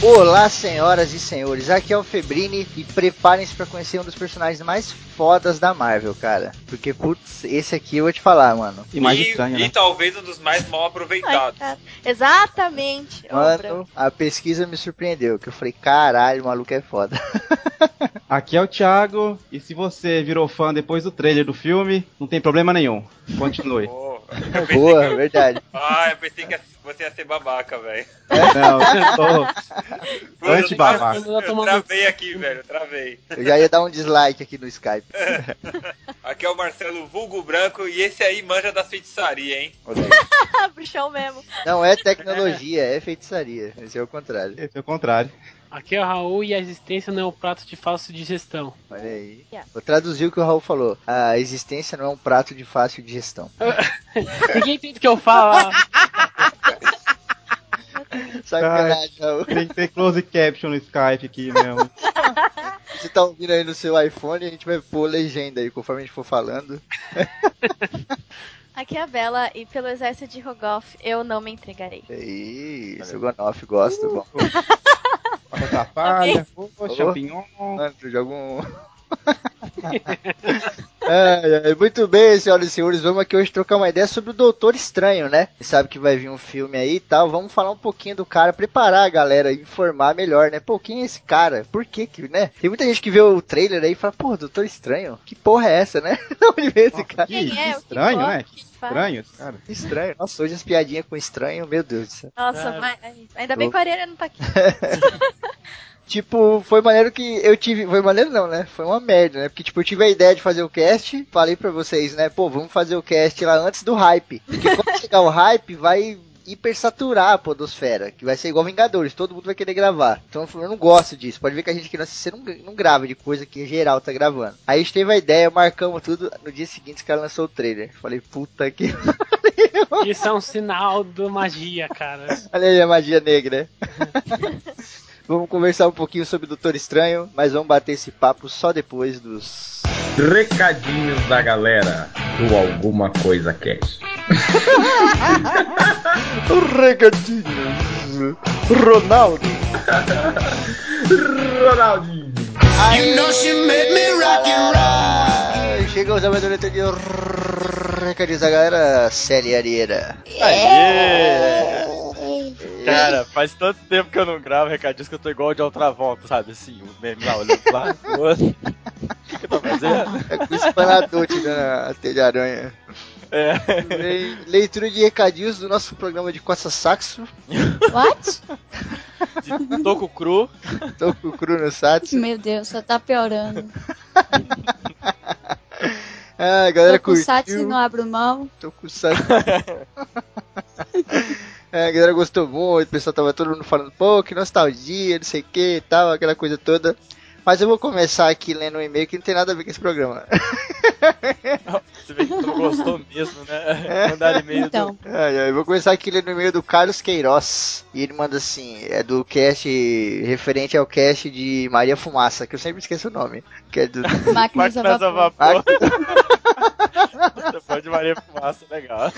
Olá, senhoras e senhores, aqui é o Febrini e preparem-se para conhecer um dos personagens mais fodas da Marvel, cara. Porque, putz, esse aqui eu vou te falar, mano. E, estranha, e né? talvez um dos mais mal aproveitados. Ai, Exatamente. Mano, a pesquisa me surpreendeu, que eu falei, caralho, o maluco é foda. Aqui é o Thiago, e se você virou fã depois do trailer do filme, não tem problema nenhum. Continue. Boa, verdade. Ah, eu pensei que você ia ser babaca, velho. Não, eu tô anti-babaca. Eu travei aqui, velho, travei. Eu já ia dar um dislike aqui no Skype. aqui é o Marcelo Vulgo Branco e esse aí manja da feitiçaria, hein? Bruxão mesmo. Não é tecnologia, é feitiçaria. Esse é o contrário. Esse é o contrário. Aqui é o Raul e a existência não é um prato de fácil digestão. Olha aí. Yeah. Vou traduzir o que o Raul falou. A existência não é um prato de fácil digestão. Ninguém entende o que eu falo. Sacanagem, Raul. Tem que ter close caption no Skype aqui mesmo. Você tá ouvindo aí no seu iPhone, a gente vai pôr legenda aí conforme a gente for falando. Aqui é a Bela e pelo exército de Rogoff eu não me entregarei. Isso, o Gonoff gosta. Uh. Bom. Batata palha, oh, champignon. Mano, joga um... é, é, muito bem, senhoras e senhores, vamos aqui hoje trocar uma ideia sobre o Doutor Estranho, né? Você sabe que vai vir um filme aí e tal, vamos falar um pouquinho do cara, preparar a galera, informar melhor, né? Pô, quem é esse cara? Por que que, né? Tem muita gente que vê o trailer aí e fala, pô, Doutor Estranho, que porra é essa, né? Não, ele vê esse cara. Que, que é, estranho, né? Que estranho, cara. Estranho. Nossa, hoje as piadinhas com estranho, meu Deus do céu. Nossa, é. mas, ainda bem que o Ariana não tá aqui. tipo, foi maneiro que eu tive. Foi maneiro não, né? Foi uma merda, né? Porque, tipo, eu tive a ideia de fazer o cast, falei pra vocês, né? Pô, vamos fazer o cast lá antes do hype. Porque quando chegar o hype, vai hipersaturar a podosfera, que vai ser igual Vingadores, todo mundo vai querer gravar. Então eu não gosto disso. Pode ver que a gente aqui não, você não, não grava de coisa que geral tá gravando. Aí a gente teve a ideia, marcamos tudo. No dia seguinte, os caras lançou o trailer. Falei, puta que. Isso é um sinal do magia, cara. Olha aí a magia negra. Vamos conversar um pouquinho sobre o Doutor Estranho, mas vamos bater esse papo só depois dos recadinhos da galera do Alguma Coisa Cast. recadinhos. Ronaldo. Ronaldinho. You know she made me rock and roll. Chegamos ao momento de recadinhos da galera, Célia Arieira. Aê! Cara, faz tanto tempo que eu não gravo recadinhos que eu tô igual de outra volta, sabe? Assim, o meme lá olhando lá, o outro. O que, que eu tô fazendo? É com o espanador te dando a teia de aranha. É. Leitura de recadinhos do nosso programa de Costa Saxo. What? De toco cru. Toco cru no Saxo. Meu Deus, só tá piorando. ah, galera Tô com curtiu. não abro mão. Tô com Saxo. É, a galera gostou muito, o pessoal tava todo mundo falando, pô, que nostalgia, não sei o que e tal, aquela coisa toda. Mas eu vou começar aqui lendo um e-mail que não tem nada a ver com esse programa. Você vê que tu gostou mesmo, né? É. Mandar e-mail então. do... É, eu vou começar aqui lendo o e-mail do Carlos Queiroz. E ele manda assim, é do cast referente ao cast de Maria Fumaça, que eu sempre esqueço o nome. Que é do... Máquinas, Máquinas a vapor. Depois de Maria Fumaça, legal.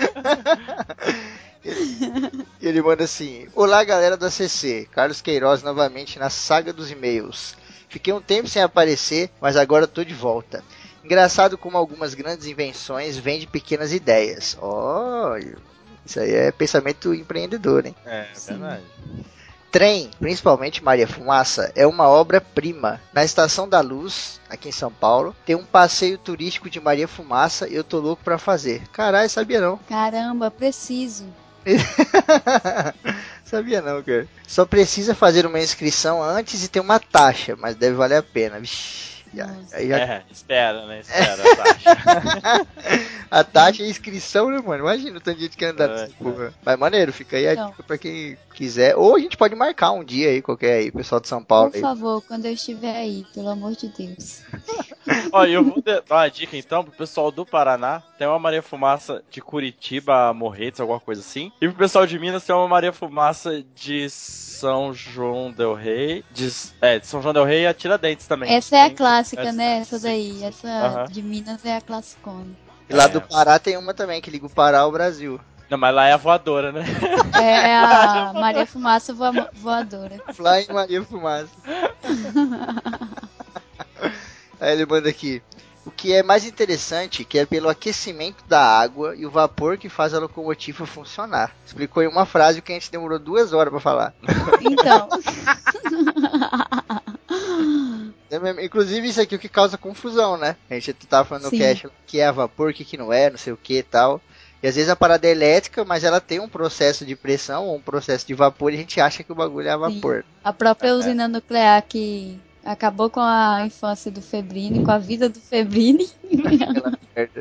Ele, ele manda assim: Olá, galera da CC. Carlos Queiroz novamente na saga dos e-mails. Fiquei um tempo sem aparecer, mas agora tô de volta. Engraçado como algumas grandes invenções vêm de pequenas ideias. Oh, isso aí é pensamento empreendedor, hein? É, é verdade. Trem, principalmente Maria Fumaça, é uma obra-prima. Na Estação da Luz, aqui em São Paulo, tem um passeio turístico de Maria Fumaça e eu tô louco pra fazer. Caralho, sabia não. Caramba, preciso. Sabia não, cara. Só precisa fazer uma inscrição antes e ter uma taxa, mas deve valer a pena. Vixi. Já, já... É, espera, né? Espera a taxa. a taxa é inscrição, né, mano? Imagina o tanto de gente que anda é, porra. Mas maneiro, fica aí a então. dica pra quem quiser. Ou a gente pode marcar um dia aí, qualquer aí, pessoal de São Paulo. Por aí. favor, quando eu estiver aí, pelo amor de Deus. Ó, eu vou dar uma dica então pro pessoal do Paraná. Tem uma Maria Fumaça de Curitiba, Morretes, alguma coisa assim. E pro pessoal de Minas tem uma Maria Fumaça de São João Del Rei. De, é, de São João Del Rei e a Tiradentes também. Essa é a clássica, essa- né? Essa daí. Essa de Minas é a classicona. E lá É. do Pará tem uma também, que liga o Pará ao Brasil. Não, mas lá é a voadora, né? É a Maria Fumaça voa- voadora. Flying Maria Fumaça. Aí ele manda aqui. O que é mais interessante que é pelo aquecimento da água e o vapor que faz a locomotiva funcionar. Explicou em uma frase o que a gente demorou duas horas pra falar. Então. É Inclusive isso aqui é o que causa confusão, né? A gente tava falando Sim. no que é a vapor, o que, que não é, não sei o que e tal. E às vezes a parada é elétrica, mas ela tem um processo de pressão ou um processo de vapor e a gente acha que o bagulho é a vapor. A própria usina nuclear que acabou com a infância do Febrini, com a vida do Febrini.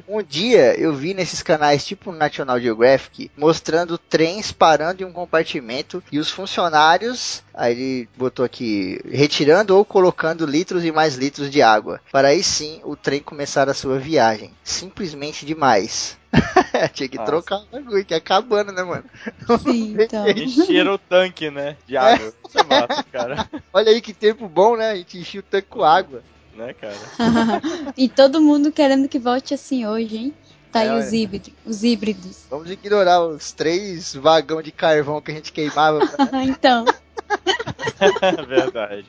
Um dia eu vi nesses canais tipo National Geographic mostrando trens parando em um compartimento e os funcionários, aí ele botou aqui, retirando ou colocando litros e mais litros de água. Para aí sim o trem começar a sua viagem. Simplesmente demais. Tinha que Nossa. trocar o bagulho, que é acabando, né, mano? Sim, então. Encheram o tanque, né? De água. Você mata, cara. Olha aí que tempo bom, né? A gente enchia o tanque com água. Né, cara? e todo mundo querendo que volte assim hoje, hein? Tá aí É, os olha. híbridos. Os híbridos. Vamos ignorar os três vagão de carvão que a gente queimava. pra- então. Verdade.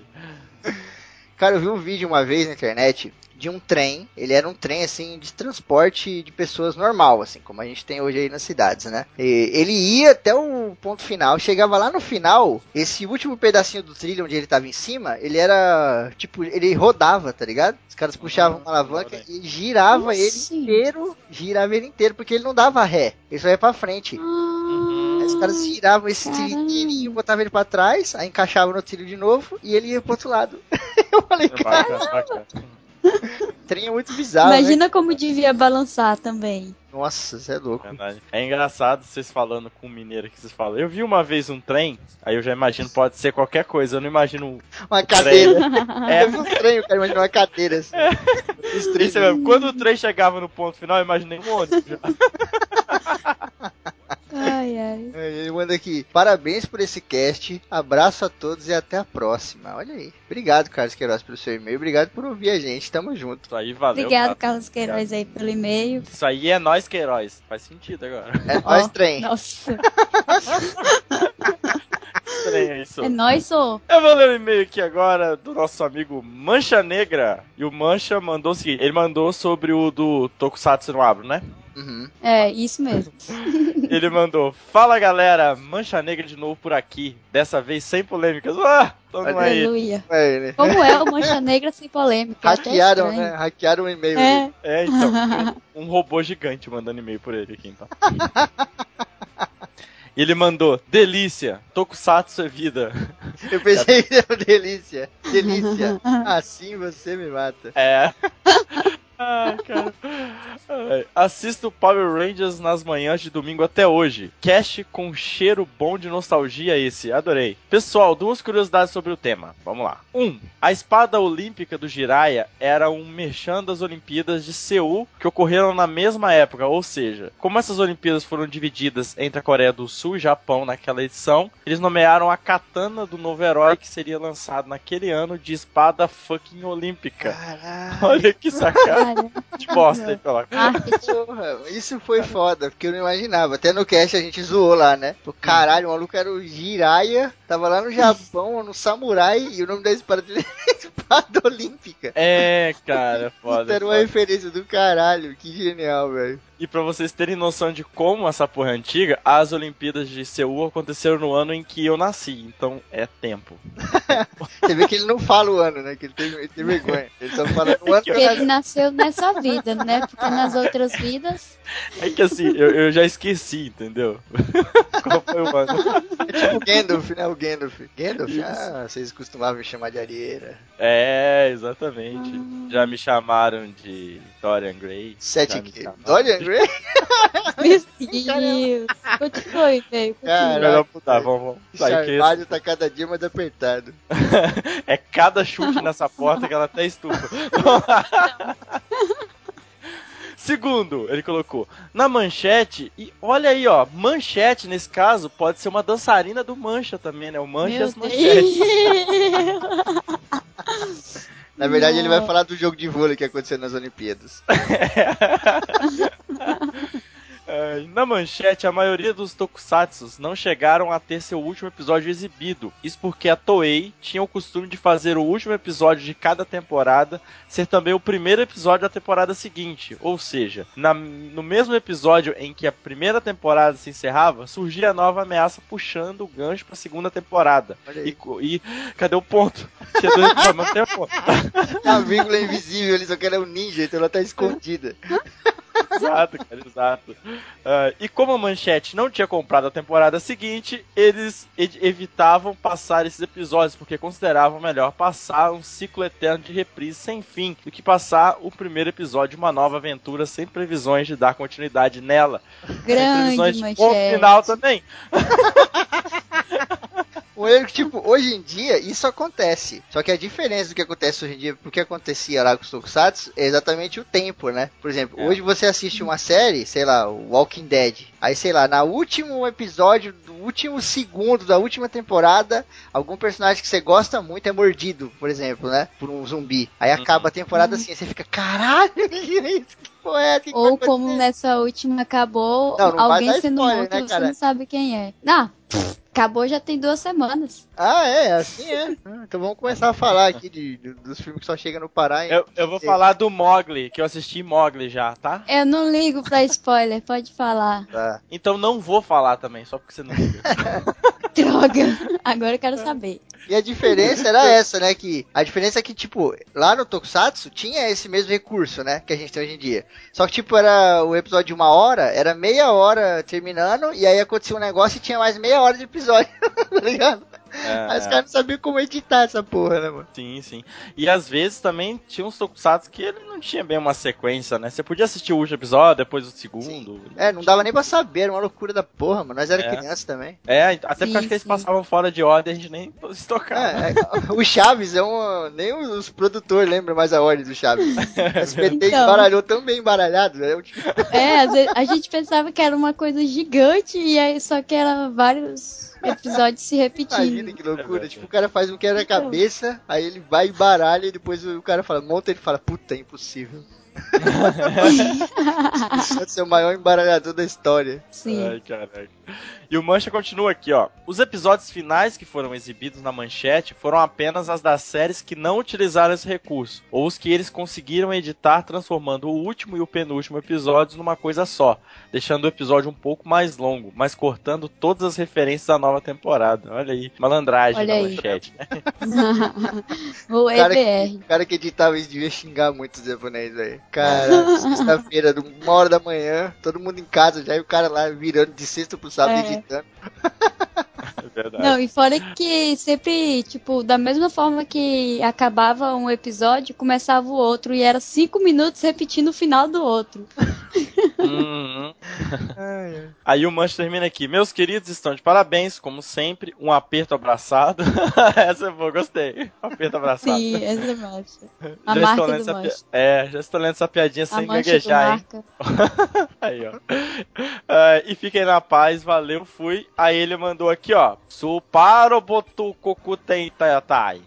Cara, eu vi um vídeo uma vez na internet de um trem. Ele era um trem assim de transporte de pessoas normal, assim, como a gente tem hoje aí nas cidades, né? E ele ia até o ponto final, chegava lá no final, esse último pedacinho do trilho onde ele tava em cima, ele era tipo, ele rodava, tá ligado? Os caras puxavam uma alavanca e girava Como ele inteiro, girava ele inteiro, porque ele não dava ré, ele só ia pra frente. Aí os caras giravam esse inteirinho, botavam ele pra trás, aí encaixavam no trilho de novo e ele ia pro outro lado. Eu falei, É cara, bacana, bacana. o trem é muito bizarro, né? Imagina como devia balançar também. Nossa, você é louco. Verdade. É engraçado vocês falando com o mineiro que vocês falam. Eu vi uma vez um trem, aí eu já imagino, pode ser qualquer coisa. Eu não imagino. Uma cadeira. É, Eu vi um trem, o cara imaginou uma cadeira assim. Trens- isso mesmo. Quando o trem chegava no ponto final, eu imaginei um ônibus. já. Ai, ai. Aí Ele manda aqui, parabéns por esse cast, abraço a todos e até a próxima. Olha aí. Obrigado, Carlos Queiroz, pelo seu e-mail. Obrigado por ouvir a gente. Tamo junto. Isso aí valeu. Obrigado, cara. Carlos Queiroz, aí, pelo e-mail. Isso aí é nós que heróis. Faz sentido agora. É nós, trem. Nossa, é isso. é nóis, ô. Eu vou ler o e-mail aqui agora do nosso amigo Mancha Negra. E o Mancha mandou o seguinte: ele mandou sobre o do Tokusatsu no Abro, né? Uhum. É, isso mesmo. Ele mandou: Fala galera, Mancha Negra de novo por aqui. Dessa vez sem polêmicas. Ah. Aleluia. É. Como é o Mancha Negra sem polêmica? É Hackearam, né? Hackearam o e-mail. É. É, então. Um robô gigante mandando e-mail por ele aqui, então. E ele mandou: Delícia, Tokusatsu é vida. Eu pensei que era delícia. Delícia. Assim você me mata. É. Ai, cara. Ai, Assisto Power Rangers nas manhãs de domingo até hoje. Cast com cheiro bom de nostalgia esse. Adorei. Pessoal, duas curiosidades sobre o tema. Vamos lá. Um, a espada olímpica do Jiraiya era um merchan das Olimpíadas de Seul que ocorreram na mesma época, ou seja, como essas Olimpíadas foram divididas entre a Coreia do Sul e Japão naquela edição, eles nomearam a katana do novo herói que seria lançado naquele ano de espada fucking olímpica. Caralho. Olha que sacada de bosta aí pela. Porra, isso foi foda, porque eu não imaginava. Até no cast a gente zoou lá, né? Pô, caralho, o maluco era o Jiraiya, tava lá no Japão, no Samurai, e o nome da espada dele é Espada Olímpica. É, cara, foda. era uma foda. referência do caralho, que genial, velho. E pra vocês terem noção de como essa porra é antiga, as Olimpíadas de Seul aconteceram no ano em que eu nasci, então é tempo. Você vê que ele não fala o ano, né? Que ele tem, ele tem vergonha. Ele só fala o ano que Porque eu ele nasceu nessa vida, né? Porque nas outras vidas. É que assim, eu, eu já esqueci, entendeu? Qual foi o ano? É tipo o Gandalf, né? O Gandalf. Gandalf? Ah, vocês costumavam me chamar de Arieira. É, exatamente. Já me chamaram de Dorian Gray. Sete Dorian Gray? Ray. Meu Deus. Continue, velho. Cara, Continue. Melhor mudar, vamos, vamos. Que armário tá cada dia mais apertado. é cada chute nessa porta que ela até estufa. Segundo, ele colocou na manchete, e olha aí, ó, manchete nesse caso pode ser uma dançarina do Mancha também, né? O Mancha e Meu as manchetes. Na verdade, ele vai falar do jogo de vôlei que aconteceu nas Olimpíadas. É, na manchete, a maioria dos tokusatsus não chegaram a ter seu último episódio exibido. Isso porque a Toei tinha o costume de fazer o último episódio de cada temporada ser também o primeiro episódio da temporada seguinte. Ou seja, na- no mesmo episódio em que a primeira temporada se encerrava, surgia a nova ameaça puxando o gancho para a segunda temporada. E, e cadê o ponto? Tinha dois episódios, mas não tem ponto. A vírgula é invisível, ele só que ela é um ninja, então ela tá escondida. Exato, cara, exato. Ah, e como a Manchete não tinha comprado a temporada seguinte, eles evitavam passar esses episódios, porque consideravam melhor passar um ciclo eterno de reprise sem fim do que passar o primeiro episódio de uma nova aventura sem previsões de dar continuidade nela. sem previsões Grande de ponto manchete. final também. O erro que, tipo, hoje em dia isso acontece. Só que a diferença do que acontece hoje em dia pro que acontecia lá com os Tokusatsu é exatamente o tempo, né? Por exemplo, É. hoje você assiste uma série, sei lá, o Walking Dead. Aí, sei lá, na último episódio do último segundo da última temporada, algum personagem que você gosta muito é mordido, por exemplo, né? Por um zumbi. Aí acaba a temporada assim, aí você fica, caralho, que isso? Que porra é? Que Ou como acontecer?" nessa última acabou, Não, não alguém sendo spoiler, morto né, você não sabe quem é. Não, acabou já tem duas semanas. Ah, é, assim é. Ah, Então vamos começar a falar aqui de, de- dos filmes que só chegam no Pará. hein? Eu, eu vou falar do Mogli, que eu assisti Mogli já, tá? Eu não ligo pra spoiler, pode falar. Tá. Então não vou falar também, só porque você não liga. Droga, agora eu quero saber. E a diferença era essa, né? Que a diferença é que, tipo, lá no Tokusatsu tinha esse mesmo recurso, né? Que a gente tem hoje em dia. Só que, tipo, era o episódio de uma hora, era meia hora terminando, e aí acontecia um negócio e tinha mais meia hora de episódio, tá ligado? É, Aí os caras não sabiam como editar essa porra, né, mano? Sim, sim. E às vezes também tinha uns tokusatsu que ele não tinha bem uma sequência, né? Você podia assistir o último episódio, depois o segundo. É, não dava nem pra saber, era uma loucura da porra, mano. Nós era É. criança também. É, até porque Sim, acho que eles sim. passavam fora de ordem a gente nem se tocava. É, é, o Chaves é um. Nem os produtores lembram mais a ordem do Chaves. O SBT Então. embaralhou tão bem embaralhado, né? Tipo- É, às vezes a gente pensava que era uma coisa gigante e aí só que era vários episódios se repetindo. Imagina que loucura. verdade. tipo, o cara faz um quebra-cabeça, aí ele vai e baralha e depois o cara fala, monta ele fala, puta, é impossível. Deve ser o maior embaralhador da história. Sim. Ai, caraca. E o Mancha continua aqui, ó. Os episódios finais que foram exibidos na manchete foram apenas as das séries que não utilizaram esse recurso, ou os que eles conseguiram editar transformando o último e o penúltimo episódios numa coisa só, deixando o episódio um pouco mais longo, mas cortando todas as referências da nova temporada. Olha aí, malandragem Olha na aí. manchete. o Cara EBR. O cara que editava isso devia xingar muito os japoneses aí. Cara, sexta-feira, uma hora da manhã, todo mundo em casa já, e o cara lá virando de sexta pro sábado É. editando. É verdade. Não, e fora que sempre, tipo, da mesma forma que acabava um episódio, começava o outro e era cinco minutos repetindo o final do outro. Uhum. Aí o Mancha termina aqui. Meus queridos estão de parabéns, como sempre. Um aperto abraçado. Essa é boa, gostei. Um aperto abraçado. Sim, essa é massa. A Já estou marca lendo do essa mancha. pi- É, já estou lendo essa piadinha A sem mancha gaguejar, hein? Aí, ó. Ah, e fiquem na paz, valeu, fui. Aí ele mandou aqui, ó. Suparo botu cocu tem tai.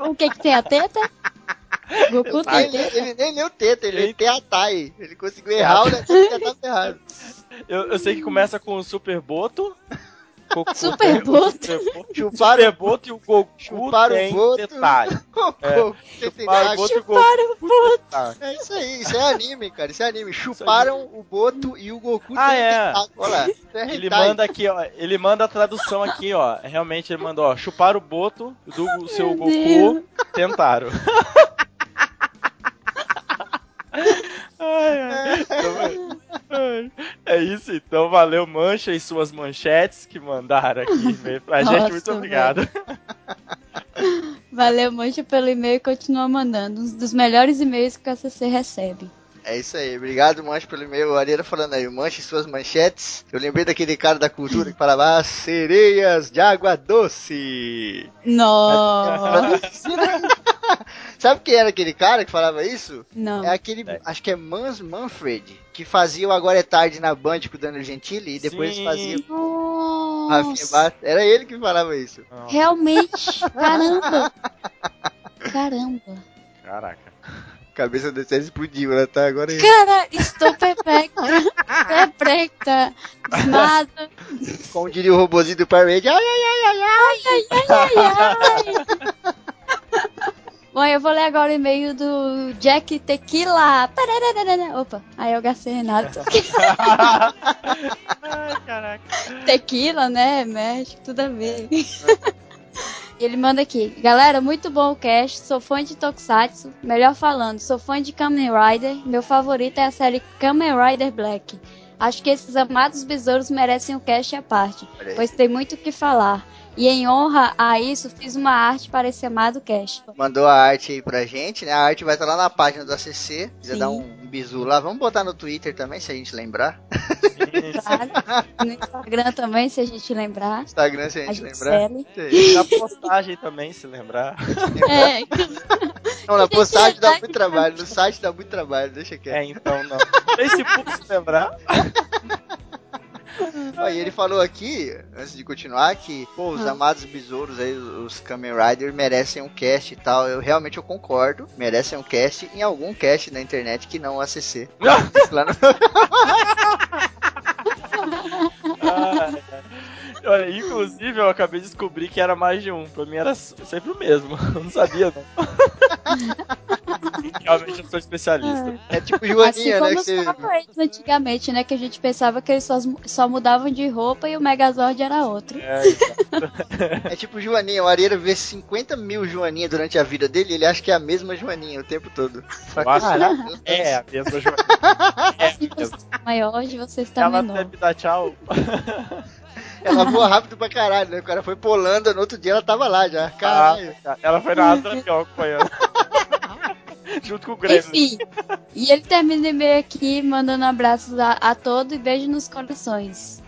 O que que tem a teta? Goku tem Ele, teta? ele nem leu teta, ele Ele- tem a Tai. Ele conseguiu errar o negócio já tá ferrado. Eu, eu sei que começa com o Super Boto. Cocu Super Boto? Super Boto. Chuparam, Boto e o Goku Chuparam o tem Boto. detalhe. Cocô, você tem Chuparam o Boto e o Goku detalhe. É isso aí, isso é anime, cara. Isso é anime. Chuparam o Boto e o Goku Ah, tem é. Olha é Ele manda aqui, ó. Ele manda a tradução aqui, ó. Realmente ele mandou, ó. Chupar o boto do seu Meu Goku. Deus. Tentaram. Ai, ai. Então. É isso, então. Valeu, Mancha e suas manchetes que mandaram aqui pra gente. Nossa, Muito obrigado. Valeu, Mancha, pelo e-mail e continua mandando. Um dos melhores e-mails que a CC recebe. É isso aí. Obrigado, Manche, pelo e-mail. O Areira falando aí, Manche suas manchetes. Eu lembrei daquele cara da cultura que falava ah, sereias de água doce. Nossa. Sabe quem era aquele cara que falava isso? Não. É aquele, acho que é Mans Manfred, que fazia o Agora é Tarde na Band com o Danilo Gentili e depois Sim. fazia Nossa. Era ele que falava isso. Realmente. Caramba. Caramba. Caraca. A cabeça da série explodiu, ela tá agora aí. Cara, estou perplexa. Perplexa. Nada. Como diria o robozinho do Power Ranger, ai, ai, ai, ai, ai. Ai, ai, ai. Bom, eu vou ler agora o e-mail do Jack Tequila. Opa, aí eu gastei Renato. Ai, caraca. Tequila, né? México, tudo a ver. E ele manda aqui. Galera, muito bom o cast. Sou fã de Tokusatsu. Melhor falando, sou fã de Kamen Rider. Meu favorito é a série Kamen Rider Black. Acho que esses amados besouros merecem um cast à parte, pois tem muito o que falar. E em honra a isso, fiz uma arte para esse amado cast. Mandou a arte aí pra gente, né? A arte vai estar lá na página do ACC. Se quiser Sim. dar um, bizu lá, vamos botar no Twitter também, se a gente lembrar. Claro. No Instagram também, se a gente lembrar. Instagram, se a A gente gente lembrar. Sei. Na postagem também, se lembrar. É, Não, na postagem dá muito trabalho, no site dá muito trabalho, deixa quieto. É, então não. Facebook, se lembrar. Aí ele falou aqui, antes de continuar, que pô, os Ah. amados besouros aí, os Kamen Rider merecem um cast e tal. Eu realmente eu concordo, merecem um cast em algum cast na internet que não o ACC. Lá no- Ai, ai. Olha, inclusive eu acabei de descobrir que era mais de um. Pra mim era sempre o mesmo. Eu não sabia, não. Realmente eu sou especialista. é tipo assim Joaninha, né? como Que os você... Antigamente, né? Que a gente pensava que eles só, só mudavam de roupa e o Megazord era outro. É. É tipo Joaninha, o Areira vê 50 mil Joaninha durante a vida dele, ele acha que é a mesma Joaninha o tempo todo. Fala, Eu acho- "Caraca, é a mesma Joaninha. É a mesma. está maior, hoje você está Ela menor. deve dar tchau. Ela voa rápido pra caralho, né? O cara foi polando, no outro dia ela tava lá já. Caralho. Ah, ela foi na asa aqui, ó, acompanhando. Junto com o Grêmio. Enfim, e ele termina o e-mail aqui mandando abraços a, a todos e beijo nos corações.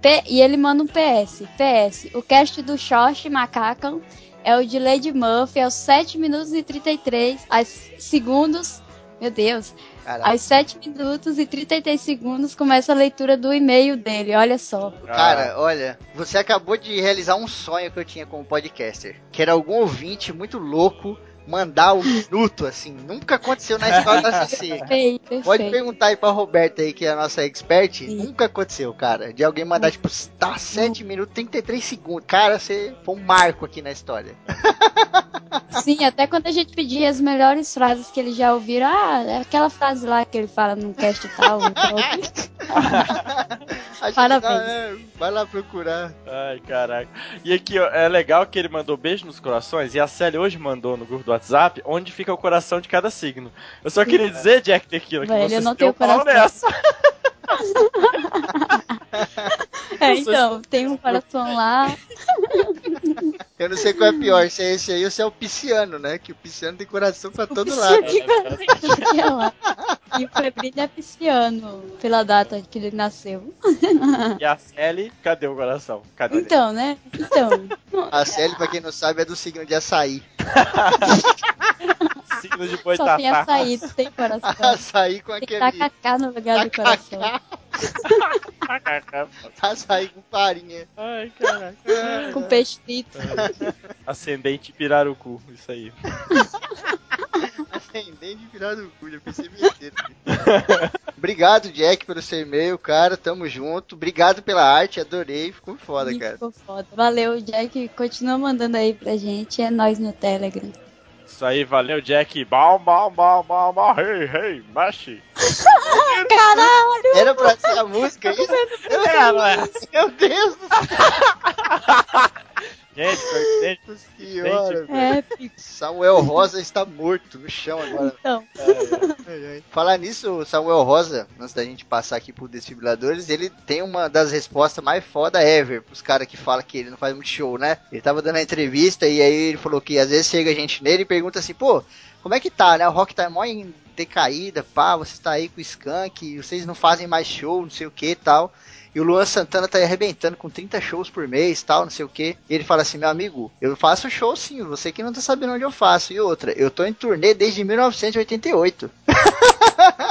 P- e ele manda um PS. PS, o cast do Shoshi Macacan é o de Lady Murphy aos 7 minutos e 33 as segundos. Meu Deus. Caralho. Aos 7 minutos e 33 segundos começa a leitura do e-mail dele, olha só. Cara, olha, você acabou de realizar um sonho que eu tinha como podcaster. Que era algum ouvinte muito louco mandar o minuto, assim. Nunca aconteceu na história da CC. Perfeito, Pode perguntar aí pra Roberta aí, que é a nossa expert. Sim. Nunca aconteceu, cara. De alguém mandar, tipo, tá 7 minutos e 33 segundos. Cara, você foi um marco aqui na história. Sim, até quando a gente pedia as melhores frases que eles já ouviram, ah, é aquela frase lá que ele fala num cast tal, então, A gente Parabéns. dá, é, vai lá procurar. Ai, caraca. E aqui, ó, é legal que ele mandou beijo nos corações e a Célia hoje mandou no grupo do WhatsApp onde fica o coração de cada signo. Eu só queria dizer, Jack Tequila, que Velho, você eu não deu pau coração. nessa. É, então, tem um coração lá. Eu não sei qual é pior, se é esse aí ou se é o pisciano, né? Que o pisciano tem coração pra todo lado. E o Febrini é pisciano, pela data que ele nasceu. E a Célia, cadê o coração? Cadê? Então, né? Então. A Célia, pra quem não sabe, é do signo de açaí. Signo de Só boitatá. tem açaí, não tem coração. Açaí com Tem aquele. tacacá no lugar do coração. Açaí com farinha. Ai, caraca. Com peixe frito. Ascendente Pirarucu, isso aí. De virar do cu, já pensei. Obrigado, Jack, pelo seu e-mail, cara. Tamo junto. Obrigado pela arte, adorei. Ficou foda, Ih, cara. Ficou foda. Valeu, Jack. Continua mandando aí pra gente. É nós no Telegram. Isso aí, valeu, Jack. Bal, bal, bal, bal, bal, hey, hey, machi. Caralho! Era pra ser a música isso? Era. Meu Deus do céu. Gente, senhora. Épico. Samuel Rosa está morto no chão agora. Então, Ai, ai. Falar nisso, o Samuel Rosa, antes da gente passar aqui por desfibriladores, ele tem uma das respostas mais foda ever pros caras que falam que ele não faz muito show, né? Ele tava dando a entrevista e aí ele falou que às vezes chega gente nele e pergunta assim, pô, como é que tá, né? O rock tá mó em decaída, pá, você tá aí com o Skank, vocês não fazem mais show, não sei o que e tal. E o Luan Santana tá arrebentando com 30 shows por mês, tal, não sei o que. E ele fala assim, meu amigo, eu faço show sim, você que não tá sabendo onde eu faço. E outra, eu tô em turnê desde 1988.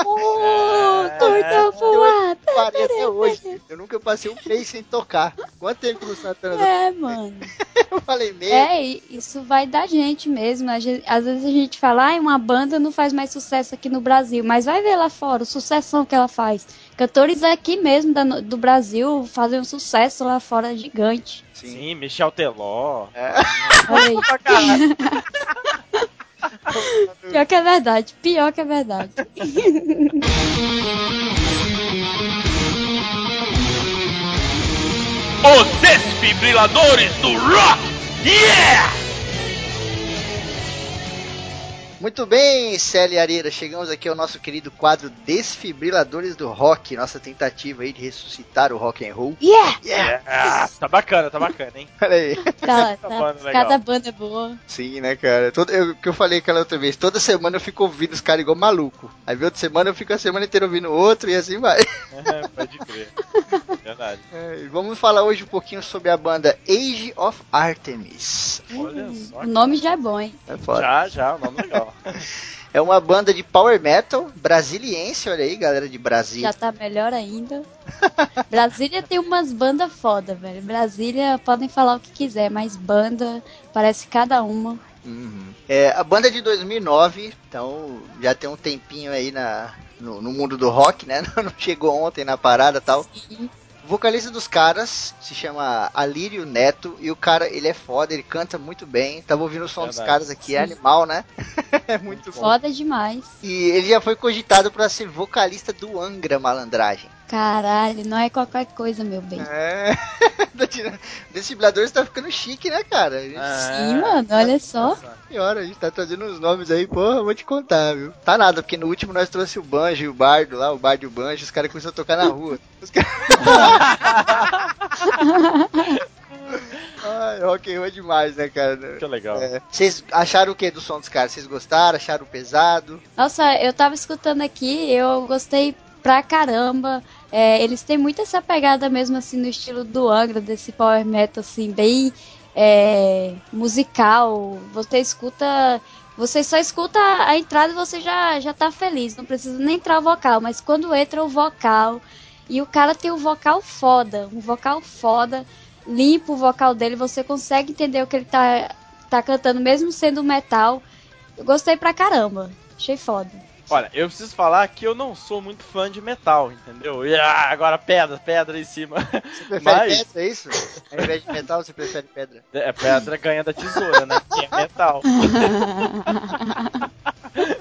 oh, torta voada. Até hoje. Eu nunca passei um mês sem tocar. Quanto tempo o Luan Santana É, mano. Eu falei meio. É, isso vai da gente mesmo. Às vezes a gente fala, ah, uma banda não faz mais sucesso aqui no Brasil, mas vai ver lá fora o sucessão que ela faz. Cantores aqui mesmo da- do Brasil fazem um sucesso lá fora gigante. Sim, Michel Teló. Olha aí. Pior que é verdade, pior que é verdade. Os desfibriladores do rock! Yeah! Muito bem, Célia Areira, chegamos aqui ao nosso querido quadro Desfibriladores do Rock, nossa tentativa aí de ressuscitar o rock and roll. Yeah! Yeah! Ah, tá bacana, tá bacana, hein? Olha aí. Tá, tá, banda legal. cada banda é boa. Sim, né, cara? Todo, eu, que eu falei aquela outra vez, toda semana eu fico ouvindo os caras igual maluco. Aí outra semana eu fico a semana inteira ouvindo outro e assim vai. É, pode crer. Verdade. É, vamos falar hoje um pouquinho sobre a banda Age of Artemis. Olha só. O nome já é bom, hein? É foda. Já, já, o nome legal. É uma banda de power metal brasiliense, olha aí, galera de Brasília. Já tá melhor ainda. Brasília tem umas bandas foda, velho. Brasília podem falar o que quiser, mas banda parece cada uma. Uhum. É, a banda é de 2009, então já tem um tempinho aí na, no, no mundo do rock, né? Não chegou ontem na parada e tal. E O vocalista dos caras se chama Alírio Neto e o cara, ele é foda, ele canta muito bem. Tava ouvindo o som dos caras aqui, é animal, né? é muito bom. foda demais. E ele já foi cogitado para ser vocalista do Angra Malandragem. Caralho, não é qualquer coisa, meu bem. É. Tá tirando- Desfibriladores tá ficando chique, né, cara? Gente Sim, mano, olha só. Senhora, a gente tá trazendo uns nomes aí, porra, eu vou te contar, viu? Tá nada, porque no último nós trouxe o Banjo e o Bardo lá, o Bardo e o Banjo, os caras começaram a tocar na rua. Os caras... Ai, rock and roll é demais, né, cara? Que legal. É. Vocês acharam o que do som dos caras? Vocês gostaram? Acharam pesado? Nossa, eu tava escutando aqui, eu gostei pra caramba. É, eles têm muito essa pegada mesmo assim no estilo do Angra, desse power metal assim, bem é, musical. Você escuta. Você só escuta a entrada e você já, já tá feliz. Não precisa nem entrar o vocal, mas quando entra o vocal. E o cara tem um vocal foda, um vocal foda, limpo o vocal dele, você consegue entender o que ele tá, tá cantando, mesmo sendo metal. Eu gostei pra caramba. Achei foda. Olha, eu preciso falar que eu não sou muito fã de metal, entendeu? E, ah, agora pedra, pedra em cima. Você prefere Mas- pedra, é isso? Ao invés de metal, você prefere pedra? É, pedra ganha da tesoura, né? Que é metal.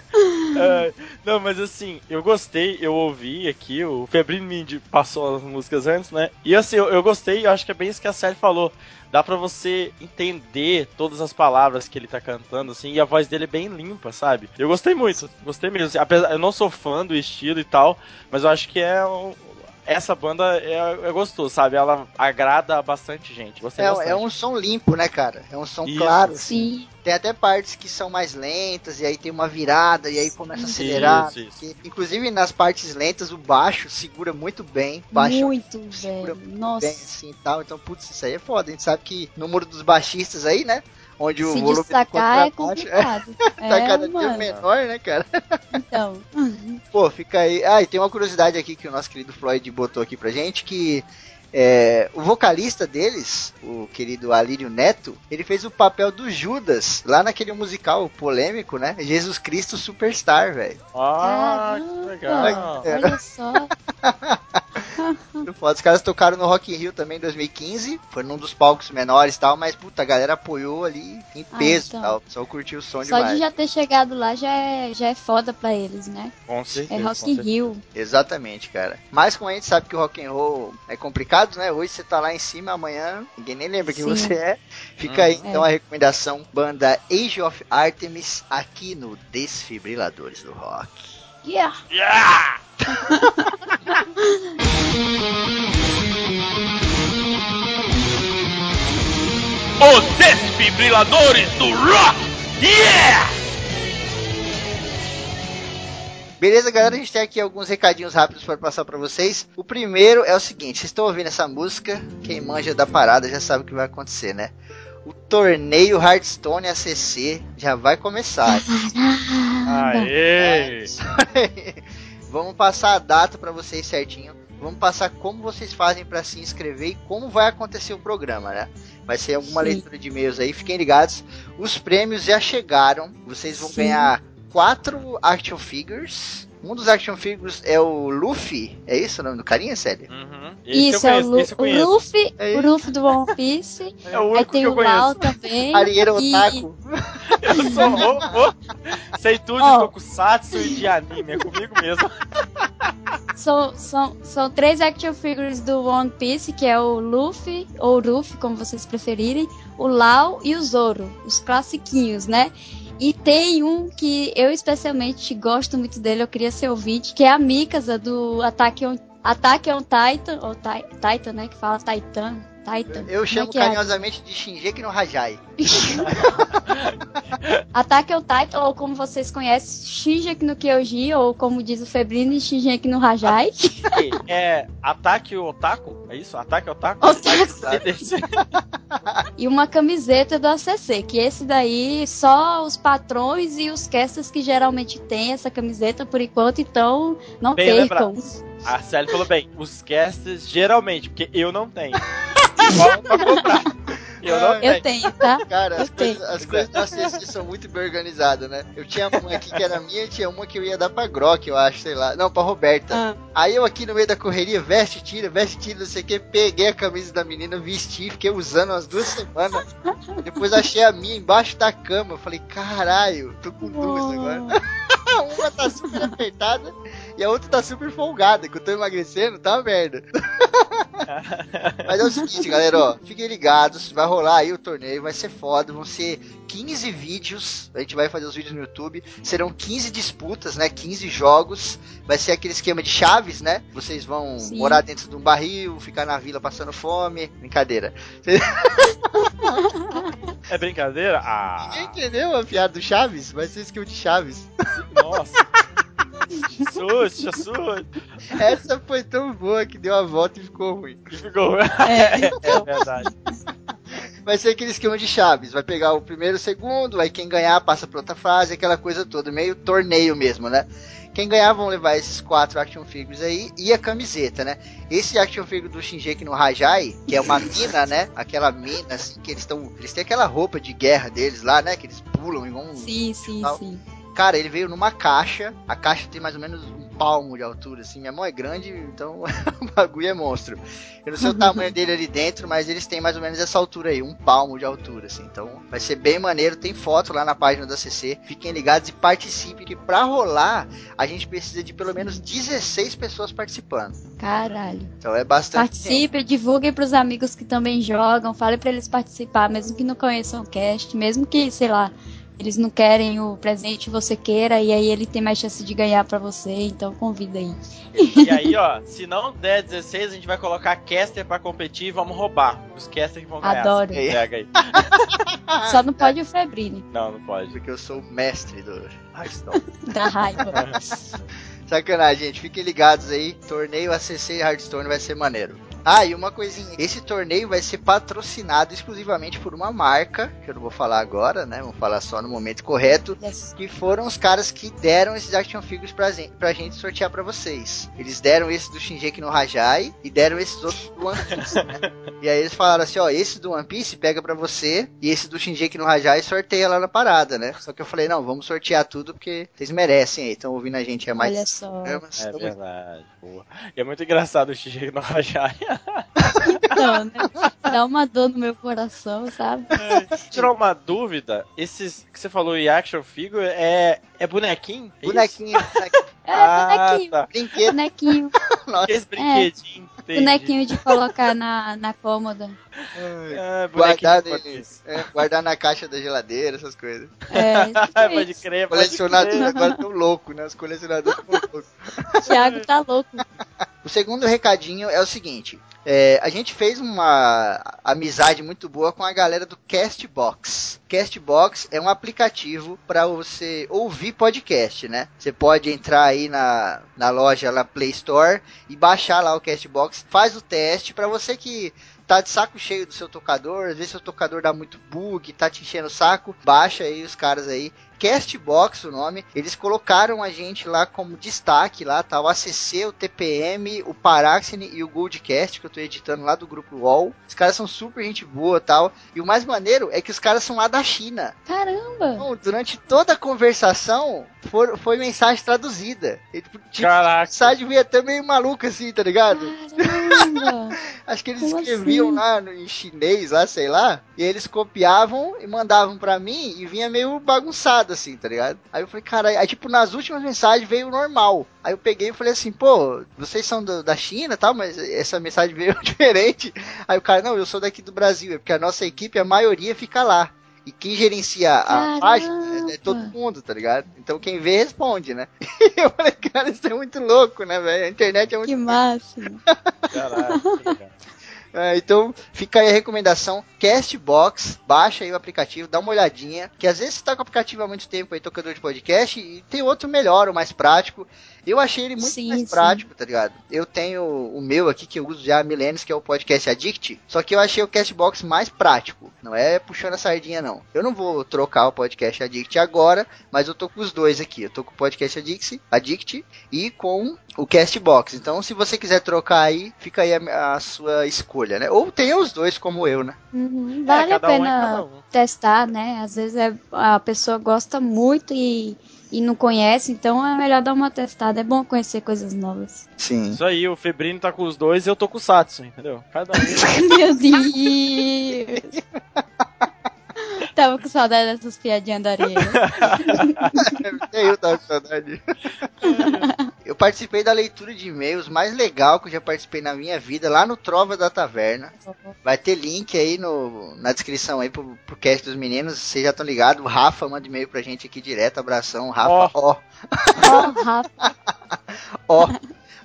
É, não, mas assim, eu gostei, eu ouvi aqui, o Febrinho me indi- passou as músicas antes, né? E assim, eu, eu gostei, eu acho que é bem isso que a série falou. Dá pra você entender todas as palavras que ele tá cantando, assim, e a voz dele é bem limpa, sabe? Eu gostei muito, gostei mesmo. Assim, apesar, eu não sou fã do estilo e tal, mas eu acho que é um- essa banda é, é gostoso, sabe? Ela agrada bastante gente. Gostei É, bastante. é um som limpo, né, cara? É um som Isso. claro. assim. Sim, Tem até partes que são mais lentas, e aí tem uma virada, e aí começa a acelerar. Isso, isso. Que- Inclusive nas partes lentas, o baixo segura muito bem. Baixo muito, segura velho. bem Nossa. assim e tal. Então, putz, isso aí é foda. A gente sabe que no muro dos baixistas aí, né? Onde o Se volume destacar é contrabaixo complicado. tá É, cada dia mano. menor, né, cara? Então, Pô, fica aí. Ah, e tem uma curiosidade aqui que o nosso querido Floyd botou aqui pra gente, que é, o vocalista deles, o querido Alírio Neto, ele fez o papel do Judas, lá naquele musical polêmico, né? Jesus Cristo Superstar, velho. Ah, que legal. É. olha só. foda. Os caras tocaram no Rock in Rio também em 2015. Foi num dos palcos menores e tal, mas puta, a galera apoiou ali em Ah, peso então. e tal. Só curtiu o som Só demais. de já ter chegado lá já é, já é foda pra eles, né? Com É certeza. Rock com in. Rio. Exatamente, cara. Mas como a gente sabe que o rock and roll é complicado, né? Hoje você tá lá em cima, amanhã ninguém nem lembra quem Sim. você é. Fica aí Uhum. então a recomendação banda Age of Artemis aqui no Desfibriladores do Rock. Yeah. Os desfibriladores do rock! Yeah! Beleza, galera? A gente tem aqui alguns recadinhos rápidos para passar para vocês. O primeiro é o seguinte: vocês estão ouvindo essa música? Quem manja da parada já sabe o que vai acontecer, né? O torneio Hearthstone ACC já vai começar. Aê! Vamos passar a data para vocês certinho. Vamos passar como vocês fazem para se inscrever e como vai acontecer o programa, né? Vai ser alguma Sim. leitura de e-mails aí, fiquem ligados. Os prêmios já chegaram. Vocês vão Sim. ganhar quatro action figures. Um dos action figures é o Luffy. É isso o nome do carinha, sério? Uhum. Esse Isso, eu é o, conheço, Lu esse eu conheço. o Luffy, É o Luffy do One Piece. É o Aí único tem que eu o conheço. também. Arieira e- Otaku. Eu sou ô. Sei tudo de Ó. tokusatsu e de anime, é comigo mesmo. São, são, são três action figures do One Piece, que é o Luffy, ou Luffy, como vocês preferirem, o Lau e o Zoro, os classiquinhos, né? E tem um que eu especialmente gosto muito dele, eu queria ser ouvinte, que é a Mikasa do Attack on, Attack on Titan, ou Ti- Titan, né? Que fala Titan. Titan. Eu Como chamo é que é? carinhosamente de Shinjeki no Hajai. Attack on Titan, ou como vocês conhecem, Shingeki no Kyojin, ou como diz o Febrino, Shingeki no Hajai. É Ataque Otaku? É isso? Ataque Otaku? Otaku. Esse- e uma camiseta do ACC, que esse daí só os patrões e os casters que geralmente tem essa camiseta por enquanto, então não Bem percam. A Sally falou bem, os casters geralmente, porque eu não tenho. Pra comprar. Eu não tenho. Eu tenho, tá? Cara, as Eu tenho. coisas, as coisas da CC são muito bem organizadas, né? Eu tinha uma aqui que era minha e tinha uma que eu ia dar pra Grok, eu acho, sei lá. Não, pra Roberta. Ah. Aí eu aqui no meio da correria, veste, tira, veste, tira, não sei o que, peguei a camisa da menina, vesti, fiquei usando umas duas semanas. Depois achei a minha embaixo da cama. Eu falei, caralho, tô com duas agora. uma tá super apertada e a outra tá super folgada, que eu tô emagrecendo, tá uma merda. Mas é o seguinte, galera, ó, fiquem ligados, vai rolar aí o torneio, vai ser foda, vão ser 15 vídeos, a gente vai fazer os vídeos no YouTube, serão 15 disputas, né, 15 jogos, vai ser aquele esquema de chaves, né, vocês vão Sim. morar dentro de um barril, ficar na vila passando fome, brincadeira. É brincadeira? Ah, Ninguém entendeu a piada do Chaves? Vai ser esquema de Chaves. nossa. Jesus, Jesus. Essa foi tão boa que deu a volta e ficou ruim. E ficou. É, É verdade. Vai ser aquele esquema de chaves. Vai pegar o primeiro, o segundo, aí quem ganhar passa pra outra fase, aquela coisa toda, meio torneio mesmo, né? Quem ganhar vão levar esses quatro action figures aí e a camiseta, né? Esse action figure do Shinjeki no Hajai, que é uma mina, né? Aquela mina, assim, que eles estão. Eles têm aquela roupa de guerra deles lá, né? Que eles pulam e vão. Sim, sim, Não. sim. Cara, ele veio numa caixa. A caixa tem mais ou menos um palmo de altura, assim. Minha mão é grande, então o bagulho é monstro. Eu não sei o tamanho dele ali dentro, mas eles têm mais ou menos essa altura aí, um palmo de altura, assim. Então vai ser bem maneiro. Tem foto lá na página da CC. Fiquem ligados e participem, que pra rolar a gente precisa de pelo menos 16 pessoas participando. Caralho. Então é bastante. Participe, divulguem pros amigos que também jogam, fale pra eles participar, mesmo que não conheçam o cast, mesmo que, sei lá, eles não querem o presente você queira, e aí ele tem mais chance de ganhar pra você, então convida aí. E aí, ó, se não der 16, a gente vai colocar caster pra competir e vamos roubar. Os caster que vão ganhar. Adoro. Pega aí. Só não pode o Febrine, Não, não pode. Porque eu sou o mestre do Hearthstone. da raiva. Sacanagem, gente. Fiquem ligados aí. Torneio ACC Hearthstone vai ser maneiro. Ah, e uma coisinha. Esse torneio vai ser patrocinado exclusivamente por uma marca, que eu não vou falar agora, né? Vou falar só no momento correto. Yes. Que foram os caras que deram esses action figures pra, pra gente sortear pra vocês. Eles deram esse do Shinjeki no Hajai e deram esses outros do One Piece. e aí eles falaram assim, ó, esse do One Piece pega pra você e esse do Shinjeki no Hajai sorteia lá na parada, né? Só que eu falei, não, vamos sortear tudo porque vocês merecem aí. Estão ouvindo a gente há mais Olha só. É Tamo- verdade, boa. E é muito engraçado o Xixi no Rajai. Então, né? Dá uma dor no meu coração, sabe? Tirar uma dúvida, esses que você falou em action figure é, é bonequinho? É? Bonequinho, bonequinho, É, Ah, bonequinho. tá. brinquedo. Bonequinho. Nossa. Esse brinquedinho. entendi. Bonequinho de colocar na, na cômoda. Ah, Guardar, bonequinho de é, guardar na caixa da geladeira, essas coisas. É, Pode crer, pode Colecionadores crer. agora estão loucos, né? Os colecionadores estão loucos. O Thiago tá louco. O segundo recadinho é o seguinte: é, a gente fez uma amizade muito boa com a galera do Castbox. Castbox é um aplicativo para você ouvir podcast, né? Você pode entrar aí na, na loja lá Play Store e baixar lá o Castbox, faz o teste para você que tá de saco cheio do seu tocador, às vezes seu tocador dá muito bug, tá te enchendo o saco, baixa aí os caras aí. Castbox o nome, eles colocaram a gente lá como destaque lá, tá? O ACC, o TPM, o Paraxine e o Goldcast, que eu tô editando lá do grupo UOL. Os caras são super gente boa tal. E o mais maneiro é que os caras são lá da China. Caramba! Então, durante toda a conversação, for- foi mensagem traduzida. E, tipo, Caraca. mensagem veio até meio maluca assim, tá ligado? Caramba! Acho que eles Como escreviam assim? lá no- em chinês, lá, sei lá, e eles copiavam e mandavam pra mim e vinha meio bagunçado assim, tá ligado? Aí eu falei, cara, aí tipo, nas últimas mensagens veio normal. Aí eu peguei e falei assim, pô, vocês são do- da China e tal, mas essa mensagem veio diferente. Aí o cara, não, eu sou daqui do Brasil, é porque a nossa equipe, a maioria fica lá. E quem gerencia a Caramba! página é, é todo mundo, tá ligado? Então quem vê responde, né? E eu falei, cara, isso é muito louco, né, velho? A internet é muito Que máximo! Caraca. É, então, fica aí a recomendação, Castbox, baixa aí o aplicativo, dá uma olhadinha, que às vezes você tá com o aplicativo há muito tempo aí, tocador de podcast, e tem outro melhor, o mais prático. Eu achei ele muito Sim, mais sim. prático, tá ligado? Eu tenho o meu aqui, que eu uso já há milênios, que é o Podcast Addict, só que eu achei o Castbox mais prático, não é puxando a sardinha não. Eu não vou trocar o Podcast Addict agora, mas eu tô com os dois aqui, eu tô com o Podcast Addict, Addict e com o Castbox. Então, se você quiser trocar aí, fica aí a, a sua escolha, né? Ou tenha os dois como eu, né? Uhum, Vale a cada um é pena cada um. testar, né? Às vezes é- a pessoa gosta muito e, e não conhece, então é melhor dar uma testada. É bom conhecer coisas novas. Sim. Isso aí, o Febrino tá com os dois e eu tô com o Satsu, entendeu? Cada um. Meu Deus! Tava com saudade dessas piadinhas da areia. Eu tava com saudade. Eu participei da leitura de e-mails mais legal que eu já participei na minha vida, lá no Trova da Taverna. Vai ter link aí no, na descrição aí pro, pro cast dos meninos, vocês já estão ligados. O Rafa manda e-mail pra gente aqui direto, abração. Rafa, ó, Ó, Rafa, ó.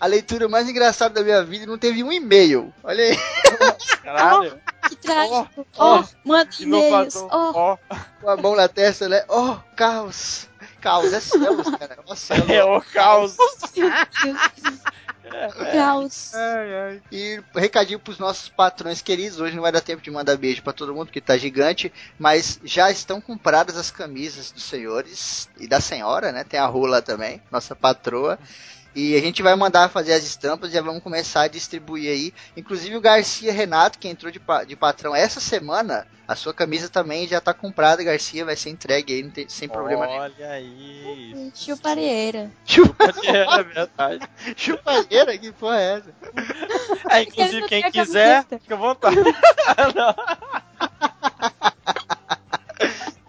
A leitura mais engraçada da minha vida não teve um e-mail. Olha aí. Caralho. que trágico. ó, Ó, manda e-mails. Ó, Ó, Com a mão na testa, né? Ó, caos. Caos, é céus, cara. Céus. é o caos. meu Deus. Caos. E recadinho pros nossos patrões queridos. Hoje não vai dar tempo de mandar beijo pra todo mundo, porque tá gigante. Mas já estão compradas as camisas dos senhores e da senhora, né? Tem a Rula também, nossa patroa. E a gente vai mandar fazer as estampas e já vamos começar a distribuir aí. Inclusive o Garcia Renato, que entrou de, de patrão essa semana, a sua camisa também já tá comprada, Garcia. Vai ser entregue aí, não tem- sem problema nenhum. Olha aí. Chupareira. É verdade. Chupadeira, que porra é essa? É, inclusive, quem quiser, fica à vontade.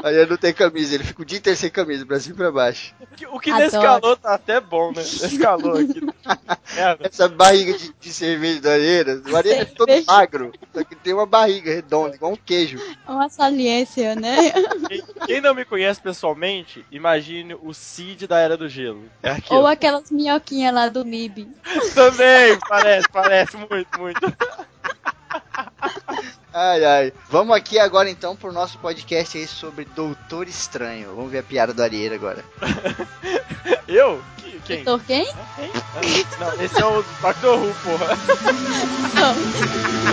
Olha, não tem camisa, ele fica o dia inteiro sem camisa, pra cima e pra baixo. O que- O que nesse calor tá até bom, né? Nesse calor aqui. Essa barriga de, de cerveja do Areira, o Areira é todo magro, só que tem uma barriga redonda, igual um queijo. Uma saliência, né? Quem- Quem não me conhece pessoalmente, imagine o Cid da Era do Gelo. É. Ou aquelas minhoquinhas lá do MIB. Também, parece, parece muito, muito. Ai, ai. Vamos aqui agora então pro nosso podcast aí sobre Doutor Estranho. Vamos ver a piada do Arieiro agora. Eu? Que- Quem? Doutor quem? Quem? Ah, Não, esse é o Doctor Who, porra. Não.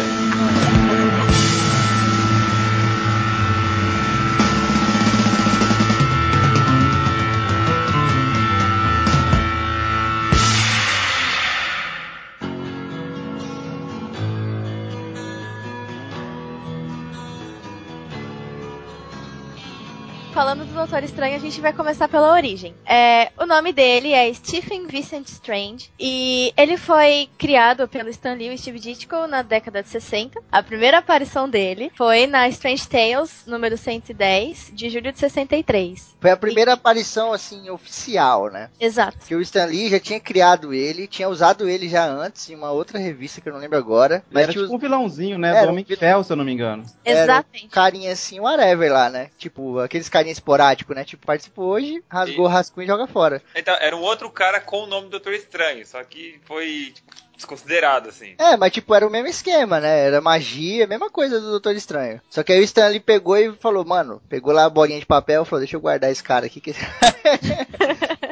Doutor Estranho, a gente vai começar pela origem. É, o nome dele é Stephen Vincent Strange e ele foi criado pelo Stan Lee e Steve Ditko na década de 60. A primeira aparição dele foi na Strange Tales, número 110, de julho de 63. Foi a primeira aparição, assim, oficial, né? Exato. Que o Stan Lee já tinha criado ele, tinha usado ele já antes em uma outra revista que eu não lembro agora. Mas era tipo um vilãozinho, né? Era do um Homem de vil- Ferro, se eu não me engano. Era um Exatamente. carinha assim, whatever lá, né? Tipo, aqueles carinha né? Tipo, participou hoje, rasgou o rascunho e joga fora. Então, era um outro cara com o nome do Doutor Estranho, só que foi tipo, desconsiderado, assim. É, mas tipo, era o mesmo esquema, né? Era magia, mesma coisa do Doutor Estranho. Só que aí o Stan Lee pegou e falou, mano, pegou lá a bolinha de papel e falou, deixa eu guardar esse cara aqui. Que...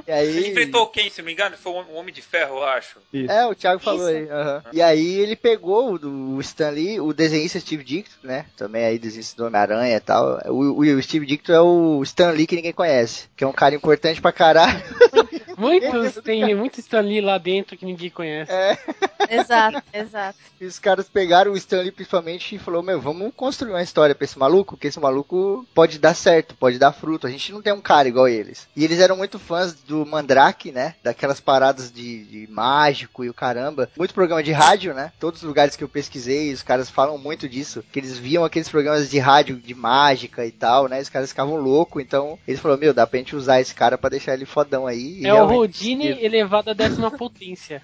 e aí... Ele enfrentou quem, se não me engano? Foi o Homem de Ferro, eu acho. Isso. É, o Thiago falou Isso. aí. E aí ele pegou o Stan Lee, o desenhista Steve Dicto, né? Também aí desenhista do Homem-Aranha e tal. O, o- o Steve Dicto é o Stan Lee que ninguém conhece. Que é um cara importante pra caralho. Muitos, tem muito Stan Lee lá dentro que ninguém conhece. É. Exato, exato. E os caras pegaram o Stanley principalmente e falou, meu, vamos construir uma história pra esse maluco, que esse maluco pode dar certo, pode dar fruto. A gente não tem um cara igual eles. E eles eram muito fãs do Mandrake, né? Daquelas paradas de, de mágico e o caramba. Muito programa de rádio, né? Todos os lugares que eu pesquisei, os caras falam muito disso. Que eles viam aqueles programas de rádio de mágica e tal, né? Os caras ficavam loucos, então eles falaram, meu, dá pra gente usar esse cara pra deixar ele fodão aí. E É o Rodine elevado à décima potência.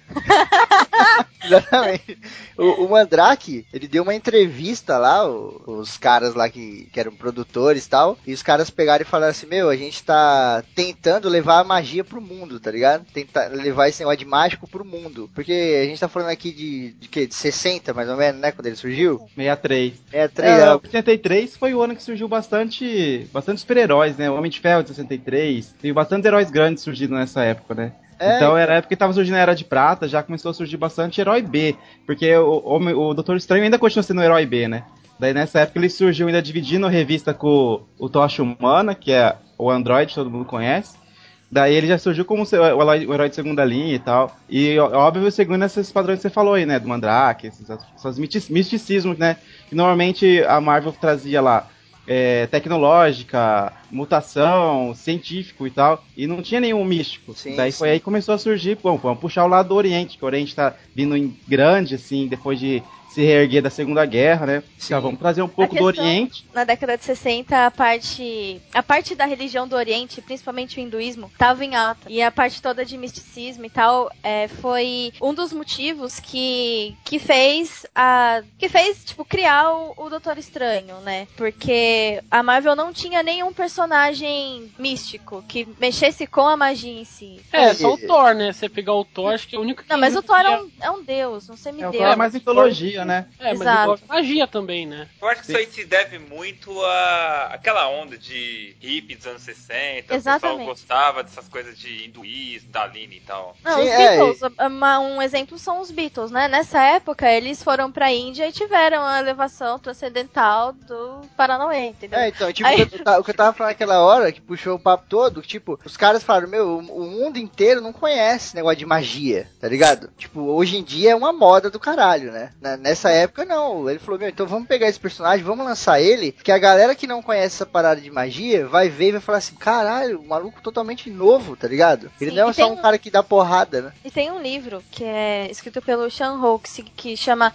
Exatamente. O, o Mandrake, ele deu uma entrevista lá, o- os caras lá que, que eram produtores e tal, e os caras pegaram e falaram assim, meu, a gente tá tentando levar a magia pro mundo, tá ligado? Tentar levar esse negócio de mágico pro mundo. Porque a gente tá falando aqui de, de quê? De 60, mais ou menos, né? Quando ele surgiu? 63. É, três É, anos. 83 foi o ano que surgiu bastante, bastante super-heróis, né? O Homem de Ferro de 63. Tem bastante heróis grandes surgindo nessa época, né? É, então era a época que tava surgindo a Era de Prata, já começou a surgir bastante herói B. Porque o, Homem- o Doutor Estranho ainda continua sendo um herói B, né? Daí nessa época ele surgiu ainda dividindo a revista com o Tocha Humana, que é o Android, todo mundo conhece. Daí ele já surgiu como o herói, o de segunda linha e tal. E óbvio, segundo esses padrões que você falou aí, né? Do Mandrake, esses, esses misti- misticismos, né? Que normalmente a Marvel trazia lá. É, tecnológica, mutação, científico e tal, e não tinha nenhum místico. Sim, Daí sim. foi aí que começou a surgir, bom, vamos puxar o lado do Oriente, que o Oriente tá vindo em grande, assim, depois de se reerguer da Segunda Guerra, né? Sim. Então, vamos trazer um pouco do questão- Oriente. Na década de 60, a parte, a parte da religião do Oriente, principalmente o hinduísmo, estava em alta. E a parte toda de misticismo e tal é, foi um dos motivos que, que fez a que fez tipo criar o, o Doutor Estranho, né? Porque a Marvel não tinha nenhum personagem místico que mexesse com a magia em si. É, só o Thor, né? Você pegar o Thor, acho que é o único que. Não, mas o Thor é um, é um deus, um É, o semideus. Thor é mais mitologia, né? É, mas Exato. envolve magia também, né? Eu acho que isso aí se deve muito a aquela onda de hippie dos anos 60. O Exatamente. pessoal gostava dessas coisas de hinduísmo, Dalini e tal. Não, Sim, os é, Beatles, uma- um exemplo são os Beatles, né? Nessa época, eles foram pra Índia e tiveram a elevação transcendental do Paranauê, entendeu? É, então, tipo, Aí- o que eu ta- o que eu tava falando naquela hora, que puxou o papo todo, tipo, os caras falaram, meu, o, o mundo inteiro não conhece esse negócio de magia, tá ligado? Tipo, hoje em dia é uma moda do caralho, né? Na- nessa época, não. Ele falou, meu, então vamos pegar esse personagem, vamos lançar ele, que a galera que não conhece essa parada de magia vai ver e vai falar assim, caralho, um maluco totalmente novo, tá ligado? Ele Sim, não é só um um- cara que dá porrada, né? E tem um livro que é escrito pelo Sean Hoax, que chama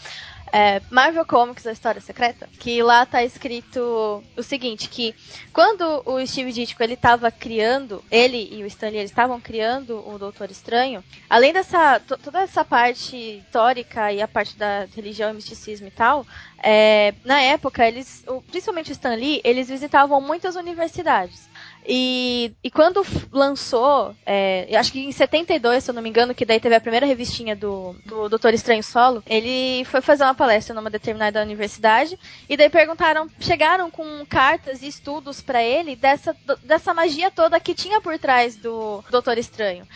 é, Marvel Comics, a História Secreta, que lá tá escrito o seguinte, que quando o Steve Ditko ele tava criando, ele e o Stanley eles estavam criando o Doutor Estranho, além dessa, to- toda essa parte histórica e a parte da religião e misticismo e tal, é, na época, eles, principalmente o Stan Lee, eles visitavam muitas universidades. E, e quando lançou, é, acho que em 72, se eu não me engano, que daí teve a primeira revistinha do, do Doutor Estranho Solo, ele foi fazer uma palestra numa determinada universidade, e daí perguntaram, chegaram com cartas e estudos pra ele dessa, dessa magia toda que tinha por trás do Doutor Estranho.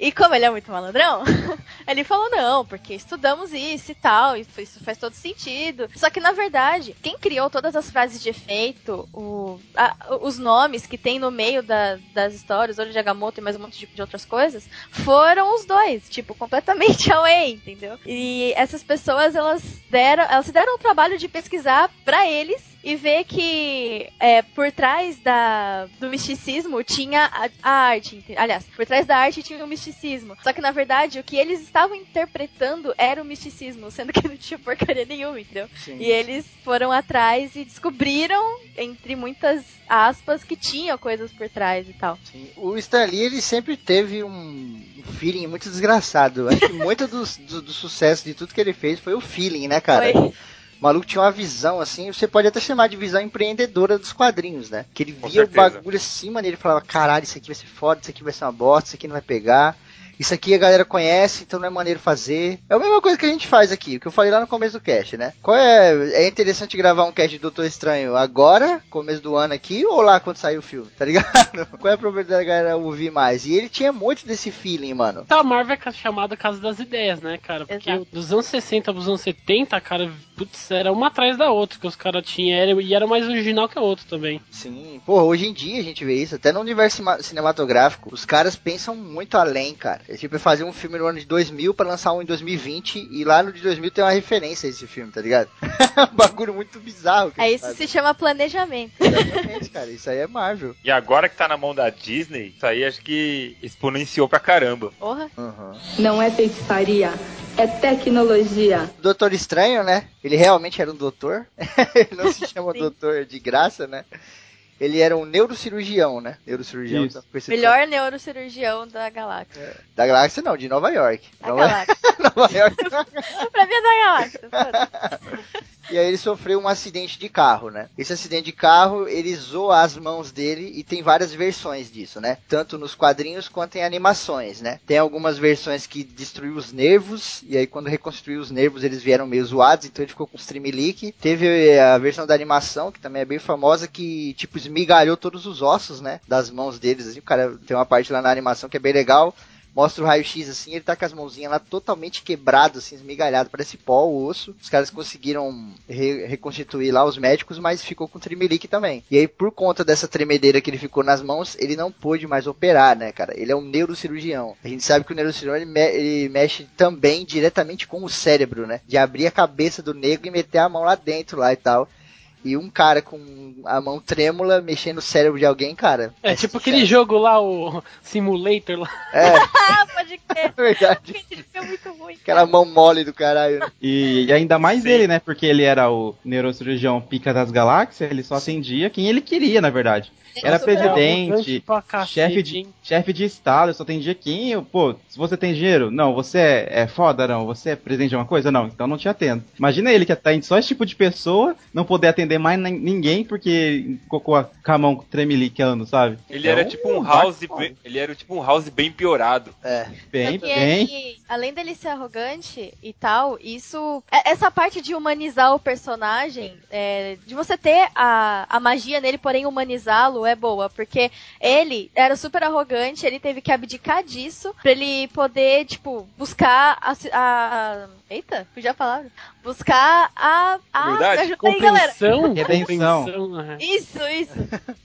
E como ele é muito malandrão, ele falou não, porque estudamos isso e tal, e isso faz todo sentido. Só que na verdade, quem criou todas as frases de efeito, o- a- os nomes que tem no meio da- das histórias, Olho de Agamotto e mais um monte de, de outras coisas, foram os dois, tipo, completamente away, entendeu? E essas pessoas, elas deram, elas deram o trabalho de pesquisar pra eles e ver que é, por trás da, do misticismo tinha a, a arte. Aliás, por trás da arte tinha o misticismo. Só que na verdade o que eles estavam interpretando era o misticismo, sendo que não tinha porcaria nenhuma, entendeu? Sim. E eles foram atrás e descobriram, entre muitas aspas, que tinha coisas por trás e tal. Sim. O Stan Lee, ele sempre teve um feeling muito desgraçado. Acho que muito do, do, do sucesso de tudo que ele fez foi o feeling, né, cara? Foi. O maluco tinha uma visão, assim, você pode até chamar de visão empreendedora dos quadrinhos, né? Que ele Com via o bagulho acima dele e falava, caralho, isso aqui vai ser foda, isso aqui vai ser uma bosta, isso aqui não vai pegar. Isso aqui a galera conhece, então não é maneiro fazer. É a mesma coisa que a gente faz aqui, o que eu falei lá no começo do cast, né? Qual é. É interessante gravar um cast de Doutor Estranho agora, começo do ano aqui, ou lá quando sair o filme, tá ligado? Qual é a probabilidade da galera ouvir mais? E ele tinha muito desse feeling, mano. Então a Marvel é chamada Casa das Ideias, né, cara? Porque Exato. dos anos 60 pros anos 70, cara, putz, era uma atrás da outra que os caras tinham. E era mais original que a outra também. Sim, pô, hoje em dia a gente vê isso, até no universo cinematográfico, os caras pensam muito além, cara. É tipo fazer um filme no ano de 2000 pra lançar um em 2020 e lá no de 2000 tem uma referência a esse filme, tá ligado? um bagulho muito bizarro. que É eles isso se chama planejamento. Exatamente, cara, isso aí é Marvel. E agora que tá na mão da Disney, isso aí acho que exponenciou pra caramba. Porra. Uhum. Não é feitiçaria, é tecnologia. Doutor Estranho, né? Ele realmente era um doutor. ele não se chama doutor de graça, né? Ele era um neurocirurgião, né? Neurocirurgião Isso. esse Melhor neurocirurgião da galáxia. Da galáxia não, de Nova York. Da Nova, galáxia. Nova York. pra mim é da galáxia. E aí ele sofreu um acidente de carro, né? Esse acidente de carro, ele zoa as mãos dele e tem várias versões disso, né? Tanto nos quadrinhos quanto em animações, né? Tem algumas versões que destruiu os nervos, e aí quando reconstruiu os nervos eles vieram meio zoados, então ele ficou com streamlick. Teve a versão da animação, que também é bem famosa, que tipo esmigalhou todos os ossos, né? Das mãos deles, assim. O cara tem uma parte lá na animação que é bem legal. Mostra o raio-x assim, ele tá com as mãozinhas lá totalmente quebrado, assim, esmigalhado, parece pó, o osso. Os caras conseguiram re- reconstituir lá os médicos, mas ficou com tremelique também. E aí, por conta dessa tremedeira que ele ficou nas mãos, ele não pôde mais operar, né, cara? Ele é um neurocirurgião. A gente sabe que o neurocirurgião ele, me- ele mexe também diretamente com o cérebro, né? De abrir a cabeça do negro e meter a mão lá dentro lá e tal. E um cara com a mão trêmula mexendo no cérebro de alguém, cara. É tipo aquele jogo lá, o Simulator lá. É, pode crer. é verdade. É muito ruim. Aquela mão mole do caralho. E, e ainda mais Sim. ele, né? Porque ele era o neurocirurgião pica das galáxias, ele só atendia quem ele queria, na verdade. Era presidente, cacete, chefe de, chefe de estado, eu só atendia quem, eu, pô, se você tem dinheiro, não, você é, é foda, não, você é presidente de uma coisa, não, então não te atendo. Imagina ele que atende só esse tipo de pessoa, não poder atender mais nin- ninguém porque ficou com a, mão tremilicando, sabe? Ele Então, era tipo um house, bem, ele era tipo um house bem piorado. É. Bem, Só que bem. ele, além dele ser arrogante e tal, isso. é- Essa parte de humanizar o personagem, é, de você ter a, a magia nele, porém humanizá-lo, é boa. Porque ele era super arrogante, ele teve que abdicar disso pra ele poder, tipo, buscar a. a- a- eita, fugi a palavra. Buscar a. a me ajuda aí, galera. Compreensão, Redenção. compreensão, é. Isso, isso.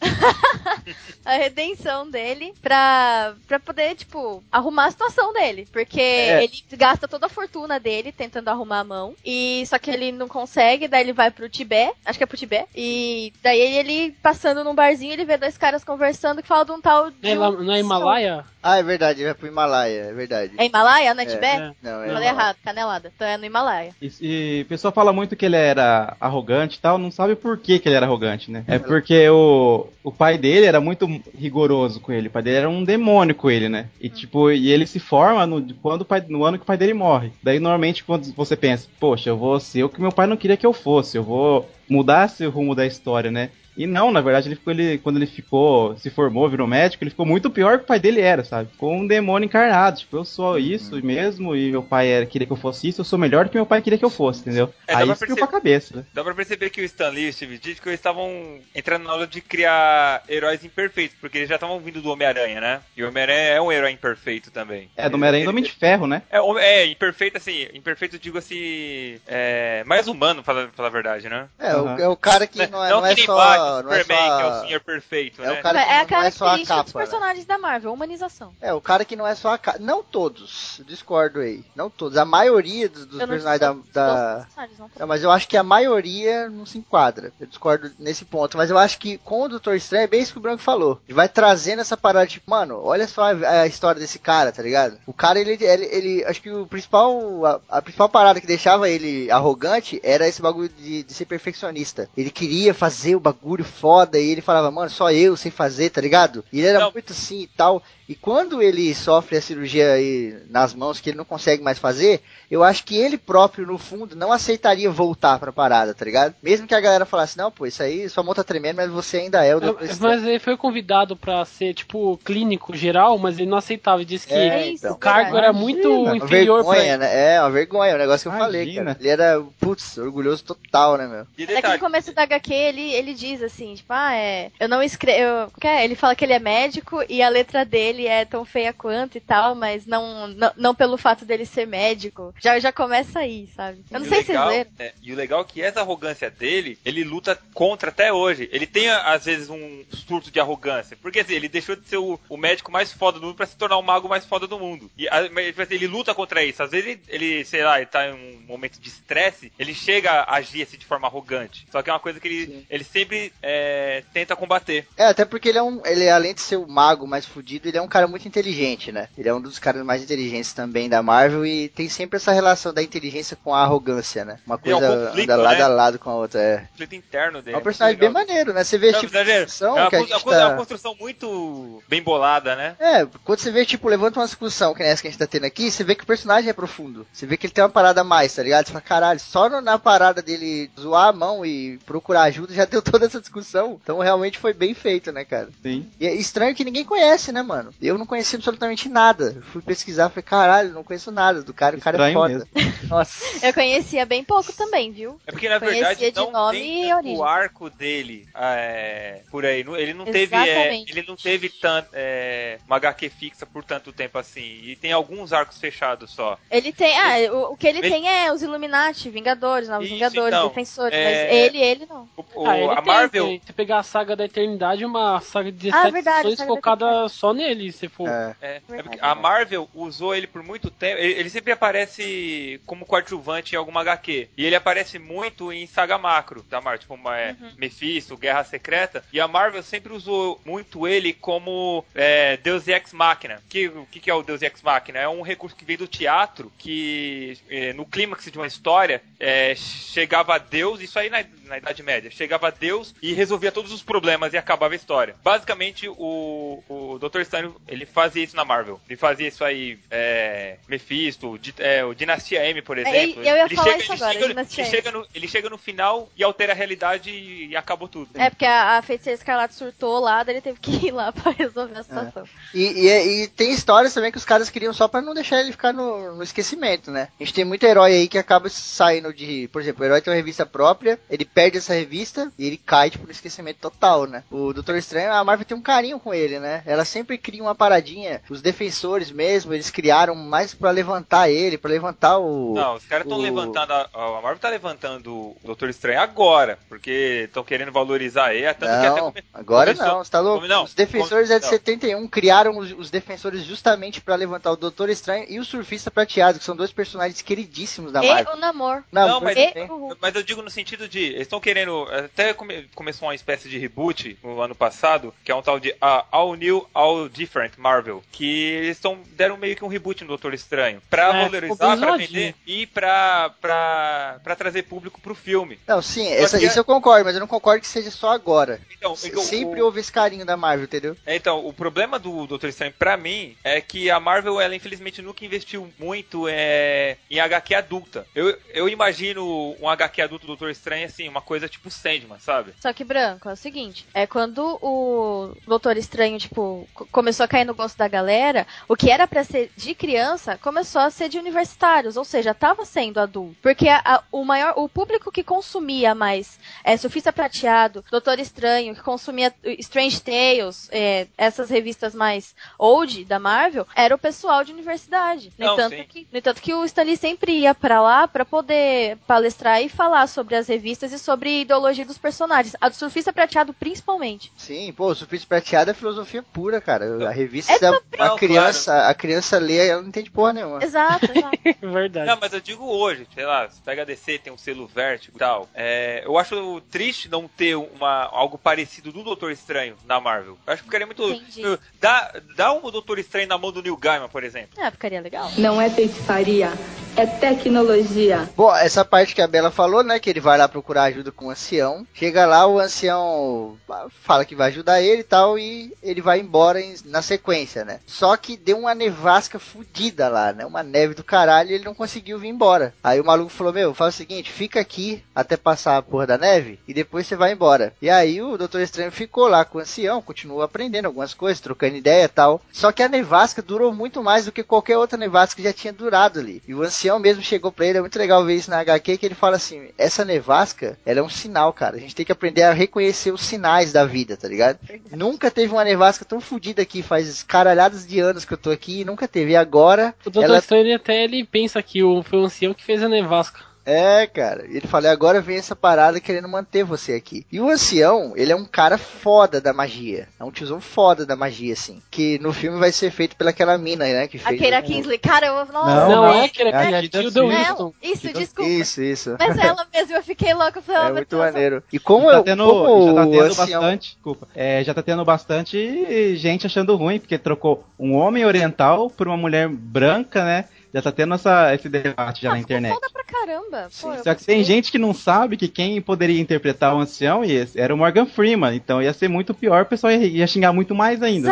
a redenção dele pra, pra poder, tipo, arrumar a situação dele. Porque É. ele gasta toda a fortuna dele tentando arrumar a mão. E só que ele não consegue, daí ele vai pro Tibete. Acho que é pro Tibete. E daí ele, passando num barzinho, ele vê dois caras conversando que falam de um tal de. Não é, um- não é Himalaia? Ah, é verdade, vai pro Himalaia, é verdade. É Himalaia, não é É. Tibete? É. Não, é Falei errado, canelada. Então é no Himalaia. E, e o pessoal fala muito que ele era arrogante e tal, não sabe por que, que ele era arrogante, né? É porque o, o pai dele era muito rigoroso com ele, o pai dele era um demônio com ele, né? E tipo, e ele se forma no, quando o pai, no ano que o pai dele morre. Daí normalmente quando você pensa, poxa, eu vou ser o que meu pai não queria que eu fosse, eu vou mudar esse rumo da história, né? E não, na verdade, ele ficou, ele, quando ele ficou, se formou, virou médico, ele ficou muito pior que o pai dele era, sabe? Ficou um demônio encarnado. Tipo, eu sou isso mesmo, e meu pai era, queria que eu fosse isso, eu sou melhor do que meu pai queria que eu fosse, entendeu? É, dá Aí pra subiu perceber- pra cabeça, né? Dá pra perceber que o Stan Lee e o Steve Ditko eles estavam entrando na aula de criar heróis imperfeitos, porque eles já estavam vindo do Homem-Aranha, né? E o Homem-Aranha é um herói imperfeito também. É, do Homem-Aranha e do Homem de Ferro, né? É, é, imperfeito assim, imperfeito eu digo assim, é, mais humano, pra falar a verdade, né? É, o, Aham. é o cara que não é, não é que nem só. Não é Superman, que é o senhor perfeito, É né? o cara que é a não é só a característica dos capa. né? personagens da Marvel, humanização. É, o cara que não é só a capa. Não todos, discordo aí. Não todos. A maioria dos, dos personagens da. da- personagens. Não, mas eu acho que a maioria não se enquadra. Eu discordo nesse ponto. Mas eu acho que com o Doutor Estranho é bem isso que o Branco falou. Ele vai trazendo essa parada, tipo, mano, olha só a, a história desse cara, tá ligado? O cara, ele, ele, ele- acho que o principal, a, a principal parada que deixava ele arrogante era esse bagulho de, de ser perfeccionista. Ele queria fazer o bagulho foda e ele falava, mano, só eu sei fazer, tá ligado? E ele era Não. muito assim e tal. E quando ele sofre a cirurgia aí nas mãos que ele não consegue mais fazer, eu acho que ele próprio, no fundo, não aceitaria voltar pra parada, tá ligado? Mesmo que a galera falasse, não, pô, isso aí, sua mão tá tremendo, mas você ainda é o Dr. É, Estranho. Mas ele foi convidado pra ser, tipo, clínico geral, mas ele não aceitava. Ele disse que É, isso, então. o cargo era muito Uma inferior pra vergonha, ele. né? É, uma vergonha, o negócio que eu falei, Imagina. cara. Ele era, putz, orgulhoso total, né, meu? E Naquele detalhe, começo da HQ, ele, ele diz assim, tipo, ah, é. Eu não escrevo. Ele fala que ele é médico e a letra dele é tão feia quanto e tal, mas não, não, não pelo fato dele ser médico. Já, já começa aí, sabe? Eu não E sei se vocês legal- leram. é, e o legal é que essa arrogância dele, ele luta contra até hoje. Ele tem, às vezes, um surto de arrogância. Porque assim, ele deixou de ser o, o médico mais foda do mundo pra se tornar o mago mais foda do mundo. E tipo assim, ele luta contra isso. Às vezes ele, ele, sei lá, ele tá em um momento de estresse, ele chega a agir assim de forma arrogante. Só que é uma coisa que ele, ele sempre é, tenta combater. É, até porque ele é um. Ele, além de ser o mago mais fudido, ele é um cara muito inteligente, né? Ele é um dos caras mais inteligentes também da Marvel e tem sempre essa relação da inteligência com a arrogância, né? Uma E é um coisa conflito, anda lado né? a lado com a outra. É, conflito interno dele. é um personagem bem Legal. maneiro, né? Você vê Não, tipo discussão é, uma, que a con- gente é uma tá... construção muito bem bolada, né? É, quando você vê, tipo, levanta uma discussão que nem essa que a gente tá tendo aqui, você vê que o personagem é profundo. Você vê que ele tem uma parada a mais, tá ligado? Você fala, caralho, só na parada dele zoar a mão e procurar ajuda já deu toda essa discussão. Então realmente foi bem feito, né, cara? Sim. E é estranho que ninguém conhece, né, mano? Eu não conhecia absolutamente nada. Eu fui pesquisar, falei, caralho, não conheço nada do cara, o cara é Estranho foda. Nossa. Eu conhecia bem pouco também, viu? É porque na Conhecia verdade de não nome tem e o arco dele é, por aí. Ele não teve, é, ele não teve tanto é, uma HQ fixa por tanto tempo assim. E tem alguns arcos fechados só. Ele tem. Ah, o, o que ele, Ele- tem é os Illuminati, Vingadores, Novos Isso, Vingadores, então, Defensores, é- mas ele, ele não. O, o- Ah, ele a tem, Marvel. Se pegar a saga da Eternidade, uma saga de Ah, 17 verdade, edições saga da focada só nele, se for. É. é, é porque a Marvel usou ele por muito tempo. Ele, ele sempre aparece como coadjuvante em alguma HQ. E ele aparece muito em saga macro da Marvel, tipo é, Uhum. Mephisto, Guerra Secreta. E a Marvel sempre usou muito ele como é, Deus Ex Machina. Que, o que, que é o Deus Ex Machina? É um recurso que vem do teatro que é, no clímax de uma história é, chegava a Deus, isso aí na, na Idade Média, chegava a Deus e resolvia todos os problemas e acabava a história. Basicamente, o, o Dr. Stone, ele fazia isso na Marvel. Ele fazia isso aí, é, Mephisto, Di- é, o Dinastia M, por exemplo. eu ia ele falar chega, isso ele agora, chega- Dinastia ele M. chega no, ele chega no final e altera a realidade e, e acabou tudo. É, porque a, a feiticeira escarlate surtou lá, daí ele teve que ir lá pra resolver a situação. E, e- e tem histórias também que os caras queriam só pra não deixar ele ficar no, no esquecimento, né? A gente tem muito herói aí que acaba saindo de. Por exemplo, o herói tem uma revista própria, ele perde essa revista e ele cai, tipo, no esquecimento total, né? O Doutor Estranho, a Marvel tem um carinho com ele, né? Ela sempre cria uma paradinha. Os defensores mesmo, eles criaram mais pra levantar ele, pra levantar o. Não, os caras estão o- levantando. A, a Marvel tá levantando o Doutor Estranho agora, porque estão querendo valorizar ele. Tanto que até Não, come- agora começou- não, você tá louco? come- não, os defensores come- é de não. 71 criaram os, os defensores justamente pra levantar o Doutor Estranho e o Surfista Prateado, que são dois personagens queridíssimos da E Marvel. o namor. Não, mas- E. Mas eu digo no sentido de, eles estão querendo, até come- começou uma espécie de reboot no ano passado, que é um tal de ah, All New, All Different Marvel, que eles estão deram meio que um reboot no Doutor Estranho, pra É, valorizar, pra vender, e pra, pra, pra trazer público pro filme. Não, sim, essa, que isso eu concordo, mas eu não concordo que seja só agora. Então, então, Sempre o- houve esse carinho da Marvel, entendeu? É, Então, o problema do Doutor Estranho, pra mim, é que a Marvel, ela infelizmente nunca investiu muito é, em HQ adulta. Eu, eu imagino um HQ adulto do Doutor Estranho, assim, uma coisa tipo Sandman, sabe? Só que, Branco, é o seguinte: é quando o Doutor Estranho, tipo, co- começou a cair no gosto da galera, o que era pra ser de criança começou a ser de universitários, ou seja, tava sendo adulto. Porque a- a- o maior, o público que consumia mais é, Surfista Prateado, Doutor Estranho, que consumia Strange Tales, é, essas revistas mais old da Marvel, era o pessoal de universidade. No, Não, entanto, sim. que, no entanto que o Stanley sempre ia pra lá pra poder palestrar e falar sobre as revistas e sobre a ideologia dos personagens. A do Surfista Prateado, principalmente. Sim, pô, o Surfista Prateado é filosofia pura, cara. A revista, É a, Não, criança, a criança lê, ela não entende porra nenhuma. Exato, exato. Verdade. Não, mas eu digo hoje, sei lá, você pega a DC, tem um selo Vertigo e tal. É, eu acho triste não ter uma, algo parecido do Doutor Estranho na Marvel. Eu acho que ficaria muito. Entendi. Dá, dá um Doutor Estranho na mão do Neil Gaiman, por exemplo. É, ficaria legal. Não é feitiçaria, é tecnologia. Bom, essa parte que a Bela falou, né? Que ele vai lá procurar ajuda com o ancião. Chega lá, o ancião fala que vai ajudar ele e tal, e ele vai embora em- na sequência, né? Só que deu uma nevasca fudida lá, né? Uma neve do caralho e ele não conseguiu vir embora. Aí o maluco falou: Meu, faz o seguinte, fica aqui até passar a porra da neve e depois você vai embora. E aí o Doutor Estranho ficou lá com o ancião, continuou aprendendo algumas coisas, trocando ideia e tal. Só que a nevasca durou muito mais do que qualquer outra nevasca que já tinha durado ali. E o ancião mesmo chegou pra ele, é muito legal ver isso na HQ, que ele fala assim, essa nevasca, ela é um sinal, cara. A gente tem que aprender a reconhecer os sinais da vida, tá ligado? Nunca teve uma nevasca tão fodida aqui, faz caralhadas de anos que eu tô aqui e nunca teve. E agora, O Doutor ela... Estranho até ele pensa que o, foi o ancião que fez a nevasca. É, cara. Ele fala, "E agora vem essa parada querendo manter você aqui. E o ancião, ele é um cara foda da magia. É um tiozão foda da magia, assim. Que no filme vai ser feito pelaquela mina, né? Que A fez. Keira Kingsley, cara, eu. Nossa, Não, Não, não. é que ele É a é Tilda é Winston. Isso, desculpa. Isso, isso. Mas ela mesmo, eu fiquei louca. Eu falei, oh, É meu muito Deus, maneiro. E como já eu. tá tendo, como já tá o tendo ancião- bastante, desculpa, é, já tá tendo bastante gente achando ruim, porque trocou um homem oriental por uma mulher branca, né? Já tá tendo essa, esse debate já Ah, na internet. foda pra caramba. Pô, Só que tem gente que não sabe que quem poderia interpretar o ancião era o Morgan Freeman, então ia ser muito pior, o pessoal ia, ia xingar muito mais ainda.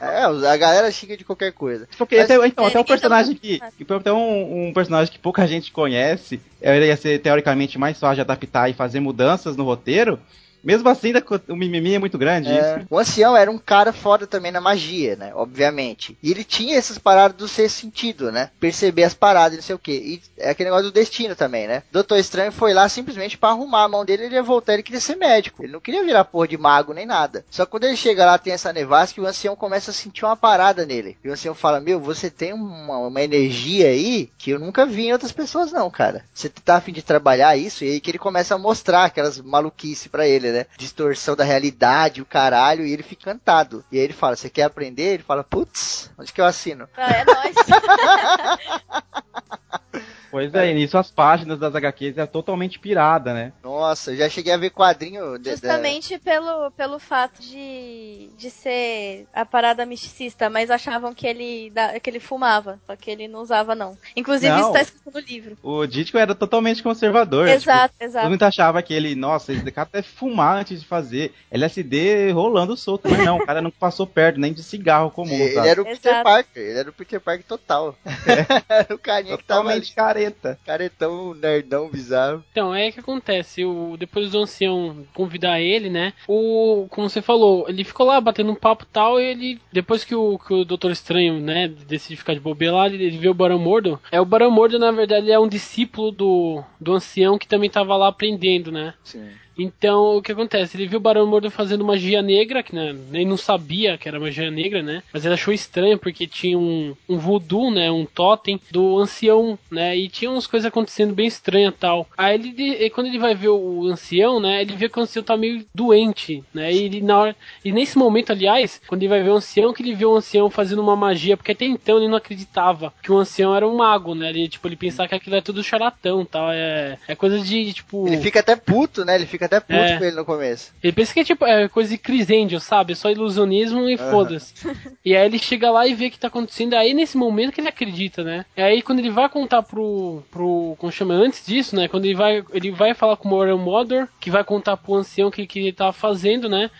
É, a galera xinga de qualquer coisa. Porque Mas- até, então, É, até o ninguém personagem tá- que, que até um, um personagem que pouca gente conhece, ele ia ser teoricamente mais fácil de adaptar e fazer mudanças no roteiro. Mesmo assim, o mimimi é muito grande. É, isso. o ancião era um cara foda também na magia, né? Obviamente. E ele tinha essas paradas do ser sentido, né? Perceber as paradas e não sei o que. E é aquele negócio do destino também, né? Doutor Estranho foi lá simplesmente pra arrumar a mão dele, ele ia voltar, ele queria ser médico. Ele não queria virar porra de mago nem nada. Só que quando ele chega lá, tem essa nevasca e o ancião começa a sentir uma parada nele. E o ancião fala: Meu, você tem uma, uma energia aí que eu nunca vi em outras pessoas, não, cara. Você tá afim de trabalhar isso? E aí que ele começa a mostrar aquelas maluquices pra ele, né? Distorção da realidade, o caralho, e ele fica encantado. E aí ele fala: Você quer aprender? Ele fala: Putz, onde que eu assino? Ah, é nóis. Pois é, e nisso as páginas das HQs é totalmente pirada, né? Nossa, eu já cheguei a ver quadrinho. de- Justamente pelo, pelo fato de, de ser a parada misticista, mas achavam que ele, que ele fumava, só que ele não usava, não. Inclusive, Não. isso tá escrito no livro. O Ditko era totalmente conservador. Exato, tipo, exato. Todo mundo achava que ele, nossa, esse cara deve fumar antes de fazer. LSD rolando solto. Mas não, o cara não passou perto nem de cigarro comum. Ele sabe? era o Peter. Parker, ele era o Peter Parker total. era o carinha que tava ali, Totalmente careta. caretão, nerdão, bizarro. Então, é que acontece, o, depois do ancião convidar ele, né? O, como você falou, ele ficou lá batendo um papo e tal, e ele, depois que o, que o Doutor Estranho, né, decide ficar de bobeira lá, ele, ele vê o Barão Mordo. É, o Barão Mordo, na verdade, é um discípulo do, do ancião que também tava lá aprendendo, né? Sim. Então, o que acontece? Ele viu o Barão Mordo fazendo magia negra, que né, nem não sabia que era magia negra, né? Mas ele achou estranho porque tinha um, um voodoo, né? Um totem do ancião, né? E tinha umas coisas acontecendo bem estranhas tal. Aí ele, quando ele vai ver o ancião, né? Ele vê que o ancião tá meio doente, né? E ele, na hora, e nesse momento, aliás, quando ele vai ver o ancião, que ele vê o ancião fazendo uma magia, porque até então ele não acreditava que o ancião era um mago, né? Ele, tipo, ele pensava que aquilo é tudo charlatão tal. É, é coisa de, tipo. Ele fica até puto, né? Ele fica até puto É. com ele no começo. Ele pensa que é tipo é coisa de Chris Angel, sabe? É só ilusionismo e Aham. foda-se. E aí ele chega lá e vê o que tá acontecendo. Aí nesse momento que ele acredita, né? E aí quando ele vai contar pro. pro. como chama? Antes disso, né? Quando ele vai. Ele vai falar com o Moral Mordor, que vai contar pro ancião o que, que ele tava fazendo, né?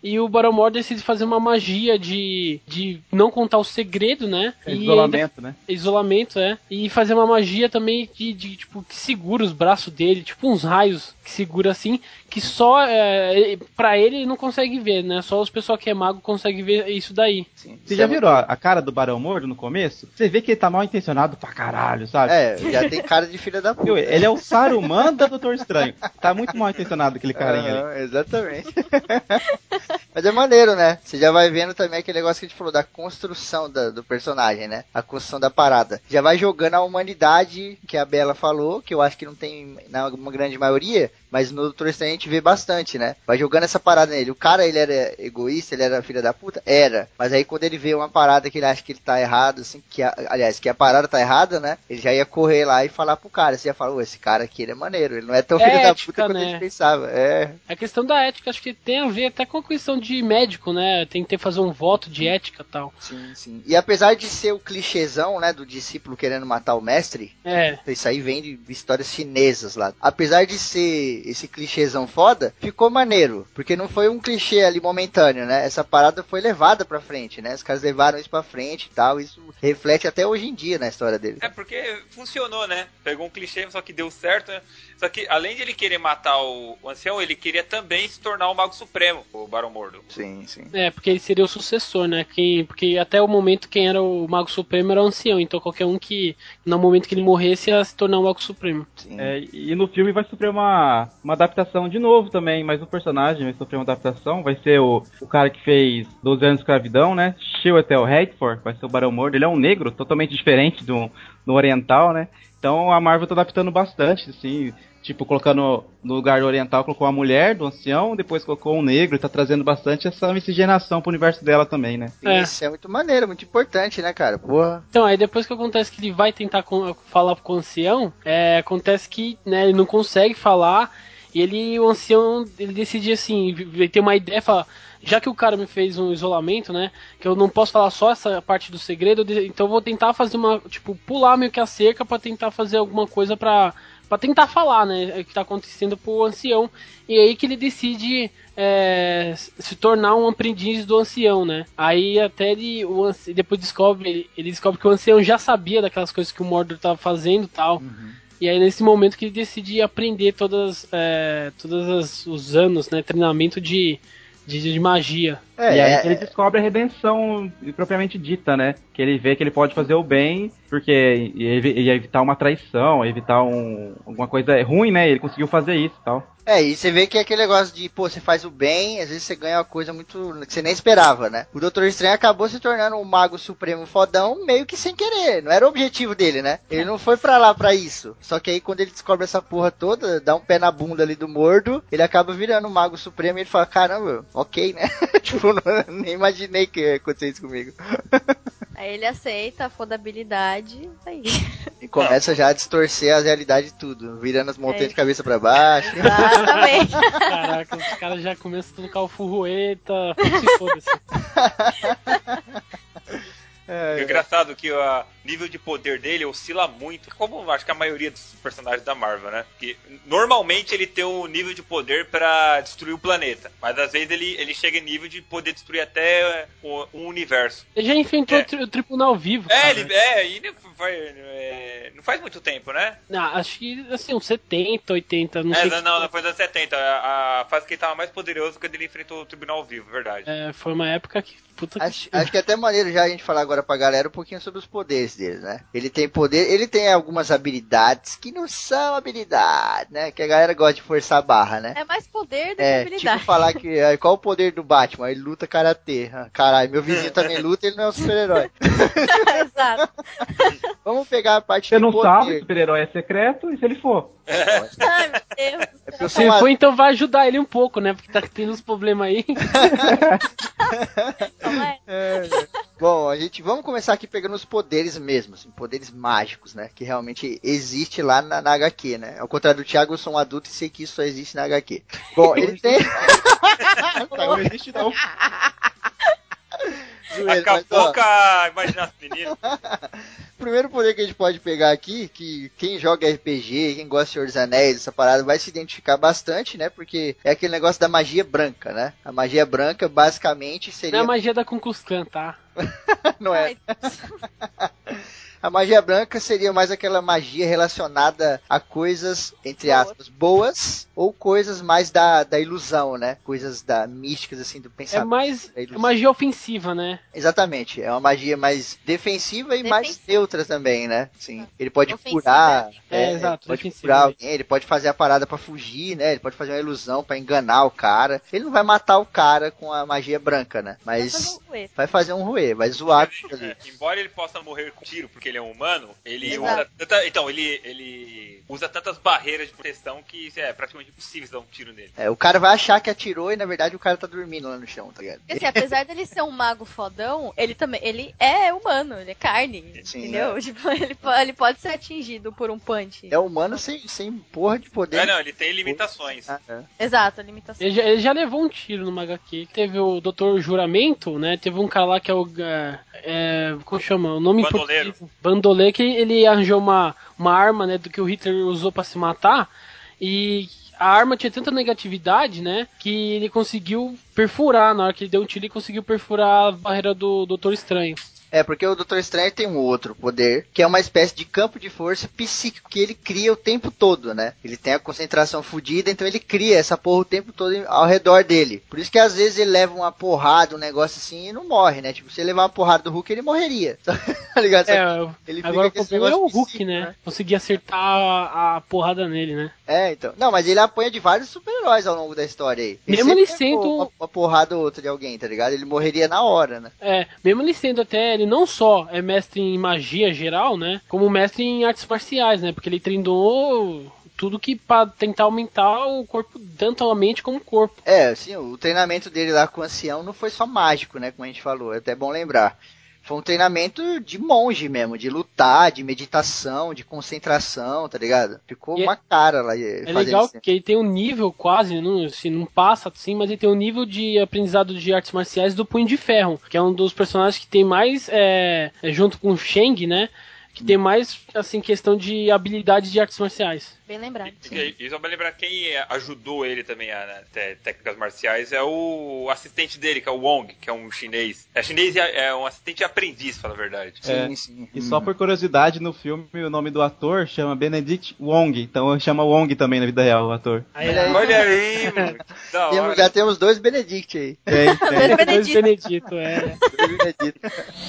E o Barão Mordor decide fazer uma magia de, de não contar o segredo, né? É isolamento, né? Isolamento, é. E fazer uma magia também de, de, tipo, que segura os braços dele, tipo uns raios que segura assim, que só é, pra ele não consegue ver, né? Só os pessoal que é mago consegue ver isso daí. Você já viu a, a cara do Barão Mordo no começo? Você vê que ele tá mal intencionado pra caralho, sabe? É, já tem cara de filha da puta. Ele é o Saruman da Doutor Estranho. Tá muito mal intencionado aquele carinha ali. Aham, exatamente. Mas é maneiro, né? Você já vai vendo também aquele negócio que a gente falou da construção da- do personagem, né? A construção da parada. Já vai jogando a humanidade que a Bela falou, que eu acho que não tem na uma grande maioria, mas no Doutor Estranho a gente vê bastante, né? Vai jogando essa parada nele. O cara, ele era egoísta, ele era filha da puta? Era. Mas aí quando ele vê uma parada que ele acha que ele tá errado, assim, que a- aliás, que a parada tá errada, né? Ele já ia correr lá e falar pro cara. Você ia falar, "Ô, esse cara aqui, ele é maneiro. Ele não é tão É filho da ética, puta quanto a né? gente pensava. É. A questão da ética acho que tem a ver até com a questão de médico, né? Tem que ter fazer um voto de ética e tal. Sim, sim. E apesar de ser o clichêzão, né, do discípulo querendo matar o mestre, É. isso aí vem de histórias chinesas lá. Apesar de ser esse clichêzão foda, ficou maneiro, porque não foi um clichê ali momentâneo, né? Essa parada foi levada pra frente, né? Os caras levaram isso pra frente e tal, isso reflete até hoje em dia na história dele. É porque funcionou, né? Pegou um clichê, só que deu certo, né? Só que além de ele querer matar o, ancião, ele queria também se tornar o Mago Supremo, o Barão Mordo. Sim, sim. É, porque ele seria o sucessor, né? Quem, porque até o momento quem era o Mago Supremo era o ancião, então qualquer um que, no momento que ele morresse, ia se tornar o Mago Supremo. É, e no filme vai sofrer uma, adaptação de novo também, mas o personagem vai sofrer uma adaptação, vai ser o, o cara que fez 12 anos de escravidão, né? Chiwetel Ejiofor, vai ser o Barão Mordo, ele é um negro, totalmente diferente do, do oriental, né? Então a Marvel tá adaptando bastante, assim, tipo, colocando no lugar do oriental, colocou uma mulher, do ancião, depois colocou um negro, e tá trazendo bastante essa miscigenação pro universo dela também, né? É. Isso é muito maneiro, muito importante, né, cara? Porra. Então, aí depois que acontece que ele vai tentar com- falar com o ancião, é, acontece que né, ele não consegue falar, e ele, o ancião, ele decide assim, ele tem uma ideia, fala, já que o cara me fez um isolamento, né, que eu não posso falar só essa parte do segredo, então eu vou tentar fazer uma, tipo, pular meio que a cerca pra tentar fazer alguma coisa pra para tentar falar, né, o que tá acontecendo pro ancião. E aí que ele decide é, se tornar um aprendiz do ancião, né? Aí até ele o depois descobre, ele, descobre que o ancião já sabia daquelas coisas que o Mordor tava fazendo e tal. E aí nesse momento que ele decide aprender todas, é, todos as- os anos, né, treinamento de, de, de magia. É, e aí é- que ele descobre a redenção propriamente dita, né? Que ele vê que ele pode fazer o bem, porque ia evitar uma traição, evitar um, alguma coisa ruim, né? Ele conseguiu fazer isso e tal. É, e você vê que é aquele negócio de, pô, você faz o bem, às vezes você ganha uma coisa muito. que você nem esperava, né? O Doutor Estranho acabou se tornando um mago supremo fodão, meio que sem querer. Não era o objetivo dele, né? Ele não foi pra lá pra isso. Só que aí quando ele descobre essa porra toda, dá um pé na bunda ali do mordo, ele acaba virando um mago supremo e ele fala, caramba, ok, né? tipo, não- nem imaginei que ia acontecer isso comigo. Aí ele aceita a fodabilidade, isso aí. E começa já a distorcer a realidade de tudo, virando as montanhas É. de cabeça pra baixo. Exatamente. Caraca, os caras já começam a tocar o furrueta, se foda-se. É engraçado que o nível de poder dele oscila muito, como acho que a maioria dos personagens da Marvel, né? Que normalmente ele tem um nível de poder pra destruir o planeta, mas às vezes ele, ele chega em nível de poder destruir até o, um universo. Ele já enfrentou É. o tri- o tribunal vivo. É, cara. ele, é, e não, faz, é, não faz muito tempo, né? Ah, acho que assim, uns 70, 80, não é, sei. não, não, não, foi nos anos 70. A, a fase que ele tava mais poderoso quando ele enfrentou o Tribunal Vivo, verdade. É, foi uma época que. Puta Acho, que. acho que é até maneiro já a gente falar agora pra galera um pouquinho sobre os poderes dele, né? Ele tem poder, ele tem algumas habilidades que não são habilidades, né? Que a galera gosta de forçar a barra, né? É mais poder do que É, habilidade. tipo falar que é, qual o poder do Batman? Ele luta karatê. Ah, Caralho, meu vizinho também luta, ele não é um super-herói. Exato. Vamos pegar a parte Você não poder. sabe se o super-herói é secreto, e se ele for? Ai, meu Deus. É Se uma- for, então vai ajudar ele um pouco, né? Porque tá tendo uns problemas aí. Calma aí. É, Bom, a gente vamos começar aqui pegando os poderes mesmo, assim, poderes mágicos, né? Que realmente existe lá na, na HQ, né? Ao contrário do Thiago, eu sou um adulto e sei que isso só existe na HQ. Bom, ele tem. Não existe não. Mas, Acabou ó, com a imaginação menino. O primeiro poder que a gente pode pegar aqui, que quem joga RPG, quem gosta de Senhor dos Anéis, essa parada, vai se identificar bastante, né? Porque é aquele negócio da magia branca, né? A magia branca, basicamente, Não é seria. a magia da Ku Klux Klan, tá? Não é. A magia branca seria mais aquela magia relacionada a coisas, entre aspas, boas, ou coisas mais da, da ilusão, né? Coisas da místicas, assim, do É pensamento. mais é ilusão. magia ofensiva, né? Exatamente, é uma magia mais defensiva e mais Defensiva. neutra também, né? Sim. Ele pode Ofensiva. curar, É, é, exato, pode defensiva. curar alguém, ele pode fazer a parada pra fugir, né? Ele pode fazer uma ilusão pra enganar o cara. Ele não vai matar o cara com a magia branca, né? vai Mas fazer um ruê. vai fazer um ruê, vai zoar. É, embora ele possa morrer com tiro porque ele é um humano, ele Exato. usa tanta, então ele ele usa tantas barreiras de proteção que é praticamente impossível dar um tiro nele. É, o cara vai achar que atirou e na verdade o cara tá dormindo lá no chão, tá ligado? Assim, apesar dele ser um mago fodão, ele também ele é humano, ele é carne, Sim, entendeu? Tipo, ele, ele pode ser atingido por um punch. É humano sem, sem porra de poder. É, não, ele tem limitações. Ah, é. Exato, limitação. Ele já, ele já levou um tiro no HQ. Teve o Dr. Juramento, né? Teve um cara lá que é o. É, é, como chama? O nome Bandoleiro. português. Bandoleiro, que ele arranjou uma, uma arma, né? Do que o Hitler usou pra se matar. E a arma tinha tanta negatividade, né? Que ele conseguiu perfurar. Na hora que ele deu um tiro, ele conseguiu perfurar a barreira do Doutor Estranho. É, porque o Doutor Estranho tem um outro poder, que é uma espécie de campo de força psíquico que ele cria o tempo todo, né? Ele tem a concentração fodida, então ele cria essa porra o tempo todo ao redor dele. Por isso que às vezes ele leva uma porrada, um negócio assim, e não morre, né? Tipo, se ele levar uma porrada do Hulk, ele morreria. tá ligado? É, ele agora o problema é o Hulk, psíquico, né? Conseguir acertar a, a porrada nele, né? É, então. Não, mas ele apanha de vários super-heróis ao longo da história aí. Mesmo sempre ele sendo- Uma, uma porrada ou outra de alguém, tá ligado? Ele morreria na hora, né? É, mesmo ele sendo até, ele não só é mestre em magia geral, né? Como mestre em artes marciais, né? Porque ele treinou tudo que pra tentar aumentar o corpo, tanto a mente como o corpo. É, assim, o treinamento dele lá com o ancião não foi só mágico, né? Como a gente falou, é até bom lembrar. Foi um treinamento de monge mesmo, de lutar, de meditação, de concentração, tá ligado? Ficou E é- uma cara lá. É legal que ele tem um nível quase, não, assim, não passa assim, mas ele tem um nível de aprendizado de artes marciais do Punho de Ferro, que é um dos personagens que tem mais, é, junto com o Shang, né? Que tem mais, assim, questão de habilidade de artes marciais. Bem lembrado. E, e só pra lembrar quem ajudou ele também a né, técnicas marciais é o assistente dele, que é o Wong, que é um chinês. É chinês e é é um assistente aprendiz, fala a verdade. Sim, É. sim. E só por curiosidade, no filme o nome do ator chama Benedict Wong. Então chama Wong também na vida real, o ator. Olha aí. Olha aí, mano. Temos- já temos dois Benedict aí. Tem, tem. Dois Benedito, é. Dois Benedict.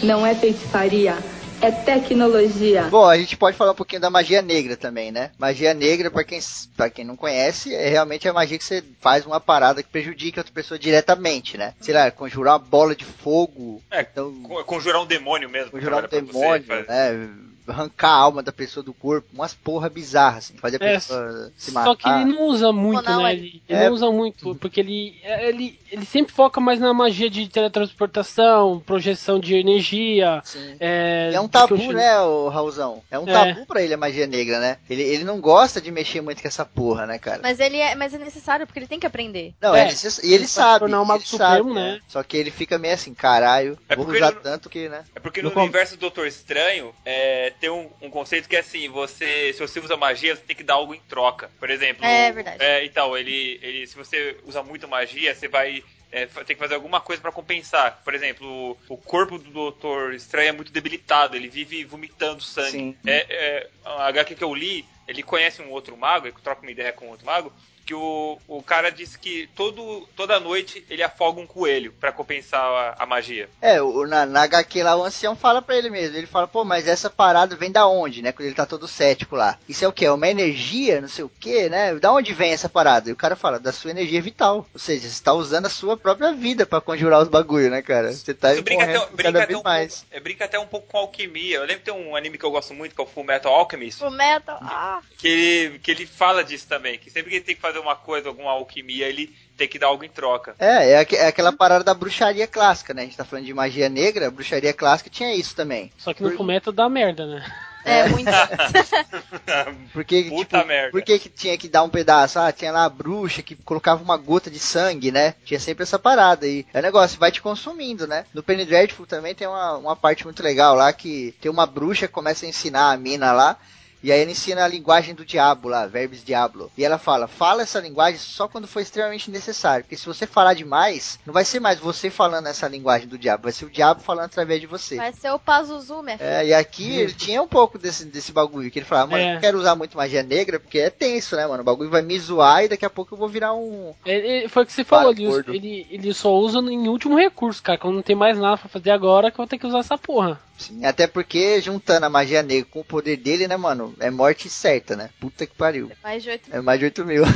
Não é feitiçaria, é tecnologia. Bom, a gente pode falar um pouquinho da magia negra também, né? Magia negra, pra quem, pra quem não conhece, é realmente a magia que você faz uma parada que prejudica outra pessoa diretamente, né? Sei lá, conjurar uma bola de fogo, É, então, con- Conjurar um demônio mesmo. conjurar um você, demônio, faz- né? Arrancar a alma da pessoa do corpo, umas porra bizarras, assim, fazer a É, pessoa se matar. Só que ele não usa muito, Não, não, né? é- Ele, ele É. não usa muito, porque ele, ele, ele sempre foca mais na magia de teletransportação, projeção de energia. É, É um eu tabu, né, o Raulzão? É um É. tabu pra ele a magia negra, né? Ele, ele não gosta de mexer muito com essa porra, né, cara? Mas ele é, mas é necessário porque ele tem que aprender. Não, É, é, necess- e ele ele sabe. tornar o Mago ele Supremo, sabe, né? Só que ele fica meio assim, caralho, É vou usar ele- tanto que, né? É porque No no, universo do Doutor Estranho é, tem um, um conceito que é assim, você. Se você usa magia, você tem que dar algo em troca. Por exemplo. É verdade. É, então, ele, ele. Se você usa muito magia, você vai. é, ter que fazer alguma coisa pra compensar. Por exemplo, o, o corpo do Doutor Estranho é muito debilitado, ele vive vomitando sangue. Sim. É, é, a HQ que eu li, ele conhece um outro mago, ele troca uma ideia com um outro mago, que o, o cara disse que todo, toda noite ele afoga um coelho pra compensar a, a magia. É, o, na, na HQ lá o ancião fala pra ele mesmo. Ele fala, pô, mas essa parada vem da onde, né? Quando ele tá todo cético lá. Isso é o quê? É uma energia, não sei o quê, né? Da onde vem essa parada? E o cara fala, da sua energia vital. Ou seja, você tá usando a sua própria vida pra conjurar os bagulho, né, cara? Você tá Isso brinca até, brinca cada até vez um mais. pouco, é, brinca até um pouco com alquimia. Eu lembro que tem um anime que eu gosto muito, que é o Full Metal Alchemist, O metal. Ah, que que ele fala disso também, que sempre que ele tem que fazer fazer uma coisa, alguma alquimia, ele tem que dar algo em troca. É, é, é aquela parada da bruxaria clássica, né? A gente tá falando de magia negra, bruxaria clássica tinha isso também. Só que no fumeto dá merda, né? É, muito. Porque, Puta tipo, merda. por que que tinha que dar um pedaço? Ah, tinha lá a bruxa que colocava uma gota de sangue, né? Tinha sempre essa parada aí. É um negócio, vai te consumindo, né? No Penny Dreadful também tem uma, uma parte muito legal lá que tem uma bruxa que começa a ensinar a mina lá. E aí ela ensina a linguagem do diabo lá, verbos diablo. E ela fala, fala essa linguagem só quando for extremamente necessário. Porque se você falar demais, não vai ser mais você falando essa linguagem do diabo, vai ser o diabo falando através de você. Vai ser o Pazuzu, minha filha. É, e aqui ele tinha um pouco desse, desse bagulho, que ele falava, mano, É. eu não quero usar muito magia negra, porque é tenso, né, mano? O bagulho vai me zoar e daqui a pouco eu vou virar um. Ele, foi o que você falou, ele, ele, ele só usa em último recurso, cara. Quando não tem mais nada pra fazer agora, que eu vou ter que usar essa porra. Sim, até porque juntando a magia negra com o poder dele, né, mano? É morte certa, né? Puta que pariu. Mais de 8 É mais de 8 mil.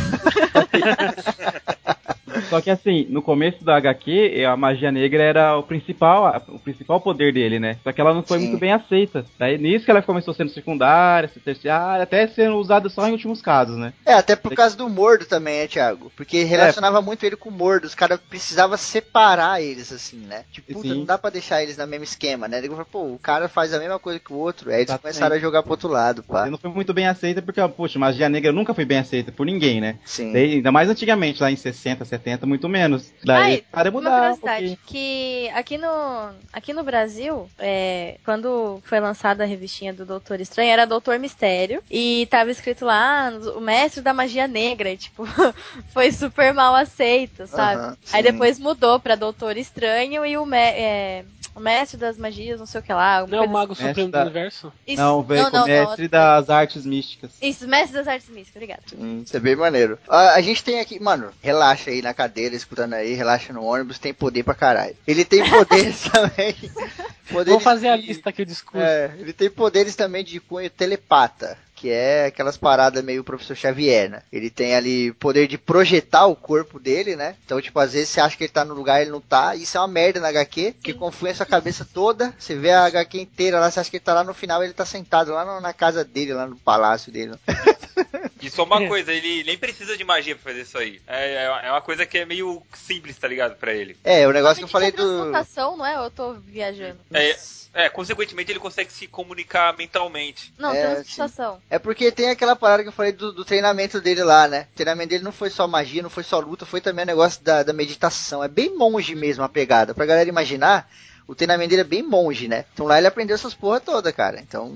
Só que assim, no começo da HQ, a magia negra era o principal, o principal poder dele, né? Só que ela não foi Sim. muito bem aceita. Daí nisso que ela começou sendo secundária, terciária, até sendo usada só em últimos casos, né? É, até por causa do Mordo também, né, Thiago? Porque relacionava muito ele com o Mordo. Os caras precisavam separar eles, assim, né? Tipo, puta, Sim. não dá pra deixar eles no mesmo esquema, né? Ele falou, pô, o cara faz a mesma coisa que o outro. Aí eles Exatamente. começaram a jogar pro outro lado, pá. E não foi muito bem aceita porque, ó, poxa, magia negra nunca foi bem aceita por ninguém, né? Sim. Daí, ainda mais antigamente, lá em 60, 70, muito menos. Daí, Ai, para Uma mudar um curiosidade, pouquinho. que aqui no, aqui no Brasil, é, quando foi lançada a revistinha do Doutor Estranho, era Doutor Mistério, e tava escrito lá, o mestre da magia negra, e, tipo, foi super mal aceito, sabe? Aham, Aí sim. depois mudou pra Doutor Estranho e o, me- é, o mestre das magias, não sei o que lá. Não é o Mago Mestre Supremo da- do Universo? Isso, Não, veio com o mestre das artes místicas. Isso, mestre das artes místicas, obrigado. Hum, Isso é bem maneiro. A, a gente tem aqui, mano, relaxa aí na cadeira, escutando aí, relaxa no ônibus, tem poder pra caralho. Ele tem poderes também. Poderes Vou fazer a de- lista aqui, o discurso. É, ele tem poderes também de cunho telepata. Que é aquelas paradas meio professor Xavier, né? Ele tem ali poder de projetar o corpo dele, né? Então, tipo, às vezes você acha que ele tá no lugar e ele não tá. Isso é uma merda na HQ, que confunde a sua cabeça toda. Você vê a HQ inteira lá, você acha que ele tá lá no final, ele tá sentado lá na casa dele, lá no palácio dele. E só uma coisa, ele nem precisa de magia pra fazer isso aí. É, é uma coisa que é meio simples, tá ligado? Pra ele. É, o negócio que eu falei é do. não é? Ou eu tô viajando? É, é, consequentemente ele consegue se comunicar mentalmente. Não, É, transmutação. É porque tem aquela parada que eu falei do, do treinamento dele lá, né? O treinamento dele não foi só magia, não foi só luta, foi também o negócio da, da meditação. É bem monge mesmo a pegada. Pra galera imaginar, o treinamento dele é bem monge, né? Então lá ele aprendeu essas porra toda, cara. Então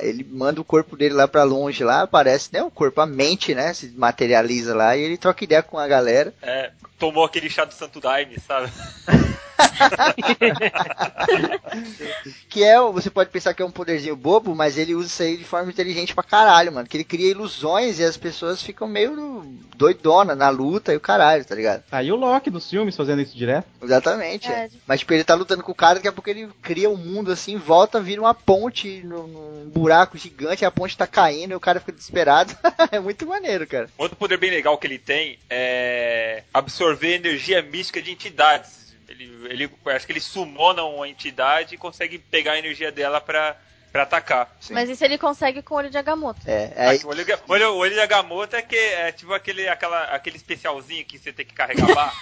ele manda o corpo dele lá pra longe, lá aparece, né? O corpo, a mente, né? Se materializa lá e ele troca ideia com a galera. É, tomou aquele chá do Santo Daime, sabe? Que é, o- você pode pensar que é um poderzinho bobo, mas ele usa isso aí de forma inteligente pra caralho, mano. Que ele cria ilusões e as pessoas ficam meio doidona na luta e o caralho, tá ligado? Tá aí o Loki dos filmes fazendo isso direto. Exatamente. É. é. Mas tipo, ele tá lutando com o cara, daqui a pouco ele cria um mundo assim, volta, vira uma ponte num, num buraco gigante, a ponte tá caindo e o cara fica desesperado. é muito maneiro, cara. Outro poder bem legal que ele tem é absorver energia mística de entidades. Ele, ele que ele sumona uma entidade e consegue pegar a energia dela pra, pra atacar. Sim. Mas isso ele consegue com o olho de Agamotto. É, aí, O olho, o olho, o olho de Agamotto é, que, é tipo aquele, aquela, aquele especialzinho que você tem que carregar lá.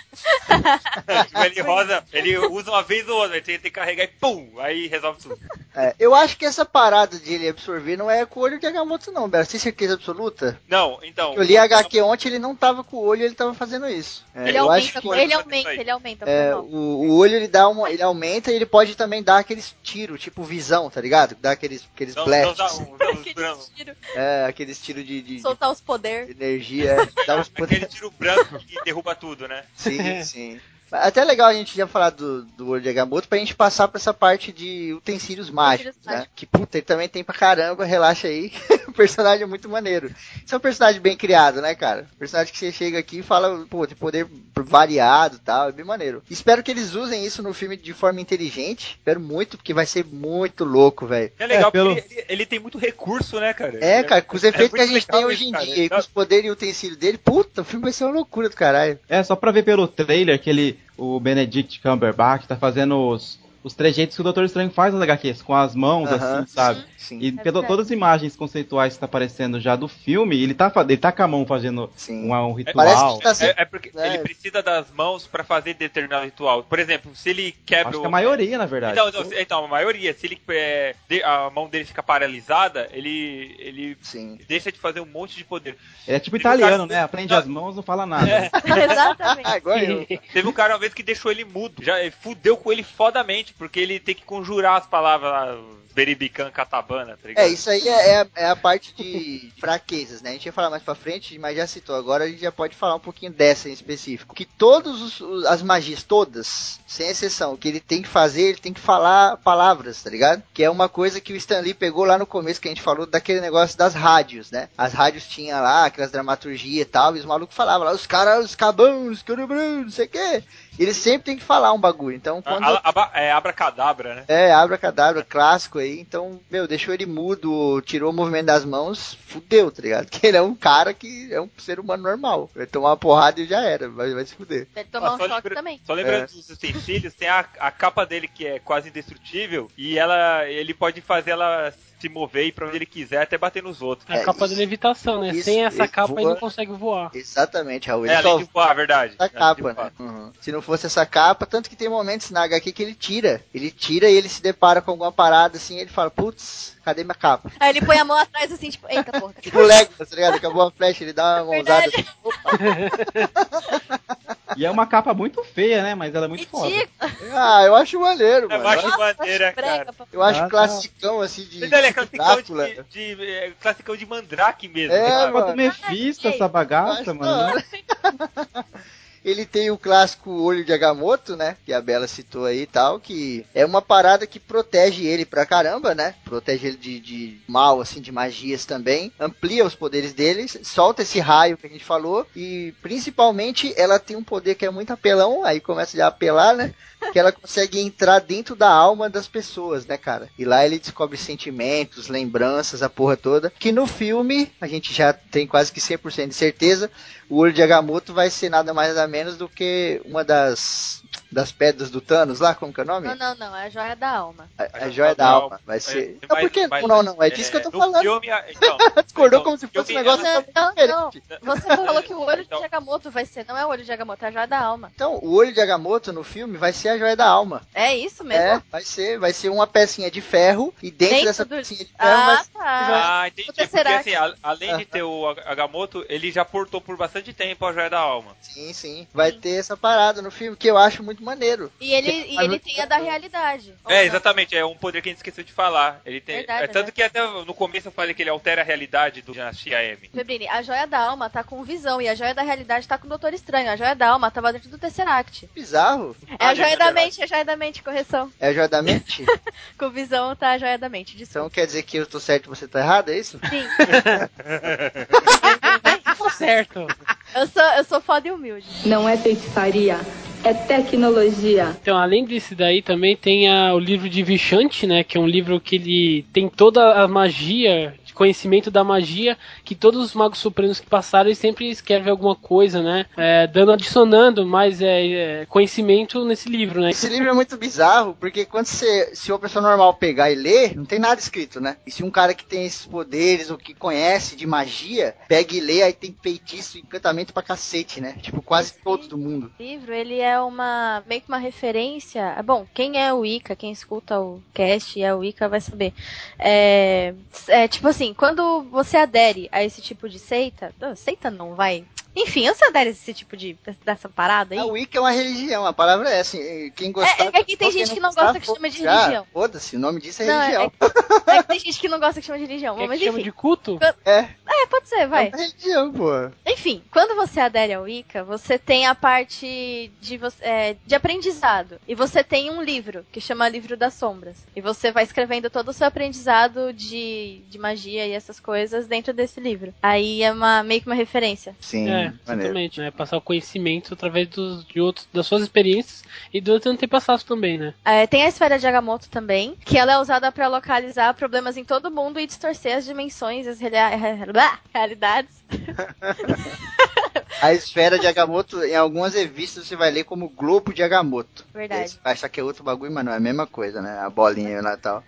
Tipo, ele roda, ele usa uma vez ou outra, ele tem que carregar e pum, aí resolve tudo. é, eu acho que essa parada de ele absorver não é com o olho de Agamotto, não, Bera. Você tem certeza absoluta? Não, então. Eu li a HQ ontem, ele não tava com o olho, ele tava fazendo isso. É, Ele eu acho aumenta, que ele aumenta, ele aumenta. é, foi mal. o, o olho ele dá uma, ele aumenta e ele pode também dar aqueles tiros, tipo visão, tá ligado? Dá aqueles, aqueles Não, não blasts. dá um, dá uns Aquele brancos. tiro, É, aqueles tiros de, de- soltar os poderes. energia. é, uns Aquele tiro branco que derruba tudo, né? Sim, sim. Até é legal a gente já falar do, do de Agamotto pra gente passar pra essa parte de utensílios mágicos, né? mágicos. Que puta, ele também tem pra caramba, relaxa aí. o personagem é muito maneiro. Isso é um personagem bem criado, né, cara? Personagem que você chega aqui e fala, pô, tem poder variado e tal, é bem maneiro. Espero que eles usem isso no filme de forma inteligente. Espero muito, porque vai ser muito louco, velho. É legal É, pelo- porque ele, ele- tem muito recurso, né, cara? É, cara, com os efeitos que a gente tem hoje em cara. dia, e com os poderes e utensílios dele, puta, o filme vai ser uma loucura do caralho. É, só pra ver pelo trailer que ele, o Benedict Cumberbatch tá fazendo os, os trejeitos que o Doutor Estranho faz nas HQs, com as mãos, Aham, assim, sabe? Sim. E É todas as imagens conceituais que tá aparecendo já do filme, ele tá, ele tá com a mão fazendo um, um Parece ritual. que tá É, é porque É. ele precisa das mãos pra fazer determinado ritual. Por exemplo, se ele quebra Acho o- que a maioria, na verdade. Então, não, se- então, a maioria, se ele é, a mão dele fica paralisada, ele ele Sim. deixa de fazer um monte de poder. Ele é tipo Teve um italiano, cara- né? Aprende Não. as mãos, não fala nada. É. Exatamente. Igual eu. Teve um cara uma vez que deixou ele mudo. Já fudeu com ele fodamente, porque ele tem que conjurar as palavras Beribican Catabana, tá ligado? É, isso aí é, é a, é a parte de fraquezas, né? A gente ia falar mais pra frente, mas já citou. Agora a gente já pode falar um pouquinho dessa em específico. Que todas as magias, todas, sem exceção, que ele tem que fazer, ele tem que falar palavras, tá ligado? Que é uma coisa que o Stan Lee pegou lá no começo, que a gente falou daquele negócio das rádios, né? As rádios tinham lá aquelas dramaturgias e tal, e os malucos falavam lá, os caras, os cabão, os não sei o quê. Ele sempre tem que falar um bagulho. Então, quando. A- a- a- é abracadabra, né? É, abracadabra, clássico aí. Então, meu, deixou ele mudo, tirou o movimento das mãos, fudeu, tá ligado? Que ele é um cara que é um ser humano normal. Vai tomar uma porrada e já era, vai, vai se fuder. Deve tomar Ó, um choque lembra- também. Só lembrando É. dos utensílios, tem a, a capa dele que é quase indestrutível e ela ele pode fazer ela se mover e ir pra onde ele quiser até bater nos outros. É a É, capa isso- de levitação, né? isso, Sem essa ele capa ele voa. não consegue voar. Exatamente, Raul. Ele É, só além de voar, verdade. essa capa, né? Uhum. Se não fosse essa capa, tanto que tem momentos na HQ que ele tira. Ele tira e ele se depara com alguma parada assim, ele fala, putz, cadê minha capa? Aí ele põe a mão atrás assim, tipo, eita porra. Tipo o Lego, tá ligado? Acabou a flecha, ele dá uma mãozada assim. E é uma capa muito feia, né? Mas ela é muito foda. Ridículo. Ah, eu acho maneiro, É mano. Eu acho, maneira, cara. eu acho Ah, classicão assim de, é de classicão Drácula. de, de- é classicão de mandrake mesmo. É? Capa mano. do Mephisto, essa bagaça, mano. Ele tem o clássico olho de Agamotto, né? Que a Bela citou aí e tal, que é uma parada que protege ele pra caramba, né? Protege ele de, de mal, assim, de magias também. Amplia os poderes dele, solta esse raio que a gente falou. E principalmente ela tem um poder que é muito apelão, aí começa já a apelar, né? Que ela consegue entrar dentro da alma das pessoas, né, cara? E lá ele descobre sentimentos, lembranças, a porra toda. Que no filme, a gente já tem quase que 100% de certeza, o olho de Agamotto vai ser nada mais nada menos do que uma das das pedras do Thanos lá, como que é o nome? Não, não, não, é a joia da alma. A, a joia da alma. Vai ser. É, Não, por que mas- não, não? É disso que eu tô falando. Filme, então, Discordou então, como se fosse um filme, negócio ela- Não, não, não. Você falou que o olho Então- de Agamotto vai ser. Não é o olho de Agamotto, é a joia da alma. Então, o olho de Agamotto no filme vai ser a joia da alma. É isso mesmo? É, vai ser, vai ser uma pecinha de ferro e dentro, Dentro dessa do- pecinha de ferro vai Ah, tá. Ah, entendi. Porque assim, a- além de ter o Ag- Agamotto, ele já portou por bastante tempo a Joia da Alma. Sim, sim. Vai ter essa parada no filme que eu acho muito maneiro. E ele, e ele tem a da realidade. É, exatamente, é um poder que a gente esqueceu de falar. Ele tem, Verdade, é tanto né? que até no começo eu falei que ele altera a realidade do Dinastia M. Febrini, a joia da alma tá com visão e a joia da realidade tá com o Doutor Estranho. A joia da alma tava dentro do Tesseract. Bizarro. É a Ah, joia é da verdade. mente, é a joia da mente, correção. É a joia da mente? Com visão tá a joia da mente. então Desculpa. quer dizer que eu tô certo e você tá errado, é isso? Sim, Tá certo. eu sou, eu sou foda e humilde. Não é feitiçaria, é tecnologia. Então, além desse daí, também tem a- o livro de Vichante, né? Que é um livro que ele tem toda a magia, conhecimento da magia, que todos os magos supremos que passaram, eles sempre escrevem alguma coisa, né? É, dando, adicionando mais é, é, conhecimento nesse livro, né? Esse livro é muito bizarro, porque quando você, se uma pessoa normal pegar e ler, não tem nada escrito, né? E se um cara que tem esses poderes ou que conhece de magia, pega e lê, aí tem feitiço e encantamento pra cacete, né? Tipo, quase todo do mundo. Livro, ele é uma meio que uma referência. Bom, quem é o Ica, quem escuta o cast e é o Ica vai saber. É, é tipo assim, quando você adere a esse tipo de seita, seita não, vai. Enfim, você adere a esse tipo de dessa parada aí. A Wicca é uma religião, a palavra é assim, quem gostar... É- é que tem gente que não gostar, gosta que chama de religião. Foda-se, o nome disso é Não, é, religião. é que tem gente que não gosta que chama de religião. Que, mas que chama enfim. de culto? É, É, pode ser, vai. é uma religião, pô. Enfim, quando você adere ao Wicca, você tem a parte de, é, de aprendizado. E você tem um livro, que chama Livro das Sombras. E você vai escrevendo todo o seu aprendizado de, de magia e essas coisas dentro desse livro. Aí é uma, meio que uma referência. Sim, É, maneiro. exatamente, né? Passar o conhecimento através dos, de outros, das suas experiências e dos antepassados também, né? É, tem a esfera de Agamotto também, que ela é usada para localizar problemas em todo mundo e distorcer as dimensões, as realidades. A esfera de Agamotto, em algumas revistas, você vai ler como globo de Agamotto. Verdade. Achar que é outro bagulho, mas não é a mesma coisa, né? A bolinha lá e tal.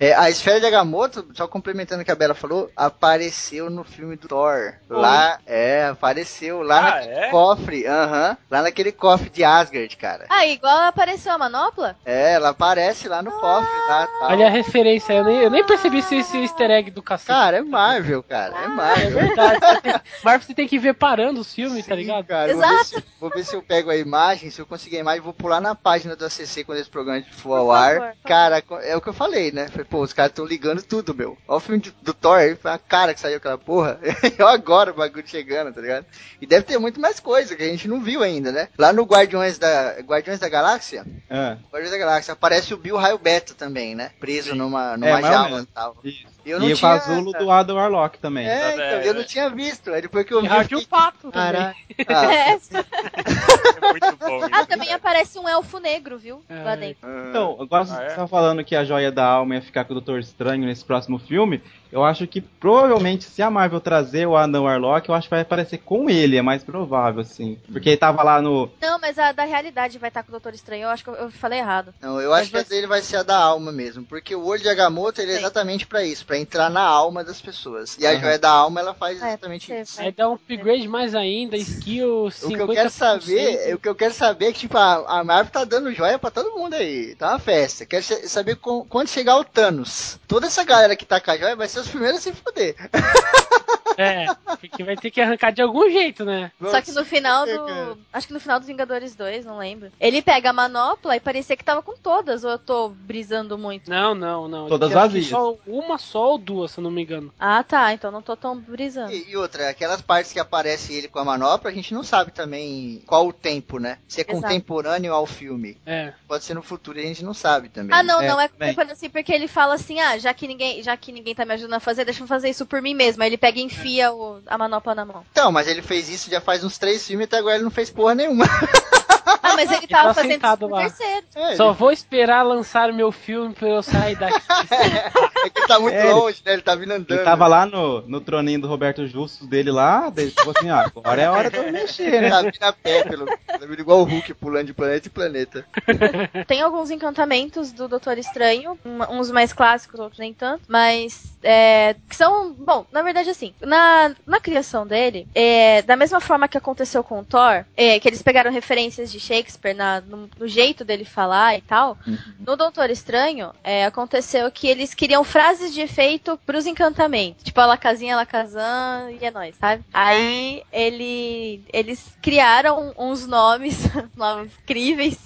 É, a esfera de Agamotto, só complementando o que a Bela falou, apareceu no filme do Thor. Lá, é, apareceu lá Ah, naquele é? cofre, aham. lá naquele cofre de Asgard, cara. Ah, igual apareceu a manopla? É, ela aparece lá no cofre, lá tal. Olha a referência, eu nem, eu nem percebi esse, esse easter egg do cacete. Cara, é Marvel, cara, é é Marvel. verdade. Você tem- Marvel você tem que ver parando os filmes, tá Sim, ligado? Cara, vou ver, se, vou ver se eu pego a imagem, se eu conseguir a imagem, vou pular na página do ACC quando esse programa for ao ar. Cara, é o que eu falei, né? Falei, pô, os caras estão ligando tudo, meu. Olha o filme de- do Thor, aí foi a cara que saiu aquela porra. Eu agora o bagulho chegando, tá ligado? E deve ter muito mais coisa que a gente não viu ainda, né? Lá no Guardiões da, Guardiões da Galáxia, Ah, Guardiões da Galáxia, aparece o Bill Raio Beta também, né? Preso numa, numa É, mais ou jaula e tal. isso. E eu não e o tinha- casulo do Adam Warlock também. É, então, eu não tinha visto. Aí depois que eu vi. E fiquei, Pato também. Caralho. Ah, É. É muito bom. Ah, também aparece um elfo negro, viu? Lá É. dentro. Então, agora você Ah, é? tá falando que a joia da alma ia ficar com o Doutor Estranho nesse próximo filme. Eu acho que provavelmente, se a Marvel trazer o Adam Warlock, eu acho que vai aparecer com ele, é mais provável, assim. Porque ele tava lá no. Não, mas a da realidade vai estar com o Doutor Estranho. Eu acho que eu, falei errado. Não, eu acho que a dele vai ser a da alma mesmo, porque o olho de Agamotto ele é Sim. exatamente pra isso, pra entrar na alma das pessoas. E a joia da alma ela faz É, exatamente pode isso. Aí dá um upgrade mais ainda, skill 50%. O que eu quero saber, o que eu quero saber é que tipo a, a Marvel tá dando joia pra todo mundo aí, tá uma festa. Quero saber com- quando chegar o Thanos. Toda essa galera que tá com a joia vai ser os primeiros a se fuder. É, porque vai ter que arrancar de algum jeito, né? Só que no final É, do. Acho que no final dos Vingadores 2, não lembro. Ele pega a manopla e parecia que tava com todas, ou eu tô brisando muito? Não, não, não. Todas vazias. Só uma só ou duas, se eu não me engano. Ah, tá. Então não tô tão brisando. E, e outra, aquelas partes que aparece ele com a manopla, a gente não sabe também qual o tempo, né? Se é Exato. contemporâneo ao filme. É. Pode ser no futuro, a gente não sabe também. Ah, não, É, não é culpa assim, porque ele fala assim, ah, já que ninguém, já que ninguém tá me ajudando a fazer, deixa eu fazer isso por mim mesmo. Aí ele pega e enfia o- a manopla na mão. Então, mas ele fez isso já faz uns três filmes e até agora ele não fez porra nenhuma. Ah, mas ele tá tava fazendo isso sentado pro lá. terceiro. É, Só vou esperar lançar meu filme pra eu sair daqui. É que ele tá muito É, ele- longe, né? Ele tá vindo andando. Ele tava lá no, no troninho do Roberto Justus dele lá, daí ele falou assim, ah, agora é a hora de eu mexer, Ele né? tá vindo a pé, pelo... tá vindo igual o Hulk, pulando de planeta em planeta. Tem alguns encantamentos do Doutor Estranho, um- uns mais clássicos, outros nem tanto, mas é, que são, bom, na verdade assim, na, na criação dele, é, da mesma forma que aconteceu com o Thor, é, que eles pegaram referências de Shakespeare na- no, no jeito dele falar e tal, no Doutor Estranho, é, aconteceu que eles queriam frases de efeito pros encantamentos, tipo a Lacazinha, Lacazan e é nóis, sabe? Aí ele, eles criaram uns nomes, nomes incríveis,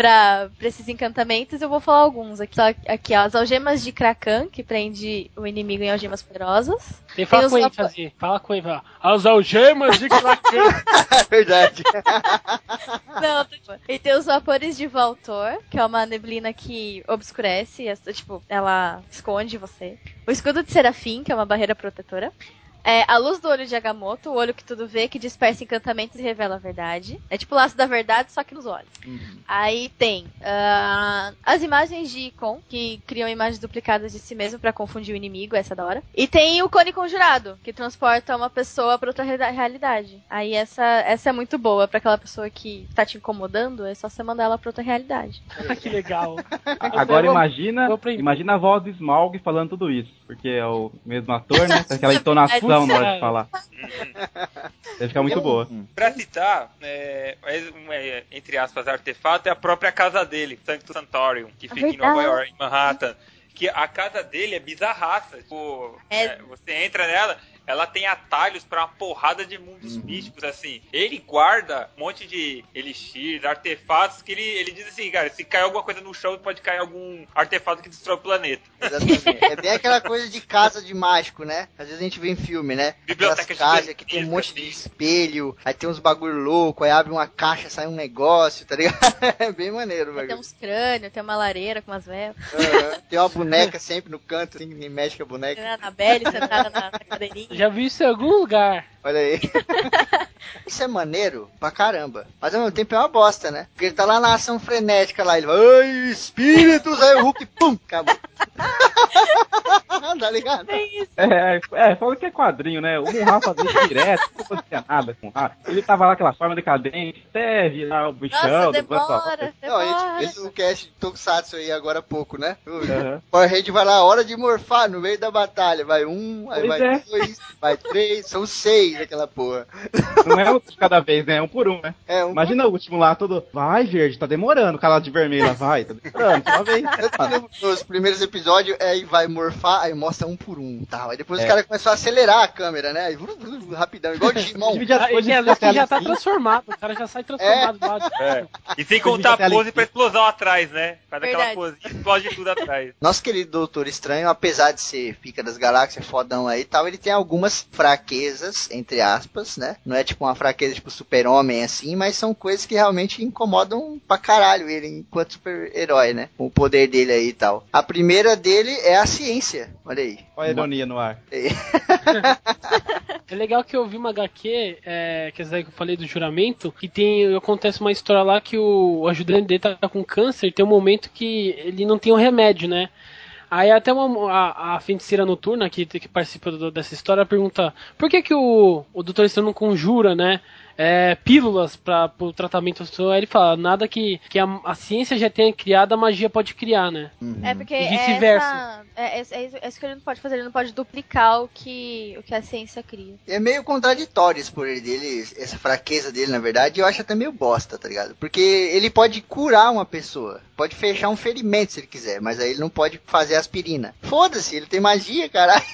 pra, pra esses encantamentos, eu vou falar alguns aqui. Só aqui, ó, as algemas de Krakan, que prende o inimigo em algemas poderosas. Tem fala Tem com vapor- fazer. Fala com ele, fala. As algemas de Kraken. É verdade. Não, tô- e tem os vapores de Valtor, que é uma neblina que obscurece, tipo, ela esconde você. O escudo de Serafim, que é uma barreira protetora. É, a luz do olho de Agamotto, o olho que tudo vê, que dispersa encantamentos e revela a verdade. É tipo o laço da verdade, só que nos olhos. Aí tem ah, as imagens de Icon, que criam imagens duplicadas de si mesmo pra confundir o inimigo, essa é da hora. E tem o cone conjurado, que transporta uma pessoa pra outra rea- realidade. Aí essa, essa é muito boa pra aquela pessoa que tá te incomodando, é só você mandar ela pra outra realidade. que legal. Agora vou- imagina, vou imagina a voz do Smaug falando tudo isso, porque é o mesmo ator, né? Aquela entonação na hora de falar. Deve ficar muito boa. Pra citar, é, um, é, entre aspas, artefato é a própria casa dele, Sanctus Santorium, que fica em Nova. York, em Manhattan. Que a casa dele é bizarraça. Tipo, É. é, você entra nela, ela tem atalhos pra uma porrada de mundos místicos, assim. Ele guarda um monte de elixir, artefatos, que ele, ele diz assim, cara, se cair alguma coisa no chão, pode cair algum artefato que destrói o planeta. Exatamente. É bem aquela coisa de casa de mágico, né? Às vezes a gente vê em filme, né? Biblioteca casas que tem um monte de espelho, aí tem uns bagulho louco, aí abre uma caixa, sai um negócio, tá ligado? É bem maneiro, o Tem uns crânios, tem uma lareira com umas velas. Aham. Tem uma boneca sempre no canto, assim, ninguém mexe com a boneca. Tem a Anabelle sentada na, na cadeirinha. Já vi isso em algum lugar. Olha aí. Isso é maneiro pra caramba. Mas ao mesmo tempo é uma bosta, né? Porque ele tá lá na ação frenética lá, ele vai, ai, espíritos, aí o Hulk, pum, acabou. tá ligado? É, é, falando que é quadrinho, né? O Munra fazia isso direto, não fazia nada com o Munra. Ele tava lá aquela forma decadente, até virar o bichão. Nossa, depois só- demora, Não, demora. ele, ele no cast de Tokusatsu aí agora há pouco, né? O Aham. Power Ranger vai lá, hora de morfar no meio da batalha. Vai um, aí Pois vai é. dois, vai três, são seis aquela porra. Não é um de cada vez, né? É um por um, né? É, um Imagina o último lá, todo. Vai, verde, tá demorando. O cara lá de vermelho lá, vai, tá demorando, só uma vez. No- Nos primeiros episódios, é, aí vai morfar, aí mostra um por um, tal. Aí depois É. os caras começam a acelerar a câmera, né? Aí, vru, vru, vru, rapidão, igual o Digimon. É em louco que já tá assim. transformado. O cara já sai transformado lá. de- É. E sem Hoje contar a pose pra explosão atrás, né? Faz aquela pose e explode tudo atrás. Nosso querido Doutor Estranho, apesar de ser pica das galáxias, fodão aí e tal, ele tem algumas fraquezas, entre aspas, né? Não é tipo uma fraqueza tipo super-homem assim, mas são coisas que realmente incomodam pra caralho ele enquanto super-herói, né? Com o poder dele aí e tal. A primeira dele é a ciência. Olha aí. Olha a ironia no ar. É legal que eu vi uma HQ, é, que é que eu falei do juramento, que tem. Acontece uma história lá que o ajudante dele tá com câncer e tem um momento que ele não tem um remédio, né? Aí até uma, a, a feiticeira noturna que, que participa do- dessa história pergunta por que, que o, o Doutor Estranho não conjura, né? É, pílulas para o tratamento. Aí ele fala, nada que, que a, a ciência já tenha criado, a magia pode criar, né? É porque vice-versa. é, é, é isso- é isso que ele não pode fazer, ele não pode duplicar o que, o que a ciência cria. É meio contraditório esse poder dele, essa fraqueza dele, na verdade, eu acho até meio bosta, tá ligado? Porque ele pode curar uma pessoa, pode fechar um ferimento se ele quiser, mas aí ele não pode fazer aspirina. Foda-se, ele tem magia, caralho.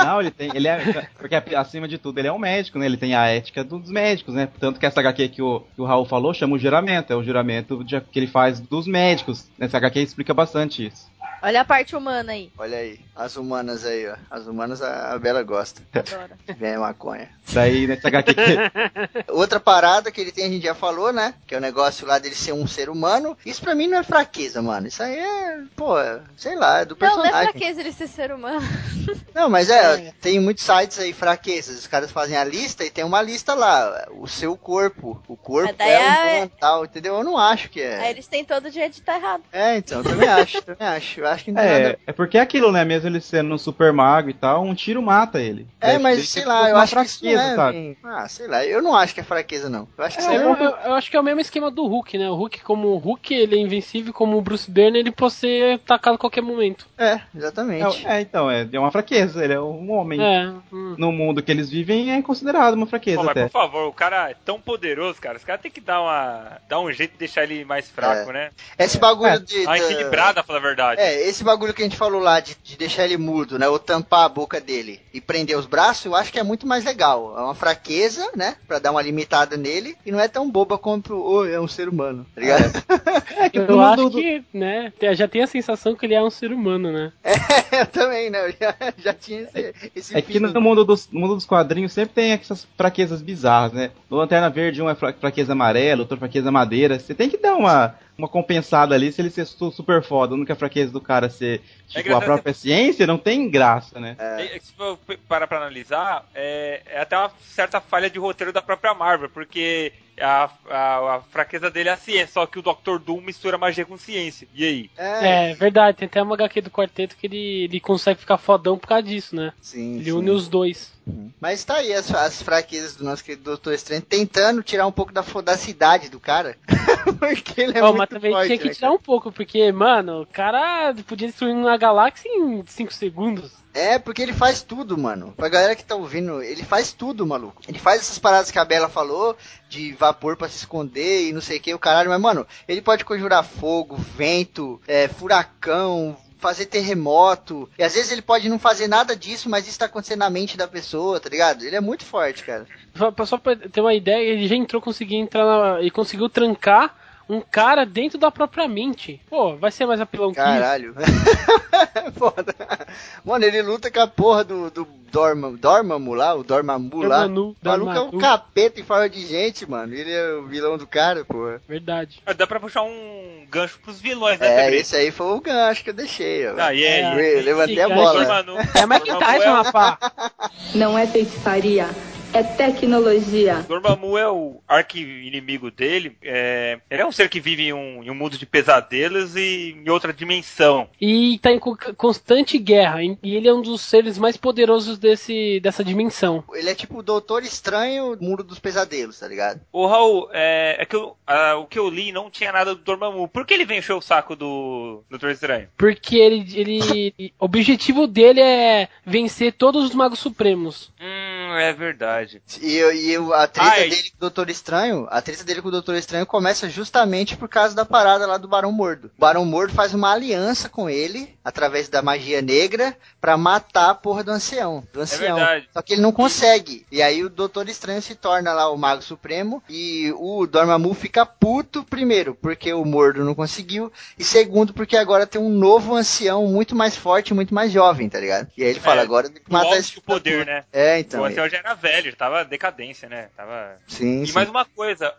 Não, ele tem. Ele é. Porque acima de tudo, ele é um médico, né? Ele tem a ética dos médicos, né? Tanto que essa HQ que o, que o Raul falou chama o juramento. É o juramento de- que ele faz dos médicos. Nessa HQ explica bastante isso. Olha a parte humana aí. Olha aí, as humanas aí, ó. As humanas a, a Bela gosta. Adora. Vem maconha. Daí nessa HQ que. Outra parada que ele tem, a gente já falou, né? Que é o negócio lá dele ser um ser humano. Isso pra mim não é fraqueza, mano. Isso aí é, pô, sei lá, é do Não, não é personagem. fraqueza ele ser ser humano. Não, mas é, tem muitos sites aí fraquezas. Os caras fazem a lista e tem uma lista lá. O seu corpo. O corpo É, é é- humano tal, entendeu? Eu não acho que Aí é. eles têm todo o direito de estar errado. É, então, eu também acho, também acho. Acho que não tem nada É, é porque é aquilo, né? Mesmo ele sendo um super mago e tal, um tiro mata ele. É, Deve- mas sei ser lá, eu acho que isso não fraqueza, é bem- Ah, sei lá, eu não acho que é fraqueza, não. Eu acho que É, é eu, eu- eu acho que é o mesmo esquema do Hulk, né? O Hulk, como o Hulk, ele é invencível, como o Bruce Banner, ele pode ser atacado a qualquer momento. É, exatamente. É, é, então, é, é uma fraqueza. Ele é um homem. É. hum. No mundo que eles vivem é considerado uma fraqueza Pô, mas até. por favor, o cara é tão poderoso, cara. Os caras tem que dar uma. dar um jeito de deixar ele mais fraco, É. né? Esse bagulho É, de. Uma da- equilibrada, pra falar a verdade. É, esse bagulho que a gente falou lá de, de deixar ele mudo, né? Ou tampar a boca dele e prender os braços, eu acho que é muito mais legal. É uma fraqueza, né? Pra dar uma limitada nele. E não é tão boba quanto oh, é um ser humano, tá ligado? É que Eu acho do- que, né, já tem a sensação que ele é um ser humano, né? eu também, né? Eu já, já tinha esse, esse É que no mundo, dos, no mundo dos quadrinhos sempre tem essas fraquezas bizarras, né? No Lanterna Verde, um é fra- fraqueza amarela, outro é fraqueza madeira. Você tem que dar uma, uma compensada ali se ele ser su- super foda. A única fraqueza do cara ser, tipo, engraçado a própria ciência, não tem graça, né? E, Se for parar pra analisar, é, é até uma certa falha de roteiro da própria Marvel, porque a, a- a fraqueza dele é a ciência, só que o Dr. Doom mistura magia com ciência. E aí? É, É, verdade, tem até uma HQ do quarteto que ele, ele consegue ficar fodão por causa disso, né? sim, Ele sim. une os dois. Mas tá aí as, as fraquezas do nosso querido Doutor Estranho, tentando tirar um pouco da fodacidade do cara. Porque ele é Ó, muito mas também forte, tinha que né, tirar um pouco, porque, mano, o cara podia destruir uma galáxia em 5 segundos. É, porque ele faz tudo, mano. Pra galera que tá ouvindo, ele faz tudo, maluco. Ele faz essas paradas que a Bela falou, de vapor pra se esconder e não sei o que, o caralho. Mas, mano, ele pode conjurar fogo, vento, é, furacão, fazer terremoto. E às vezes ele pode não fazer nada disso, mas isso tá acontecendo na mente da pessoa, tá ligado? Ele é muito forte, cara. Só- Só pra ter uma ideia, ele já entrou, conseguiu entrar na, e conseguiu trancar um cara dentro da própria mente. Pô, vai ser mais apelão que isso. Caralho. Foda. Mano, ele luta com a porra do, do Dorma, Dormammu lá, o Dormammu lá. Dormammu, O maluco é um capeta em forma de gente, mano. Ele é o vilão do cara, porra. Verdade. Dá pra puxar um gancho pros vilões, né, É, esse aí foi o gancho que eu deixei, ó. Ah, e aí? É, Eu levantei a bola. Mano, É Mike Tyson, rapaz. Não é feitiçaria, é tecnologia. Dormammu é o arqui-inimigo dele. É... Ele é um ser que vive em um, em um mundo de pesadelos e em outra dimensão. E tá em co- constante guerra. E ele é um dos seres mais poderosos desse, dessa dimensão. Ele é tipo o Doutor Estranho, Mundo dos Pesadelos, tá ligado? Ô Raul, é, é que eu- ah, o que eu li não tinha nada do Dormammu. Por que ele vem encher o saco do Doutor Estranho? Porque ele, ele. o objetivo dele é vencer todos os magos supremos. Hum, é verdade. E, e a treta Ai. dele com o Doutor Estranho, a treta dele com o Doutor Estranho começa justamente por causa da parada lá do Barão Mordo. O Barão Mordo faz uma aliança com ele, através da magia negra, pra matar a porra do ancião. Do ancião. verdade. Só que ele não consegue. E aí o Doutor Estranho se torna lá o Mago Supremo e o Dormammu fica puto, primeiro, porque o Mordo não conseguiu, e segundo, porque agora tem um novo ancião muito mais forte, muito mais jovem, tá ligado? E aí ele fala, É, agora tem que O matar esse do poder, né? É, então. o ancião já era velho, tava decadência, né? Tava... Sim, E sim. mais uma coisa,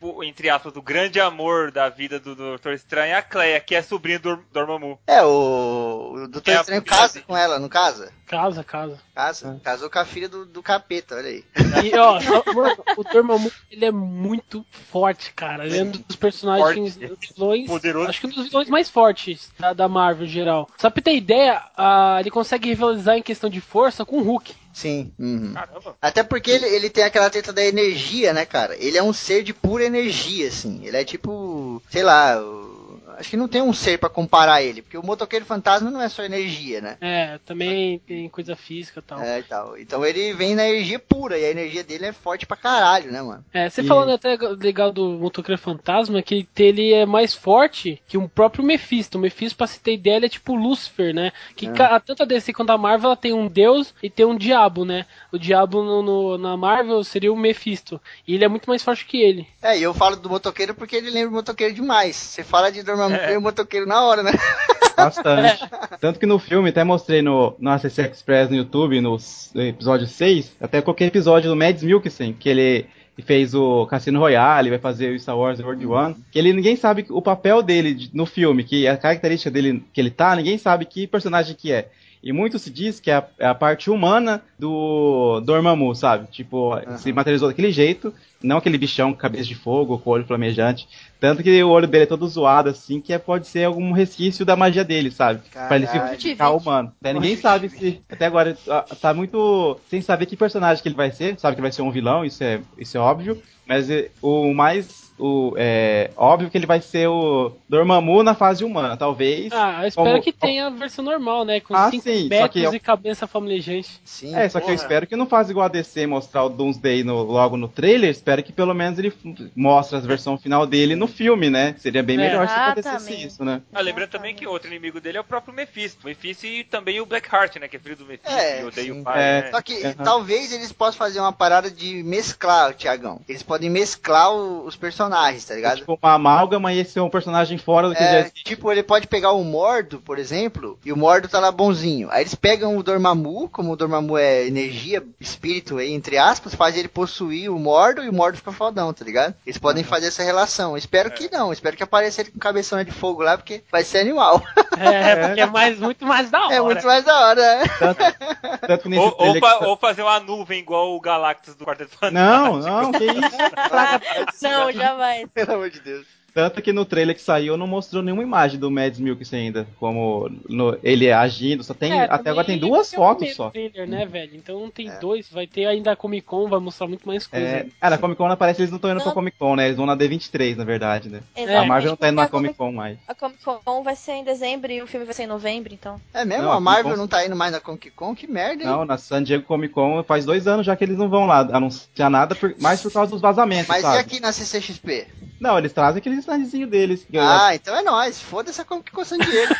o- entre aspas, o grande amor da vida do Doutor Estranho é a Cleia, que é sobrinha do Dor- Dormammu. É, o, o Doutor É Estranho casa com ela, não casa? Casa, casa. Casa. Casou com a filha do, do capeta, olha aí. E, ó, mano, o Dormammu, ele é muito forte, cara. Ele é um dos personagens dos vilões. Poderoso. Acho que um dos vilões mais fortes da, da Marvel em geral. Só pra ter ideia, ah, ele consegue rivalizar em questão de força com o Hulk. Sim. uhum. Caramba. Até porque ele, ele tem aquela treta da energia, né, cara? Ele é um ser de pura energia, assim. Ele é tipo, sei lá, o- acho que não tem um ser pra comparar ele, porque o motoqueiro fantasma não é só energia, né? É, também tem coisa física e tal. É, e tal. Então ele vem na energia pura, e a energia dele é forte pra caralho, né, mano? É, você E- falando até legal do Motoqueiro Fantasma, que ele é mais forte que o próprio Mephisto. O Mephisto, pra se ter ideia, ele é tipo Lúcifer, né? Que É. tanto a DC quanto a Marvel ela tem um deus e tem um diabo, né? O diabo no, no- na Marvel seria o Mephisto. E ele é muito mais forte que ele. É, e eu falo do motoqueiro porque ele lembra o motoqueiro demais. Você fala de Dormammu É. e o motoqueiro na hora, né? Bastante. Tanto que no filme, até mostrei no, no ACC Express no YouTube, no episódio 6, até qualquer episódio do Mads Mikkelsen, que ele fez o Cassino Royale, vai fazer o Star Wars World One, que ele ninguém sabe o papel dele de- no filme, que a característica dele que ele tá, ninguém sabe que personagem que é. E muito se diz que é a, é a parte humana do Dormammu, sabe? Tipo, se materializou daquele jeito, não aquele bichão com cabeça de fogo, com olho flamejante. Tanto que o olho dele é todo zoado, assim, que é, pode ser algum resquício da magia dele, sabe? Pra ele Caralho. ficar humano. Até ninguém sabe se. Até agora tá- tá muito. sem saber que personagem que ele vai ser. Sabe que vai ser um vilão, isso é, isso é óbvio. Mas é, o mais. O, é óbvio que ele vai ser o Dormammu na fase humana, talvez. Ah, eu espero Como- que tenha a versão normal, né? Com Ah, cinco sim, eu- e cabeça flamejante. Sim. É, só que eu espero que não faça igual a DC mostrar o Doomsday no- logo no trailer. Espero que pelo menos ele mostre a versão final dele no filme, né? Seria bem É. melhor se acontecesse isso, né? Ah, lembrando também que outro inimigo dele é o próprio Mephisto. Mephisto e também o Blackheart, né? Que é filho do Mephisto É, e odeia sim. o pai, É. né? Só que Aham. talvez eles possam fazer uma parada de mesclar, Tiagão. Eles podem mesclar os personagens, tá ligado? Tipo, uma amálgama e esse é um personagem fora do que já É, existe. tipo, ele pode pegar o Mordo, por exemplo, e o Mordo tá lá bonzinho. Aí eles pegam o Dormammu, como o Dormammu é energia, espírito aí, entre aspas, faz ele possuir o Mordo e o Mordo fica fodão, tá ligado? Eles podem fazer essa relação. Espero que não, espero que apareça ele com cabeção de fogo lá, porque vai ser animal. É, porque é mais, muito mais da hora. É muito mais da hora, né? Tanto que nesse Ou, ou, fa- que- ou fazer uma nuvem igual o Galactus do Quarteto Não, Fantástico. não, que isso. Não, jamais. Pelo amor de Deus. Tanto que no trailer que saiu não mostrou nenhuma imagem do Mads Mikkelsen ainda, como no- ele agindo, só tem, É, até agora tem duas é fotos só. Trailer, né, velho? Então não tem dois, vai ter ainda a Comic Con, vai mostrar muito mais coisa. É, ah, na Comic Con não parece que eles não estão indo pra Não. Comic Con, né? Eles vão na D23, na verdade, né? Exatamente, A Marvel não tá indo na a Comic Con mais. A Comic Con vai ser em dezembro e o filme vai ser em novembro, então. É mesmo? Não, a Marvel Comic Con- não tá indo mais na Comic Con? Que merda, hein? Não, na San Diego Comic Con faz dois anos já que eles não vão lá anunciar nada, por- mais por causa dos vazamentos, Mas e sabe? aqui na CCXP? Não, eles trazem aqueles standzinhos deles. eu- Ah, então é nóis. Foda-se a Comic Con San Diego.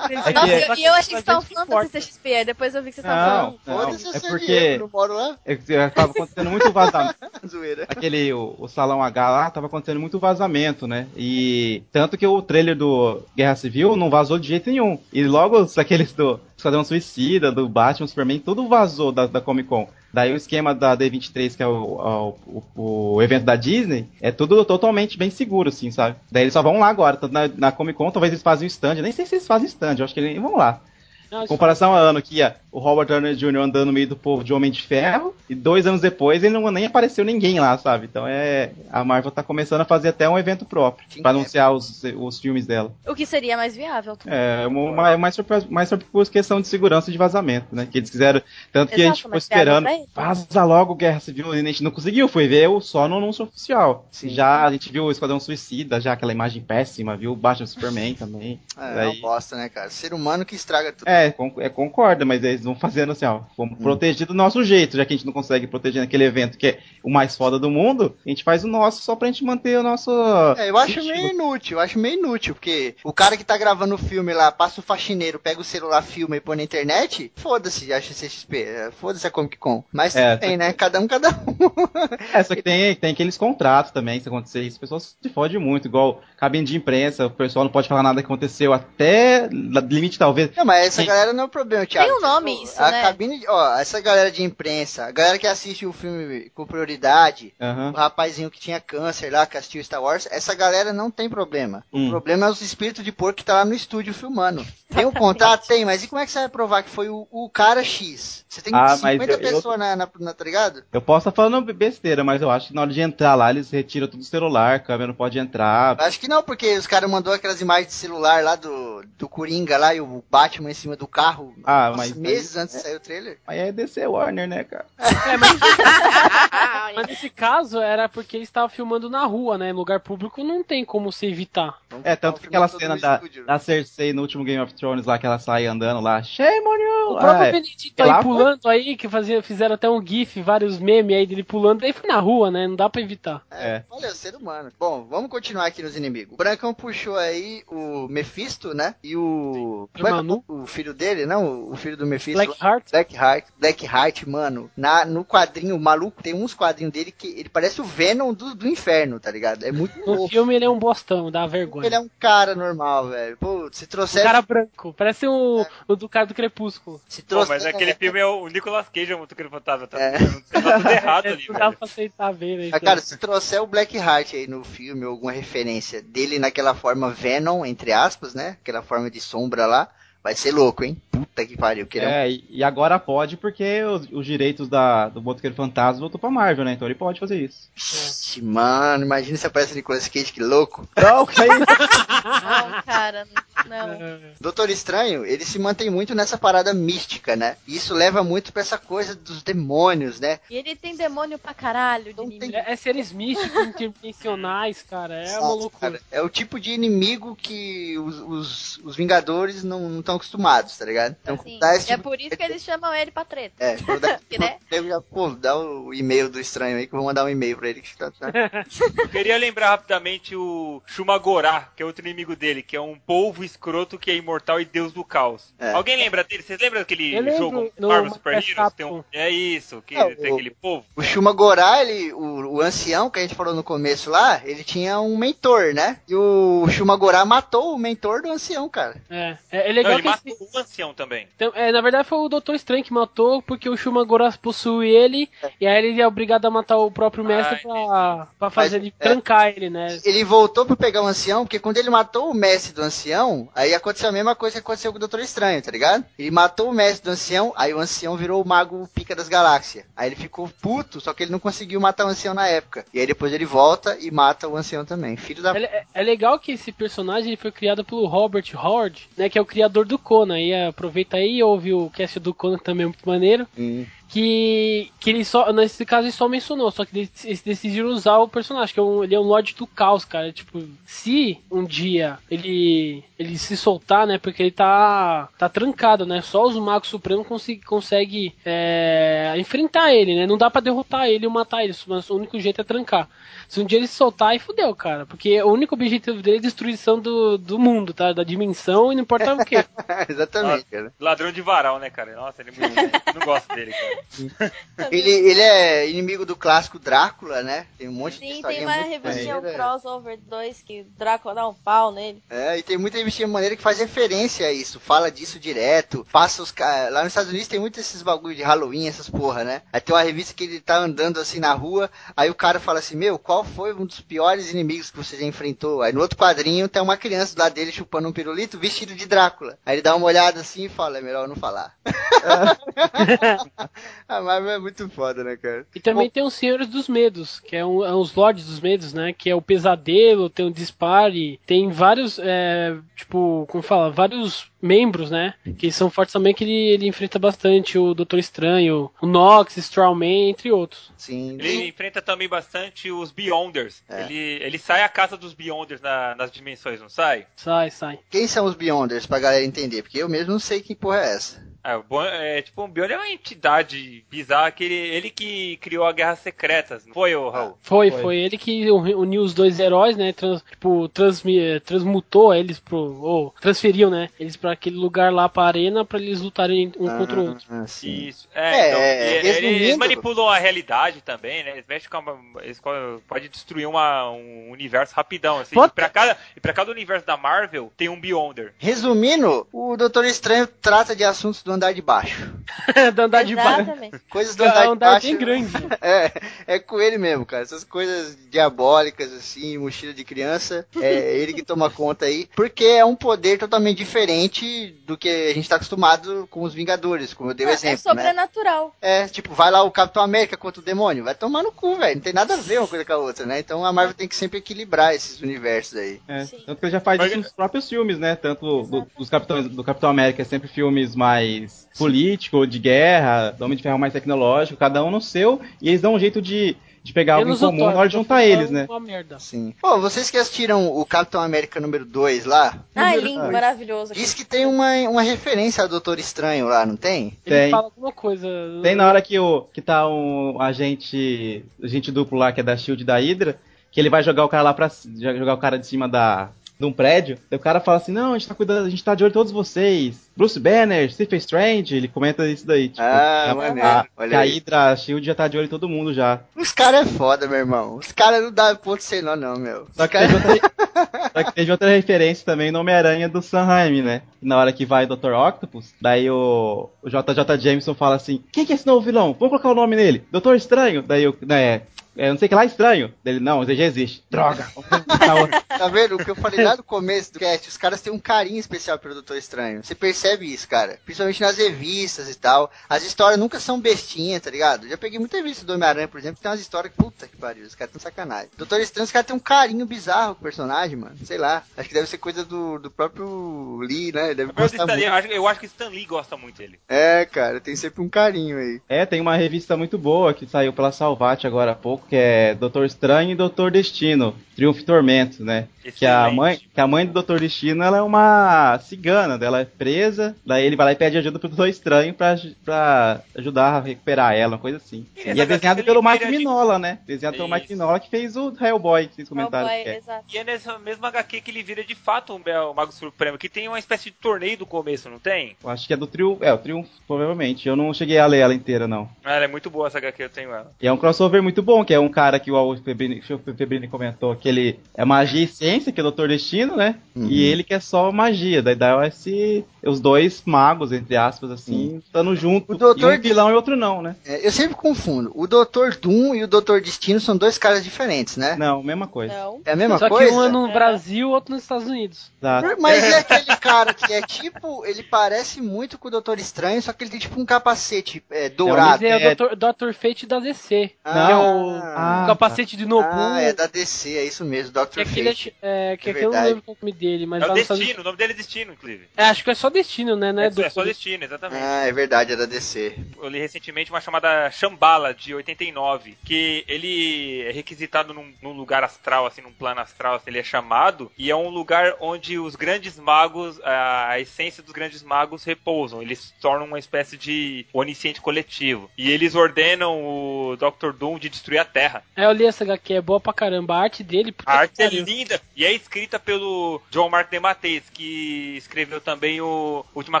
É Nossa, que- eu- e eu achei que você tava Gente falando forte. da CXP, aí depois eu vi que você tava Não, falando. Foda-se a é San porque Diego, não moro lá. é que tava acontecendo muito vazamento. Zoeira. aquele o, o salão H lá tava acontecendo muito vazamento, né? E tanto que o trailer do Guerra Civil não vazou de jeito nenhum. E logo aqueles do Esquadrão Suicida, do Batman, Superman, tudo vazou da, da Comic Con. Daí o esquema da D23, que é o, o, o- o evento da Disney, é tudo totalmente bem seguro, assim, sabe? Daí eles só vão lá agora. Tanto na, na Comic Con, talvez eles façam um stand. Nem sei se eles fazem stand, eu acho que eles vão lá. Não, Em comparação a ano que ia o Robert Downey Jr. andando no meio do povo de Homem de Ferro, e dois anos depois ele não nem apareceu ninguém lá, sabe? Então é. A Marvel tá começando a fazer até um evento próprio Sim, pra é. anunciar os, os filmes dela. O que seria mais viável. É, uma, mais, mais por questão de segurança e de vazamento, né? Que eles quiseram. Tanto que a Exato, gente ficou esperando. Vaza logo Guerra Civil. E a gente não conseguiu, foi ver o só no anúncio oficial. Sim. Já a gente viu o Esquadrão Suicida, já aquela imagem péssima, viu o Batman Superman também. É, é uma bosta, né, cara? Ser humano que estraga tudo. É, é, concorda, mas eles vão fazendo assim, ó. Vamos proteger do nosso jeito, já que a gente não consegue proteger naquele evento que é o mais foda do mundo, a gente faz o nosso só pra gente manter o nosso. É, eu acho estilo. meio inútil, eu acho meio inútil, porque o cara que tá gravando o filme lá, passa o faxineiro, pega o celular, filma e põe na internet, foda-se a CCXP, é, foda-se a Comic Con. Mas É, tem, né? Cada um, cada um. É, só que tem, tem aqueles contratos também, se acontecer isso, o pessoal se fode muito, igual cabine de imprensa, o pessoal não pode falar nada que aconteceu até limite talvez. Não, mas essa. Galera não é o problema, Thiago. Tem um nome Tipo, isso, a né? cabine, ó, essa galera de imprensa, a galera que assiste o filme com prioridade, Aham. o rapazinho que tinha câncer lá, que assistiu Star Wars, essa galera não tem problema. O Hum. problema é os espíritos de porco que tá lá no estúdio filmando. Tem um contrato? Tem, mas e como é que você vai provar que foi o, o cara X? Você tem Ah, mas 50 eu- eu- pessoas na, na, na- tá ligado? Eu posso estar falando besteira, mas eu acho que na hora de entrar lá, eles retiram tudo o celular, a câmera não pode entrar. Acho que não, porque os caras mandou aquelas imagens de celular lá do, do Coringa lá e o Batman em cima do carro Ah, mas- meses antes de sair o trailer. Aí é DC Warner, né, cara? É, mas... mas nesse caso era porque eles estavam filmando na rua, né? Em lugar público não tem como se evitar. É, tanto que aquela cena da, da Cersei no último Game of Thrones lá, que ela sai andando lá, Shame on you! O próprio Ah, é. Benedito aí pulando aí, que fazia, fizeram até um gif, vários memes aí dele pulando, daí foi na rua, né? Não dá pra evitar. É. Olha, ser humano. Bom, vamos continuar aqui nos inimigos. O Brancão puxou aí o Mephisto, né? E o. Sim. é é Manu? o filho dele, não? O filho do Mephisto. Blackheart. Blackheart, Blackheart, mano, na, no quadrinho, o maluco tem uns quadrinhos dele que ele parece o Venom do, do inferno, tá ligado? É muito No louco. filme ele é um bostão, dá vergonha. Ele é um cara normal, velho. Pô, se Um trouxer. cara branco, parece o, o do cara do Crepúsculo. Se Pô, trouxer. mas aquele filme é o Nicolas Cage, é o Motoqueiro Fantasma. Tá, É. tá tudo errado É, ali, não dá pra aceitar bem, né? Mas, cara, se trouxer o Blackheart aí no filme, alguma referência dele naquela forma Venom, entre aspas, né? Aquela forma de sombra lá, vai ser louco, hein? Puta que pariu. Que é um- e agora pode porque os, os direitos da, do Motoqueiro Fantasma voltou pra Marvel, né? Então ele pode fazer isso. Ixi, mano, imagina se aparece o Nicolas Cage, que louco. Não, que? Não, cara, não. Doutor Estranho, ele se mantém muito nessa parada mística, né? E isso leva muito pra essa coisa dos demônios, né? E ele tem demônio pra caralho de inimigo. É, é seres místicos, interdimensionais, cara. É uma loucura. cara. É o tipo de inimigo que os, os, os Vingadores não estão acostumados, tá ligado? Então, Assim, dá esse é tipo- por isso que eles chamam ele pra treta. É, quando dá, né? já, pô, dá o e-mail do estranho aí que eu vou mandar um e-mail pra ele que tá, tá. Eu queria lembrar rapidamente o Shumagorá, que é outro inimigo dele, que é um polvo escroto que é imortal e deus do caos. É. Alguém lembra dele? Vocês lembram daquele Eu jogo Marvel Super Heroes? Tem um-. É isso, que É, tem o- aquele povo. O Shumagorá, ele, o, o ancião que a gente falou no começo lá, ele tinha um mentor, né? E o Shumagorá matou o mentor do ancião, cara. É, é, é legal ele que matou o ancião também. Então, é, na verdade foi o Doutor Estranho que matou, porque o Shumagora possui ele, e aí ele é obrigado a matar o próprio mestre pra, pra fazer Mas, ele é. trancar ele, né? Ele voltou pra pegar o ancião, porque quando ele matou o mestre do ancião, aí aconteceu a mesma coisa que aconteceu com o Doutor Estranho, tá ligado? Ele matou o mestre do ancião, aí o ancião virou o mago pica das galáxias. Aí ele ficou puto, só que ele não conseguiu matar o ancião na época. E aí depois ele volta e mata o ancião também. Filho da. É, é- é legal que esse personagem ele foi criado pelo Robert Howard, né, que é o criador do Conan. E é, aproveita aí e ouve o cast do Conan também é muito maneiro. Hum. Que, que ele só, nesse caso ele só mencionou, só que eles, decidiram usar o personagem, que é um, ele é um Lorde do Caos, cara. Tipo, se um dia ele ele se soltar, né, porque ele tá tá trancado, né, só os Magos Supremos conseguem consegue, é, enfrentar ele, né, não dá pra derrotar ele ou matar ele, mas o único jeito é trancar. Se um dia ele se soltar, aí fudeu, cara, porque o único objetivo dele é destruição do, do mundo, tá, da dimensão e não importa o que. Exatamente, cara. Ladrão de varal, né, cara? Nossa, ele é muito... não gosto dele, cara. Ele, ele é inimigo do clássico Drácula, né? Tem um monte de Sim, tem uma revistinha maneira. crossover 2 que Drácula dá um pau nele. É, e tem muita revistinha maneira que faz referência a isso, fala disso direto, passa os caras. Lá nos Estados Unidos tem muito esses bagulho de Halloween, essas porra, né? Aí tem uma revista que ele tá andando assim na rua, aí o cara fala assim: Meu, qual foi um dos piores inimigos que você já enfrentou? Aí no outro quadrinho tem uma criança do lado dele chupando um pirulito vestido de Drácula. Aí ele dá uma olhada assim e fala: É melhor eu não falar. a Marvel é muito foda, né, cara? E também tem os Senhores dos Medos, que é, um, é os Lords dos Medos, né? Que é o Pesadelo, tem o Dispare, tem vários, é, tipo, como fala, vários membros, né? Que são fortes também, que ele, ele enfrenta bastante o Doutor Estranho, o Nox, Strawman, entre outros. Sim. Ele enfrenta também bastante os Beyonders. É. Ele, ele sai a casa dos Beyonders na- nas dimensões, não sai? Sai, sai. Quem são os Beyonders pra galera entender? Porque eu mesmo não sei que porra é essa. É, o Bon- é, tipo, o Beyonder é uma entidade bizarra que ele, ele que criou a Guerra Secretas, não foi, o Raul? Foi, Foi. foi, ele que uni- uniu os dois heróis, né? Trans, tipo, transmi- transmutou eles pro. ou transferiu, né? Eles pra aquele lugar lá pra arena pra eles lutarem um contra o outro. Ah, sim. Isso. É, É, então, é, ele- eles manipulam a realidade também, né? Eles mexem com a, eles co- pode destruir uma, um universo rapidão, assim. E pra, cada, e pra cada universo da Marvel tem um Beyonder. Resumindo, o Doutor Estranho trata de assuntos do andar de baixo. da andar de baixo. Exatamente. Coisas do É andar um de andar baixo. bem grande. É, é com ele mesmo, cara. Essas coisas diabólicas, assim, mochila de criança, é ele que toma conta aí. Porque é um poder totalmente diferente do que a gente tá acostumado com os Vingadores, como eu dei o é exemplo, né? sobrenatural. É, tipo, vai lá o Capitão América contra o demônio. Vai tomar no cu, velho. Não tem nada a ver uma coisa com a outra, né? Então a Marvel tem que sempre equilibrar esses universos aí. É, Sim. tanto que ele já faz Mas- isso nos próprios filmes, né? Tanto do, dos Capitães, do Capitão América é sempre filmes mais político, de guerra, do Homem de Ferro mais tecnológico, cada um no seu, e eles dão um jeito de, de pegar algo em comum na hora de juntar Thor eles, é né? Uma merda. Sim. Pô, vocês que assistiram o Capitão América número 2 lá, Ah, número lindo, dois, maravilhoso. Diz que tem uma, uma referência ao Doutor Estranho lá, não tem? Ele Tem. fala alguma coisa. Tem na hora que, o, que tá um agente, agente duplo lá, que é da SHIELD da Hydra, que ele vai jogar o cara lá pra c- jogar o cara de cima da, de um prédio. O cara fala assim, não, a gente tá cuidando, a gente tá de olho em todos vocês. Bruce Banner, Stephen Strange, ele comenta isso daí. Tipo, Ah, a- maneiro. a, Olha a aí. Hydra, a SHIELD já tá de olho em todo mundo já. Os caras é foda, meu irmão. Os caras não dá ponto sem nó, não, meu. Só que, cara... teve outra, só que teve outra referência também no Homem-Aranha do Sanheim, né? Na hora que vai o Dr. Octopus, daí o, o JJ Jameson fala assim: Quem que é esse novo vilão? Vamos colocar o nome nele. Doutor Estranho. Daí o. Né, é, não sei o que lá estranho. Daí Ele, não, ele já existe. Droga. Tá vendo? O que eu falei lá no começo do cast, os caras têm um carinho especial pelo Doutor Estranho. Você percebe isso, cara. Principalmente nas revistas e tal. As histórias nunca são bestinhas, tá ligado? Já peguei muita revista do Homem-Aranha, por exemplo, que tem umas histórias que, puta que pariu, os caras tão sacanagem. Doutor Estranho, os caras têm um carinho bizarro com o personagem, mano. Sei lá. Acho que deve ser coisa do, do próprio Lee, né? Ele Deve gostar Stan muito. eu, acho, eu acho que Stan Lee gosta muito dele. É, cara, tem sempre um carinho aí. É, tem uma revista muito boa que saiu pela Salvat agora há pouco, que é Doutor Estranho e Doutor Destino, Triunfo e Tormento, né? Que a, Excelente. mãe, que a mãe do Doutor Destino ela é uma cigana, ela é presa, daí ele vai lá e pede ajuda pro Doutor Estranho pra, pra ajudar a recuperar ela, uma coisa assim. E E, é desenhado pelo Mike de- Minola, né? Desenhado pelo Mike Isso. Minola que fez o Hellboy, que vocês comentaram. Hellboy, que é. exato. E é nessa mesma HQ que ele vira de fato um Bel- Mago Supremo, que tem uma espécie de torneio do começo, não tem? Eu acho que é do Triunfo, é, o Triunfo, provavelmente. Eu não cheguei a ler ela inteira, não. Ela é muito boa essa HQ, eu tenho ela. E é um crossover muito bom, que é um cara que o Febrini, comentou que ele é magia e ciência, que é o Doutor Destino, né? Uhum. E ele que é só magia. Daí dá esse. Os dois magos, entre aspas, assim, estando junto. O Doutor e um vilão e outro não, né? É, eu sempre confundo. O Doutor Doom e o Doutor Destino são dois caras diferentes, né? Não, mesma coisa. Não. É a mesma Só coisa? que um é no É. Brasil e outro nos Estados Unidos. Exato. Mas é aquele cara que é tipo, ele parece muito com o Doutor Estranho, só que ele tem tipo um capacete é, Mas dourado. é, é- o Dr. Dr. Fate da DC. Ah, que é o, ah, capacete de Nobu. Ah, é da DC, é isso mesmo, Dr. que aquele é, Fate. é, que É aquele eu não lembro é o nome dele, mas É o Destino, o nome dele é Destino, inclusive. É, acho que é só Destino, né? Não é, É, do... é só Destino, exatamente. Ah, é verdade, é da DC. Eu li recentemente uma chamada Shambhala, de 89, que ele é requisitado num, num lugar astral, assim, num plano astral, assim, ele é chamado, e é um lugar onde os grandes magos, a, a essência dos grandes magos repousam. Eles se tornam uma espécie de onisciente coletivo. E eles ordenam o Dr. Doom de destruir a Terra. É, eu li essa HQ, é boa pra caramba. A arte dele. A arte é linda e é escrita pelo John Mark DeMatteis, que escreveu também o Última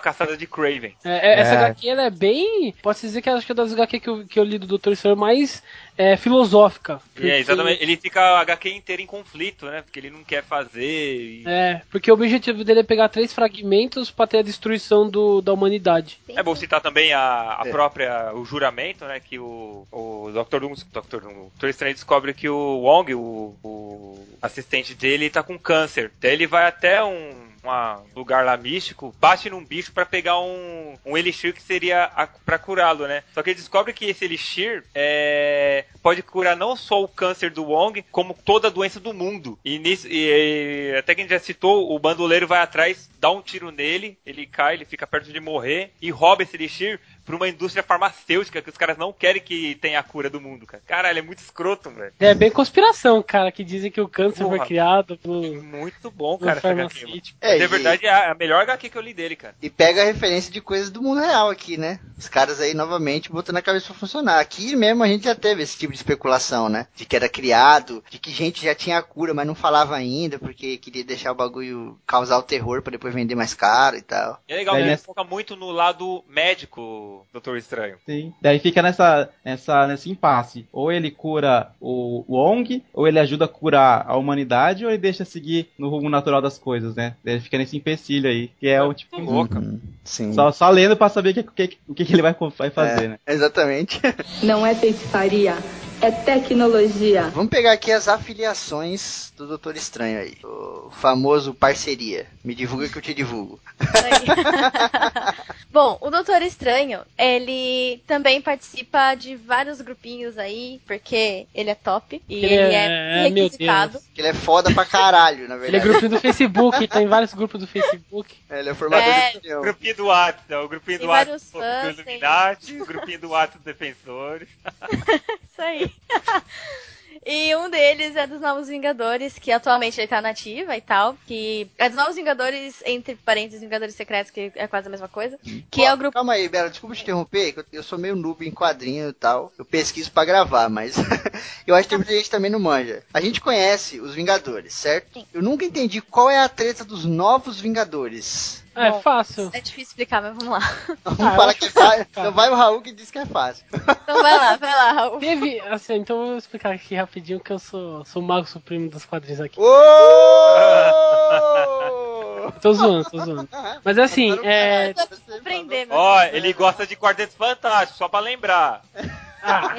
Caçada de Craven. É, é, essa É. HQ ela é bem. Posso dizer que acho que é das HQ que eu, que eu li do Doutor Estranho mais é, filosófica. E é, exatamente. Ele fica a HQ inteira em conflito, né? Porque ele não quer fazer. e- É, porque o objetivo dele é pegar três fragmentos pra ter a destruição do, da humanidade. É bom citar também a, a É. própria, o juramento, né, que o, o Dr. Doom, Dr. Doom, o Dr. Estranho descobre que o Wong, o, o assistente dele, tá com câncer. Daí ele vai até um uma- lugar lá místico, bate num bicho pra pegar um, um elixir que seria a, pra curá-lo, né? Só que ele descobre que esse elixir é, pode curar não só o câncer do Wong, como toda a doença do mundo. E, nisso, e- e até que a gente já citou, o bandoleiro vai atrás, dá um tiro nele, ele cai, ele fica perto de morrer e rouba esse elixir pra uma indústria farmacêutica que os caras não querem que tenha a cura do mundo, cara. Caralho, é muito escroto, velho. É bem conspiração, cara, que dizem que o câncer Porra. foi criado pelo, Muito bom, cara, essa HQ. É, De e- verdade, é a melhor HQ que eu li dele, cara. E pega a referência de coisas do mundo real aqui, né? Os caras aí novamente botando a cabeça pra funcionar. Aqui mesmo a gente já teve esse tipo de especulação, né? De que era criado, de que gente já tinha a cura, mas não falava ainda, porque queria deixar o bagulho causar o terror pra depois vender mais caro e tal. E é legal, ele nessa- foca muito no lado médico, Doutor Estranho. Sim. Daí fica nessa, nessa, nesse impasse. Ou ele cura o Wong, ou ele ajuda a curar a humanidade, ou ele deixa seguir no rumo natural das coisas, né? Daí ele fica nesse empecilho aí, que é o tipo. louca. Uhum, Sim. Só, só lendo pra saber o que, que, o que que ele vai, vai fazer, É, né? Exatamente. Não é feitiçaria, é tecnologia. Vamos pegar aqui as afiliações do Doutor Estranho aí. O famoso parceria. Me divulga que eu te divulgo. Bom, o Doutor Estranho, ele também participa de vários grupinhos aí, porque ele é top e Ele ele, é- é meu requisitado. Ele é foda pra caralho, na Ele é verdade. grupinho do Facebook, tá em vários grupos do Facebook. Ele é formador É, de opinião. O grupinho do WhatsApp, né? o grupinho Tem do WhatsApp do Illuminati, o grupinho do WhatsApp dos defensores. Isso aí. E um deles é dos Novos Vingadores, que atualmente ele tá nativa e tal. Que é dos Novos Vingadores, entre parênteses, Vingadores Secretos, que é quase a mesma coisa. Que é o grupo. Calma aí, Bela, desculpa te interromper, que eu, eu sou meio noob em quadrinho e tal. Eu pesquiso pra gravar, mas eu acho que tem muita gente também não manja. A gente conhece os Vingadores, certo? Sim. Eu nunca entendi qual é a treta dos Novos Vingadores. É Bom. fácil. É difícil explicar, mas vamos lá. Vamos Ah, acho que é fácil. cara. Então vai o Raul que diz que é fácil. Então vai lá, vai lá, Raul. Teve, assim, então eu vou explicar aqui rapidinho que eu sou, sou o mago supremo dos quadrinhos aqui. Ô! Tô zoando, tô zoando. Mas assim, é. Aprender, meu Ó, Deus. ele gosta de Quarteto Fantástico, só pra lembrar. Ah,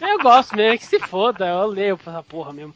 eu gosto mesmo, que se foda, eu leio essa porra mesmo.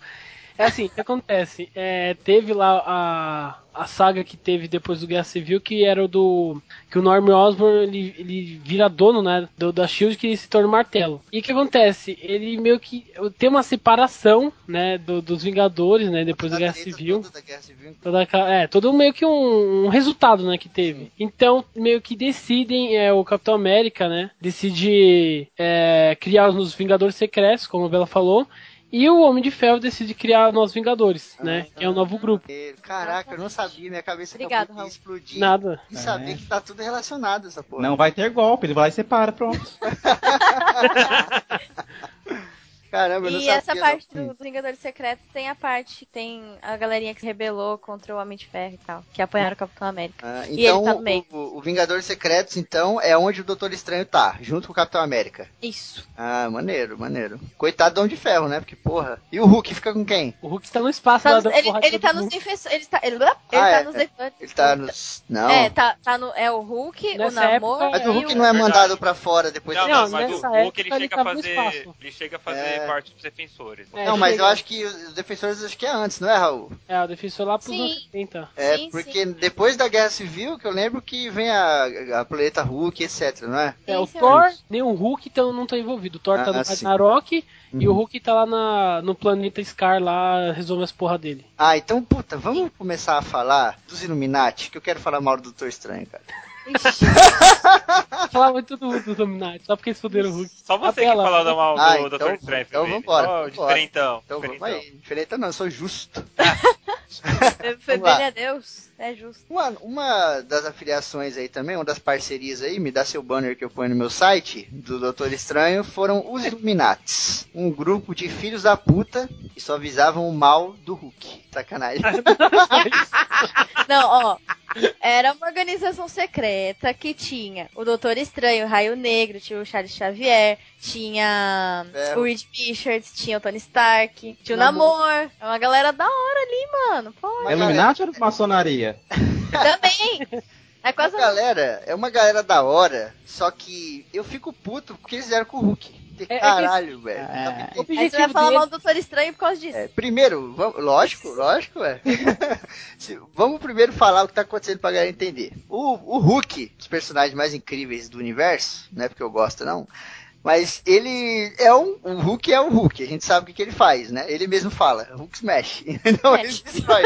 É assim, o que acontece? É, teve lá a, a saga que teve depois do Guerra Civil, que era o do. que o Norman Osborn ele, ele vira dono, né? Do, da Shield que se torna martelo. E o que acontece? Ele meio que tem uma separação, né? do- dos Vingadores, né? Depois da Guerra Civil. toda da Guerra Civil. Toda é, todo meio que um, um resultado, né, que teve. Então, meio que decidem, é, o Capitão América, né, decide é, criar os Vingadores Secretos, como a Bela falou, e o Homem de Ferro decide criar Novos Vingadores, né, que é um novo grupo. Caraca, eu não sabia, minha cabeça Obrigado, acabou de explodir. Nada. E saber É. que tá tudo relacionado essa porra. Não vai ter golpe, ele vai lá e separa, pronto. Caramba, eu não E sabia. essa não. parte do- dos Vingadores Secretos tem a parte, tem a galerinha que se rebelou contra o Homem de Ferro e tal, que apoiaram o Capitão América. Ah, E ele então, tá no meio. o, o Vingadores Secretos, então, é onde o Doutor Estranho tá, junto com o Capitão América. Isso. Ah, maneiro, maneiro. Coitado do Homem de Ferro, né? Porque, porra. E o Hulk fica com quem? O Hulk tá no espaço Tá lá nos- da ele ele tá nos defensores. Ele tá, ele, ele Ah, tá é, nos é. defensores. Ele tá nos. Não. É, tá, tá no, é o Hulk, Nessa o Namor época- Mas o Hulk não é Verdade. mandado pra fora depois Não, Não, mas, mas nessa o Hulk ele época ele chega a fazer. Ele chega a fazer É. parte dos defensores. É, Não, mas eu acho que os defensores acho que é antes, não é, Raul? É, o defensor lá pros Sim. anos 70. É, Sim, porque depois da Guerra Civil, que eu lembro que vem a, a Planeta Hulk, etc, não é? É, o Sim, Thor, nem o Hulk então, não tá envolvido. O Thor tá Ah, no sim. Ragnarok e Uhum. o Hulk tá lá na, no planeta Scar lá, resolve as porra dele. Ah, então, puta, vamos começar a falar dos Illuminati, que eu quero falar mal do Doutor Estranho, cara. Falava muito do, do Dominati, só porque eles fuderam o Hulk. Só você que falou da mal do Ah, Dr. então- Estranho. então Felipe. vambora, vambora. Diferentão. Então vamos diferentão. aí. Diferente não, eu sou justo. Febrine é Deus, é justo. Uma, uma das afiliações aí também, uma das parcerias aí, me dá seu banner que eu ponho no meu site, do Doutor Estranho, foram os Illuminates. Um grupo de filhos da puta que só visavam o mal do Hulk. Sacanagem. Não, ó. Era uma organização secreta que tinha o Doutor Estranho, o Raio Negro, tinha o Charles Xavier, tinha Ferro. o Reed Richards, tinha o Tony Stark, tinha o Namor. Namor. É uma galera da hora ali, mano. Pô, É Illuminati ou maçonaria? Também. É quase Uma galera, é uma galera da hora, só que eu fico puto porque eles eram com o Hulk. É- é que- Caralho, velho. É. O entende. Aí você vai falar mal do Doutor Estranho por causa disso. É, primeiro, vamos, lógico, lógico, é. Se- vamos primeiro falar o que tá acontecendo pra galera entender. O, o Hulk, dos personagens mais incríveis do universo, não é porque eu gosto, não. Mas ele é um. O Hulk é o Hulk, a gente sabe o que, que ele faz, né? Ele mesmo fala, Hulk Smash. Então ele destrói.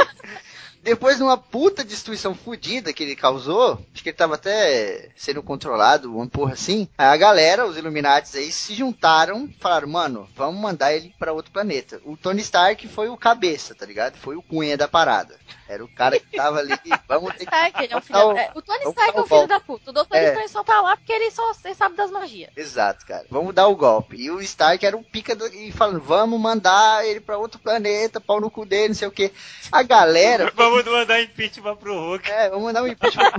Depois de uma puta destruição fodida que ele causou, acho que ele tava até sendo controlado, uma porra assim. A galera, os Illuminates aí, se juntaram falaram, mano, vamos mandar ele pra outro planeta. O Tony Stark foi o cabeça, tá ligado? Foi o cunha da parada. Era o cara que tava ali, vamos ter que... Stark, ele é um filho o- da... é, O Tony Stark é o um filho da puta. O Doutor É. Estranho só tá lá porque ele só ele sabe das magias. Exato, cara. Vamos dar o golpe. E o Stark era um pica do... e falando, vamos mandar ele pra outro planeta, pau no cu dele, não sei o que. A galera Vamos mandar impeachment pro Hulk. É, vamos mandar um impeachment.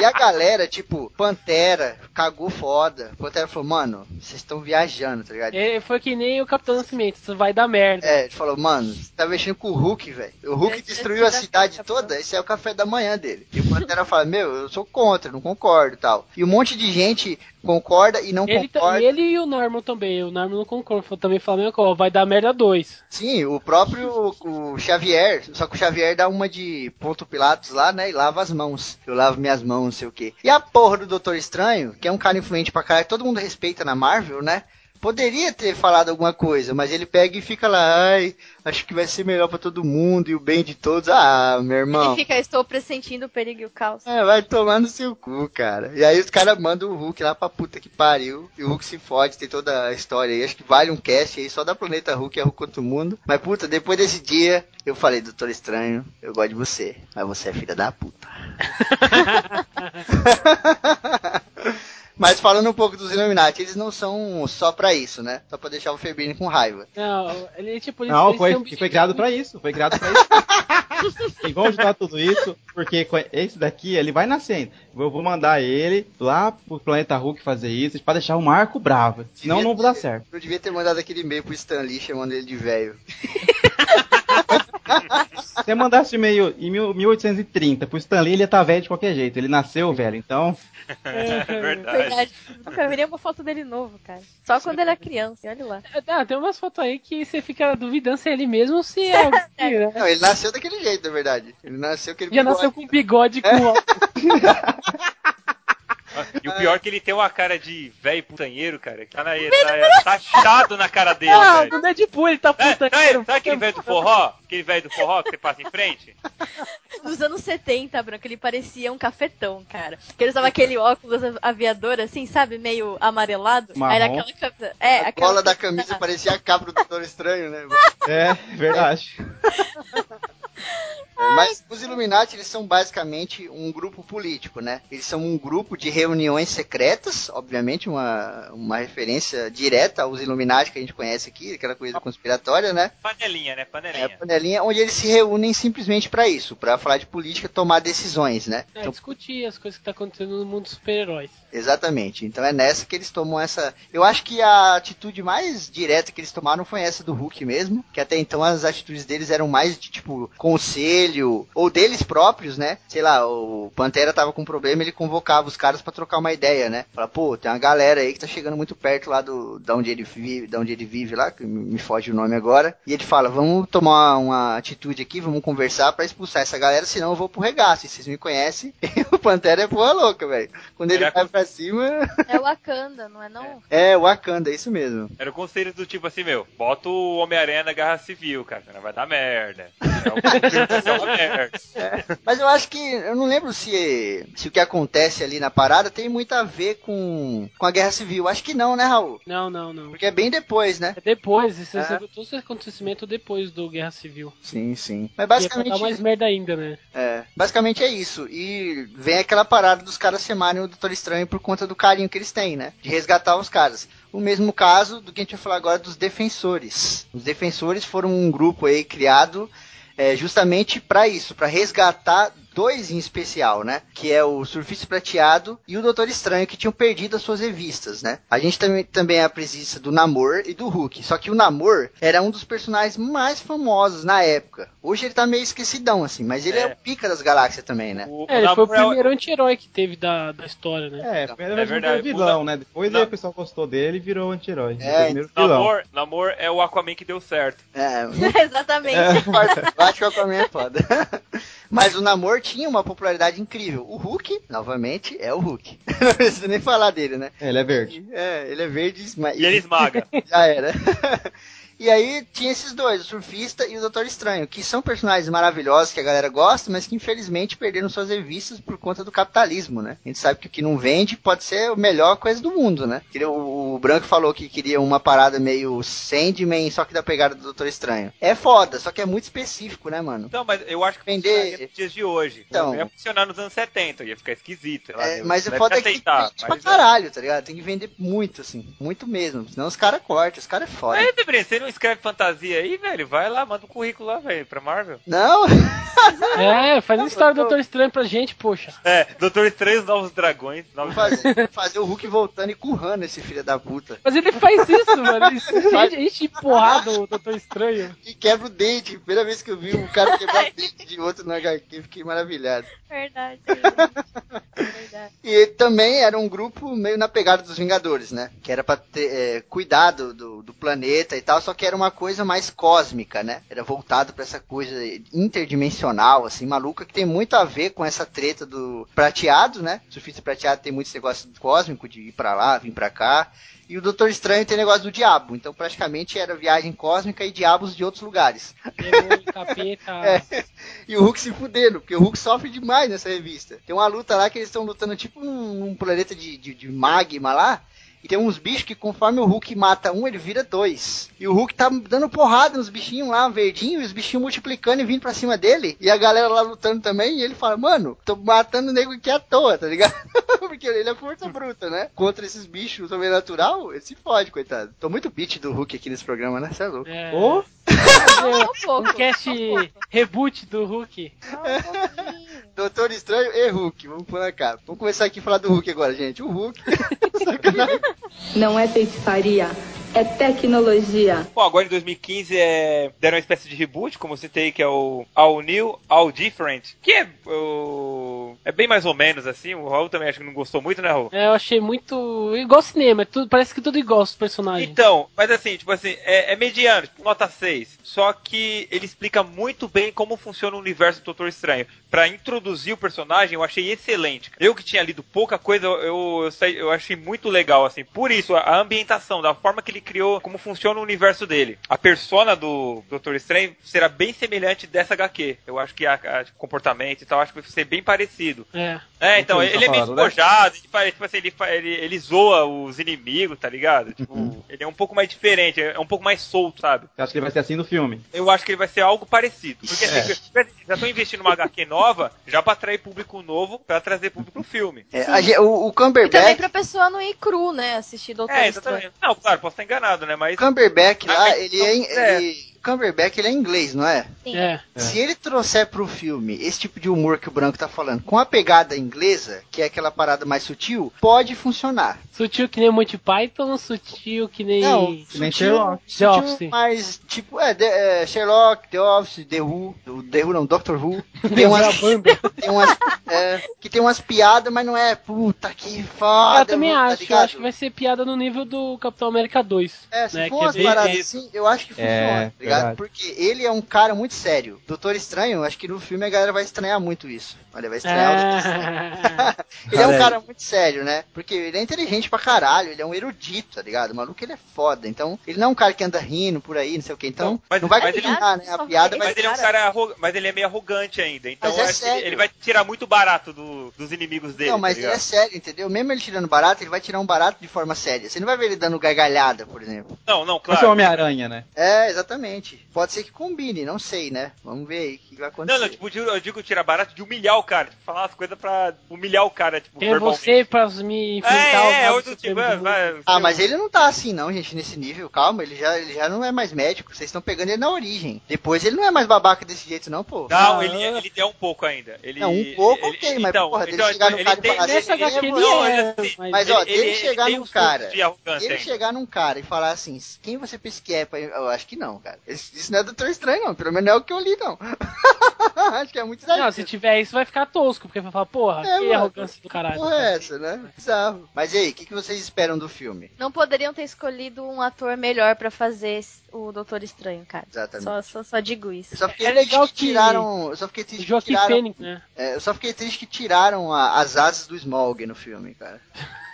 e a galera, tipo, Pantera, cagou foda. Pantera falou, mano, vocês estão viajando, tá ligado? É, foi que nem o Capitão Nascimento, isso vai dar merda. É, ele falou, mano, você tá mexendo com o Hulk, velho. O Hulk destruiu a cidade da- toda, esse é o café da manhã dele. E o Pantera fala, meu, eu sou contra, não concordo e tal. E um monte de gente concorda e não Ele, ta- concorda. e ele e o Norman também. O Norman não concorda. Também falou a mesma coisa. ó, Vai dar merda dois. Sim, o próprio o Xavier, só que o Xavier dá uma de ponto Pilatos lá, né, e lava as mãos. Eu lavo minhas mãos, não sei o quê. E a porra do Doutor Estranho, que é um cara influente pra caralho, todo mundo respeita na Marvel, né? Poderia ter falado alguma coisa, mas ele pega e fica lá, ai, acho que vai ser melhor pra todo mundo e o bem de todos. Ah, meu irmão. Ele fica, estou pressentindo o perigo e o caos. É, vai tomar no seu cu, cara. E aí os caras mandam o Hulk lá pra puta que pariu. E o Hulk se fode, tem toda a história aí. Acho que vale um cast aí só da Planeta Hulk, é Hulk contra o mundo. Mas puta, depois desse dia, eu falei, Doutor Estranho, eu gosto de você. Mas você é filha da puta. Mas falando um pouco dos Illuminati, eles não são só pra isso, né? Só pra deixar o Febrini com raiva. Não, ele tipo. Ele, Não, foi, foi criado pra isso. Foi criado pra isso. e vamos ajudar tudo isso, porque com esse daqui, ele vai nascendo. Eu vou mandar ele lá pro planeta Hulk fazer isso, pra deixar o Marco bravo. Senão não vai dar certo. Eu devia ter mandado aquele e-mail pro Stan Lee chamando ele de velho. Se você mandasse e-mail em mil- 1830 pro Stanley, ele ia estar velho de qualquer jeito. Ele nasceu velho, então. É verdade. Verdade. Nunca vi nenhuma foto dele novo, cara. Só quando ele é criança, e olha lá. Ah, tem umas fotos aí que você fica duvidando se é ele mesmo ou se é. alguém, né? Não, ele nasceu daquele jeito, na verdade. Ele nasceu aquele Já bigode. nasceu com bigode com óculos. E o pior é que ele tem uma cara de velho putanheiro, cara. Que tá, na, tá, tá achado na cara dele, Ah, velho. no Deadpool ele tá É, puta. sabe, aquele velho do forró? Aquele velho do forró que você passa em frente? Nos anos 70, Branco, ele parecia um cafetão, cara. Que ele usava aquele óculos aviador, assim, sabe? Meio amarelado. Marrom. Era aquela camisa. É, A aquela cola da camisa parecia a capa do Doutor Estranho, né? É, verdade. É, Mas os Illuminati, eles são basicamente um grupo político, né? Eles são um grupo de reuniões secretas, obviamente, uma, uma referência direta aos Illuminati que a gente conhece aqui, aquela coisa conspiratória, né? Panelinha, né? É a Panelinha. panelinha onde eles se reúnem simplesmente pra isso, pra falar de política, tomar decisões, né? É, Então, discutir as coisas que tá acontecendo no mundo dos super-heróis. Exatamente. Então é nessa que eles tomam essa. Eu acho que a atitude mais direta que eles tomaram foi essa do Hulk mesmo. Que até então as atitudes deles eram mais de tipo conselho, ou deles próprios, né? Sei lá, o Pantera tava com um problema, ele convocava os caras pra trocar uma ideia, né? Fala, pô, tem uma galera aí que tá chegando muito perto lá do da onde ele vive, da onde ele vive lá, que me foge o nome agora. E ele fala, vamos tomar uma atitude aqui, vamos conversar pra expulsar essa galera, senão eu vou pro regaço. E vocês me conhecem, o Pantera é porra louca, velho. Quando ele Era vai pra cima. É Wakanda, não é não? É, Wakanda, é isso mesmo. Era o conselho do tipo assim, meu, bota o Homem-Aranha na guerra civil, cara, senão vai dar merda. É o dessa Mas eu acho que. Eu não lembro se, se o que acontece ali na parada tem muito a ver com, com a Guerra Civil. Acho que não, né, Raul? Não, não, não. Porque é bem depois, né? É depois, esse, É. todo esse acontecimento depois do Guerra Civil. Sim, sim. Mas é basicamente. dar mais merda ainda, né? É, basicamente é isso. E vem aquela parada dos caras chamarem o Doutor Estranho por conta do carinho que eles têm, né? De resgatar os caras. O mesmo caso do que a gente vai falar agora dos defensores. Os defensores foram um grupo aí criado é, justamente para isso, para resgatar dois em especial, né? Que é o Surfista Prateado e o Doutor Estranho, que tinham perdido as suas revistas, né? A gente também, também é a presença do Namor e do Hulk. Só que o Namor era um dos personagens mais famosos na época. Hoje ele tá meio esquecidão, assim, mas ele é, É. o pica das galáxias também, né? O, É, ele foi o é primeiro anti-herói que teve da, da história, né? É, primeiro É ele verdade. vilão, né? Depois Não. aí o pessoal gostou dele e virou anti-herói. É, primeiro vilão. Namor, Namor é o Aquaman que deu certo. É, Exatamente. Eu acho que o Aquaman é foda. Mas o Namor tinha uma popularidade incrível. O Hulk, novamente, é o Hulk. Não precisa nem falar dele, né? É, ele é verde. É, ele é verde esma- E ele esmaga. Já era. E aí tinha esses dois, o Surfista e o Doutor Estranho, que são personagens maravilhosos que a galera gosta, mas que infelizmente perderam suas revistas por conta do capitalismo, né? A gente sabe que o que não vende pode ser a melhor coisa do mundo, né? O, o Branco falou que queria uma parada meio Sandman, só que da pegada do Doutor Estranho. É foda, só que é muito específico, né, mano? Então, mas eu acho que Vender- nos dias de hoje. Então. Ia funcionar nos anos 70, ia ficar esquisito. lá, É, mas o deve foda é que tem que aceitar, vender pra mas- caralho, tá ligado? Tem que vender muito, assim. Muito mesmo. Senão os caras cortam, os caras é foda. Aí, Debrinho, você não escreve fantasia aí, velho? Vai lá, manda um currículo lá, velho, pra Marvel. Não, É, faz uma história do Doutor Estranho pra gente, poxa. É, Doutor Estranho, os Novos Dragões. Novos Vou fazer, fazer o Hulk voltando e currando esse filho da puta. Mas ele faz isso, mano. Ele enche, enche de porrada o Doutor Estranho. E quebra o dente. Primeira vez que eu vi um cara quebrar o dente de outro no HQ, fiquei maravilhado. Verdade. Verdade. E também era um grupo meio na pegada dos Vingadores, né? Que era pra ter é, cuidado do, do planeta e tal, só que era uma coisa mais cósmica, né? Era voltado pra essa coisa interdimensional, assim, maluca, que tem muito a ver com essa treta do prateado, né? O surfista prateado tem muito esse negócio cósmico de ir pra lá, vir pra cá. E o Doutor Estranho tem negócio do diabo. Então praticamente era viagem cósmica e diabos de outros lugares. Demônio, capeta. É. E o Hulk se fudendo, porque o Hulk sofre demais nessa revista. Tem uma luta lá que eles estão lutando tipo num, num planeta de, de, de magma lá. E tem uns bichos que conforme o Hulk mata um, ele vira dois. E o Hulk tá dando porrada nos bichinhos lá, verdinho, e os bichinhos multiplicando e vindo pra cima dele. E a galera lá lutando também, e ele fala, mano, tô matando o nego aqui à toa, tá ligado? Porque ele é força bruta, né? Contra esses bichos sobrenatural, ele se fode, coitado. Tô muito beat do Hulk aqui nesse programa, né? Você é louco. É, Ô, Um pouco. um cast reboot do Hulk. Um. Doutor Estranho e Hulk. Vamos pôr na cara. Vamos começar aqui a falar do Hulk agora, gente. O Hulk. Não é feitiçaria, é tecnologia. Bom, agora em 2015 é... deram uma espécie de reboot, como eu citei, que é o All New, All Different. Que é o... É bem mais ou menos assim. O Raul também acho que não gostou muito, né, Raul? É, eu achei muito. igual cinema, é tudo, parece que tudo igual os personagens. Então, mas assim, tipo assim, é, é mediano, tipo, nota 6. Só que ele explica muito bem como funciona o universo do Doutor Estranho. Pra introduzir o personagem, eu achei excelente. Eu que tinha lido pouca coisa, eu, eu, eu achei muito legal, assim. Por isso, a, a ambientação, da forma que ele criou, como funciona o universo dele. A persona do Doutor Estranho será bem semelhante dessa HQ. Eu acho que a, a comportamento e tal, acho que vai ser bem parecido. É. É, então, ele ele é tá meio falando, né? despojado, ele faz, tipo assim, ele, ele, ele zoa os inimigos, tá ligado? Tipo, ele é um pouco mais diferente, é um pouco mais solto, sabe? você acha que ele vai ser assim no filme? Eu acho que ele vai ser algo parecido. Porque É. assim, já tô investindo numa HQ nova, já pra atrair público novo, pra trazer público pro filme. É, a o, o E também Cumberbatch, pra pessoa não ir cru, né? Assistir Doutor É, Estranho. exatamente. Não, claro, posso estar enganado, né? Mas. o Cumberbatch lá, ele é, é. ele, Cumberbatch ele é inglês, não é? Sim. É. Se ele trouxer pro filme esse tipo de humor que o Branco tá falando, com a pegada inglesa, que é aquela parada mais sutil, pode funcionar. Sutil que nem Monty Python, sutil que nem. Não, Que nem sutil, Sherlock. The sutil, Office. mas tipo, é, The- é, Sherlock, The Office, The Who, o The Who não, Doctor Who, tem umas, banda. tem umas, é, que tem umas piadas, mas não é, puta que foda. eu também tá acho. Eu acho que vai ser piada no nível do Capitão América 2. É, se né, for que é umas bem- paradas assim, eu acho que funciona. É, tá ligado? Verdade. Porque ele é um cara muito sério. Doutor Estranho, acho que no filme a galera vai estranhar muito isso. Olha, vai estranhar o Doutor Estranho. Ah, Ele é um Cara, muito sério, né? Porque ele é inteligente pra caralho, ele é um erudito, tá ligado? O maluco ele é foda. Então, ele não é um cara que anda rindo por aí, não sei o que. Então, Não, mas- não vai mas ele- combinar, né? A piada vai Mas ele é um cara arro- mas ele é meio arrogante ainda. Então Mas é eu acho que ele, vai tirar muito barato do- dos inimigos dele. Não, mas tá ele é sério, entendeu? Mesmo ele tirando barato, ele vai tirar um barato de forma séria. Você não vai ver ele dando gargalhada, por exemplo. Não, não, Esse é o claro. Homem-Aranha, né? É, exatamente. Pode ser que combine, não sei, né? Vamos ver aí o que vai acontecer. Não, não, tipo, eu digo- tirar barato de humilhar o cara. Tipo, falar umas coisas pra humilhar o cara, tipo, verbalmente. você pra me enfrentar É, é, outro tipo, é, vai, Ah, mas ele não tá assim não, gente, nesse nível. Calma, ele já, ele já não é mais médico. Vocês estão pegando ele na origem. Depois ele não é mais babaca desse jeito não, pô. Não, Ah, ele, ele é um pouco ainda. Ele, Não, um pouco, ele, ok, mas então, porra, dele então, chegar no ele cara e tem- falar Nessa assim, ele ele não, é, ele- mas... Mas ó, ele- dele ele chegar tem num um cara, ele chegar num cara e falar assim, quem você pensa que é? pra- Eu acho que não, cara. Isso isso não é Doutor Estranho, não. Pelo menos não é o que eu li, não. acho que é muito Não, exagero. se tiver isso vai ficar tosco, porque vai falar, porra, É, que mano. arrogância do caralho. Porra é essa, né? Bizarro. Mas e aí, o que, que vocês esperam do filme? Não poderiam ter escolhido um ator melhor pra fazer o Doutor Estranho, cara. Exatamente. Só, só, só digo isso. Eu só fiquei É triste legal que que tiraram. Eu só fiquei O triste que tiraram. Fênix, né? é, eu só fiquei triste que tiraram a- as asas do Smog no filme, cara.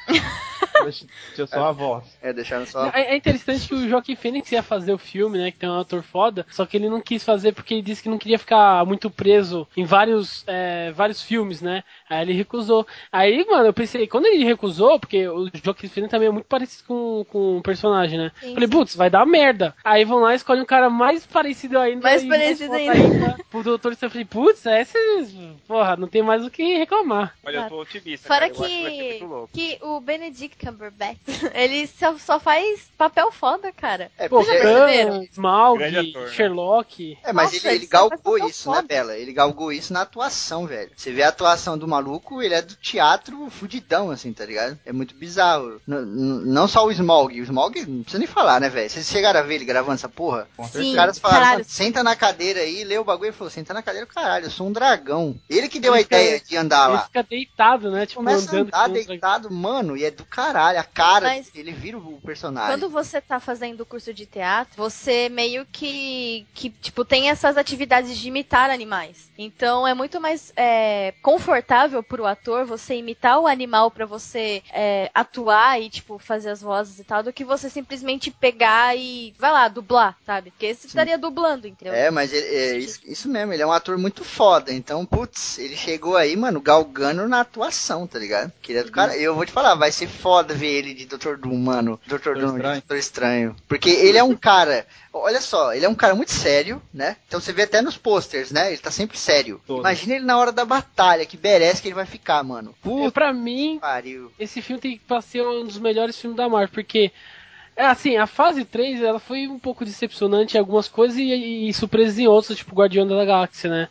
Deixa só a voz. É, deixaram só. É é interessante que o Joaquim Fênix ia fazer o filme, né? Que tem um ator foda, só que ele não quis fazer porque ele disse que não queria ficar muito preso em vários, é, vários filmes, né? Aí ele recusou. Aí, mano, eu pensei, quando ele recusou, porque o Joaquim Fênix também é muito parecido com, com o personagem, né? Sim, Falei, putz, vai dar merda. Aí vão lá e escolhem um cara mais parecido ainda. Mais parecido bota ainda. O doutor eu falei, putz, esses, porra, não tem mais o que reclamar. Olha, eu tô otimista. Fora cara, eu acho que que o Benedict Cumberbatch, ele só, só faz papel foda, cara. É, Pô? Khan, Smaug, né? Sherlock. É, mas Nossa, ele, ele ele galgou isso, né, foda. Bela? Ele galgou isso na atuação, velho. Você vê a atuação do maluco, ele é do teatro fudidão, assim, tá ligado? É muito bizarro. N- não só o Smog. O Smog, não precisa nem falar, né, velho? Vocês chegaram a ver ele gravando essa porra? Sim. Os caras falaram, caralho. "Mano, senta na cadeira aí, lê o bagulho e falou, senta na cadeira, caralho, eu sou um dragão. Ele que deu Ele a fica- ideia de andar Ele lá. fica deitado, né? Tipo, Começa a andando andar contra- deitado, mano, e é do caralho. A cara, Mas- ele vira o personagem. Quando você tá fazendo o curso de teatro, você meio que, que tipo, tem essas atividades de imitar animais. Então é muito mais é, confortável pro ator você imitar o animal pra você é, atuar e, tipo, fazer as vozes e tal, do que você simplesmente pegar e, vai lá, dublar, sabe? Porque você estaria dublando, entendeu? É, mas ele- é isso, isso mesmo, ele é um ator muito foda. Então, putz, ele chegou aí, mano, galgando na atuação, tá ligado? Que ele é do cara. Eu vou te falar, vai ser foda ver ele de Dr. Doom, mano. Dr. Doom, de Estranho. Doutor Estranho. Porque ele é um cara. Olha só, ele é um cara muito sério, né? Então você vê até nos posters, né? Ele tá sempre sério. Todo. Imagina ele na hora da batalha, que merece que ele vai ficar, mano. É, Puta pra mim, pariu. esse filme tem que ser um dos melhores filmes da Marvel, porque é assim, a fase 3 ela foi um pouco decepcionante em algumas coisas e, e surpresa em outras, tipo Guardião da Galáxia, né?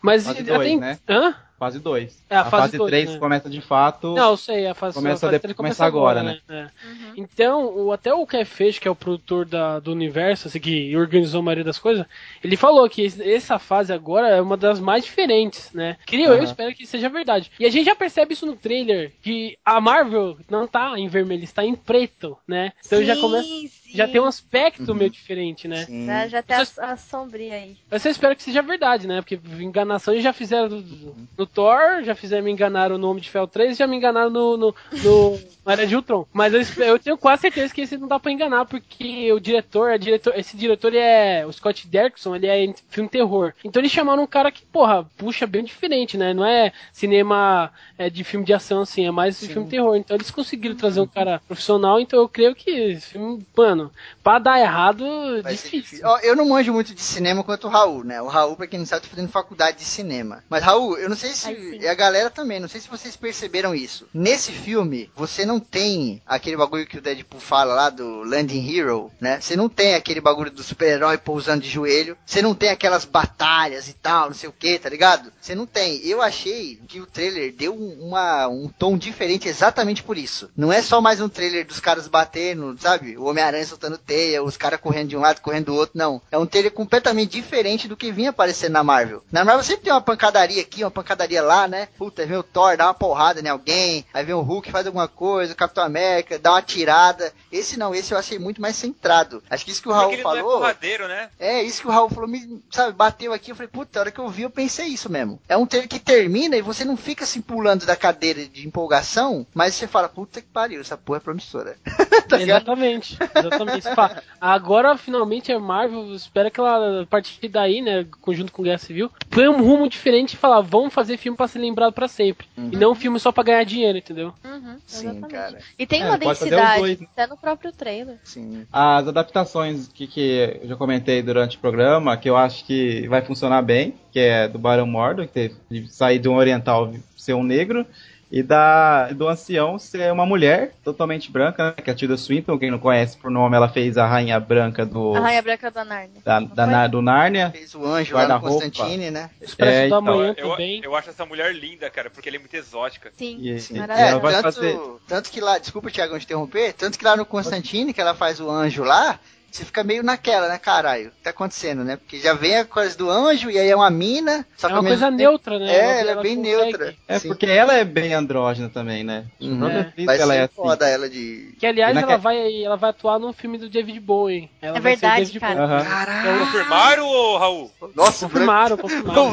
Mas Fase ela dois, tem... né? Hã? Fase 2. É, a a fase fase dois, 3 né? começa de fato. Não, eu sei, a fase, Começa a fase de- 3 começa agora, né? É. Então, o, até o Kevin Feige, que é o produtor da, do universo, assim, que organizou a maioria das coisas, ele falou que esse- essa fase agora é uma das mais diferentes, né? Queria eu, Aham. espero que seja verdade. E a gente já percebe isso no trailer, que a Marvel não tá em vermelho, está em preto, né? Então já Sim, começa. sim. Já tem um aspecto Uhum. meio diferente, né? Sim. Já, já tem a, a sombria aí. Mas eu espero que seja verdade, né? Porque enganação eles já fizeram no, no Thor, já fizeram me enganaram no Homem de Ferro 3, já me enganaram no, no, no, Era de Ultron. Mas eu, eu tenho quase certeza que esse não dá pra enganar, porque o diretor, diretor esse diretor ele é. O Scott Derrickson, ele é em filme terror. Então eles chamaram um cara que, porra, puxa bem diferente, né? Não é cinema é, de filme de ação, assim, é mais de filme terror. Então eles conseguiram trazer um cara profissional, então eu creio que esse filme, mano, pra dar errado, Vai difícil. difícil. Ó, eu não manjo muito de cinema quanto o Raul, né? O Raul, pra quem não sabe, tá fazendo faculdade de cinema. Mas, Raul, eu não sei se. Ai. E a galera também, não sei se vocês perceberam isso. Nesse filme, você não tem aquele bagulho que o Deadpool fala lá do Landing Hero, né? Você não tem aquele bagulho do super-herói pousando de joelho. Você não tem aquelas batalhas e tal, não sei o que, tá ligado? Você não tem. Eu achei que o trailer deu um- uma, um tom diferente exatamente por isso. Não é só mais um trailer dos caras batendo, sabe? O Homem-Aranha soltando teia, os caras correndo de um lado, correndo do outro. Não. É um trailer completamente diferente do que vinha aparecendo na Marvel. Na Marvel sempre tem uma pancadaria aqui, uma pancadaria lá, né? Puta, aí vem o Thor, dá uma porrada em alguém, aí vem o Hulk, faz alguma coisa, o Capitão América, dá uma tirada. Esse não, esse eu achei muito mais centrado. Acho que isso que o Raul ele não é falou. porradeiro, né? É, isso que o Raul falou, me, sabe, bateu aqui, eu falei, puta, a hora que eu vi, eu pensei isso mesmo. É um trailer que termina e você não fica assim pulando da cadeira de empolgação, mas você fala, puta que pariu, essa porra é promissora. tá ligado? Exatamente, exatamente. Agora, finalmente, a Marvel espera que ela, a partir daí, né, conjunto com Guerra Civil, põe um rumo diferente e falar, vamos fazer filme pra ser lembrado pra sempre. E não um filme só pra ganhar dinheiro, entendeu? Uhum, Sim, cara. E tem É, uma densidade, dois, né? até no próprio trailer. Sim. As adaptações que, que eu já comentei durante o programa, que eu acho que vai funcionar bem, que é do Barão Mordo, que teve de sair de um oriental ser um negro, e da do ancião ser uma mulher totalmente branca, né, que é a Tilda Swinton, quem não conhece por nome, ela fez a Rainha Branca do, A Rainha Branca da Nárnia. da, da Na- do Nárnia. Fez o anjo lá no. Constantine, né? Expresso É, do então, Eu, também. eu acho essa mulher linda, cara, porque ela é muito exótica. Sim, E- Sim. vai tanto, fazer- tanto que lá, desculpa, Thiago, te interromper, tanto que lá no Constantine, que ela faz o anjo lá, você fica meio naquela, né, caralho? O que tá acontecendo, né? Porque já vem a coisa do anjo e aí é uma mina, só É uma coisa tempo- neutra, né? É, ela é bem consegue- neutra. É, Sim. porque ela é bem andrógena também, né? Uhum. É. Vai ela ser é assim. foda ela de... Que aliás na ela ca- vai, ela vai atuar num filme do David Bowie. Ela É verdade, David cara. Aham. Caralho! Confirmaram, Raul? Nossa. Confirmaram, confirmaram. Não,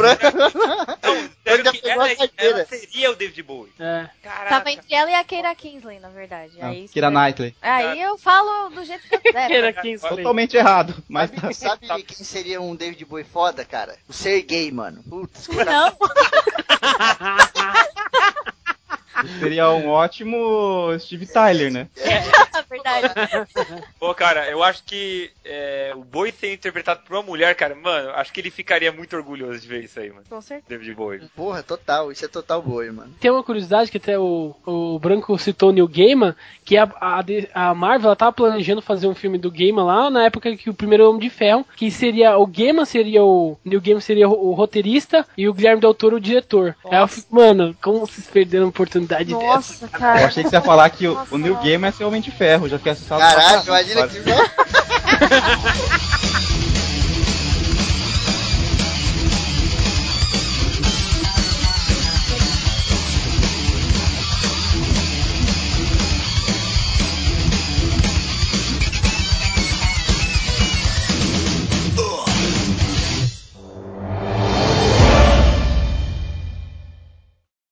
que pegou ela, carteira. ela seria o David Bowie. É. Caraca. Tava entre ela e a Keira Kingsley, na verdade. Aí, Keira Knightley. Aí eu falo do jeito que eu quiser. Keira cara. Kingsley. Totalmente errado, mas tá. Sabe, sabe quem seria um David Bowie foda, cara? O Sergei, mano. Putz, Não, seria um ótimo Steve Tyler, né? é verdade. Pô, cara, eu acho que é, o Bowie ser interpretado por uma mulher, cara, mano, acho que ele ficaria muito orgulhoso de ver isso aí, mano. Com certeza. David Bowie. Porra, total. Isso é total Bowie, mano. Tem uma curiosidade que até o, o Branco citou o Neil Gaiman, que a, a, a Marvel ela tava planejando fazer um filme do Gaiman lá na época que o primeiro Homem de Ferro, que seria o Gaiman seria o Neil Gaiman seria o, o roteirista e o Guilherme Del Toro o diretor. Aí eu fico, mano, como vocês perderam a oportunidade dessa? Nossa, Eu cara. achei que você ia falar que o, Nossa, o Neil não. Gaiman ia ser Homem de Ferro, já fiquei assustado. Caralho, imagina que.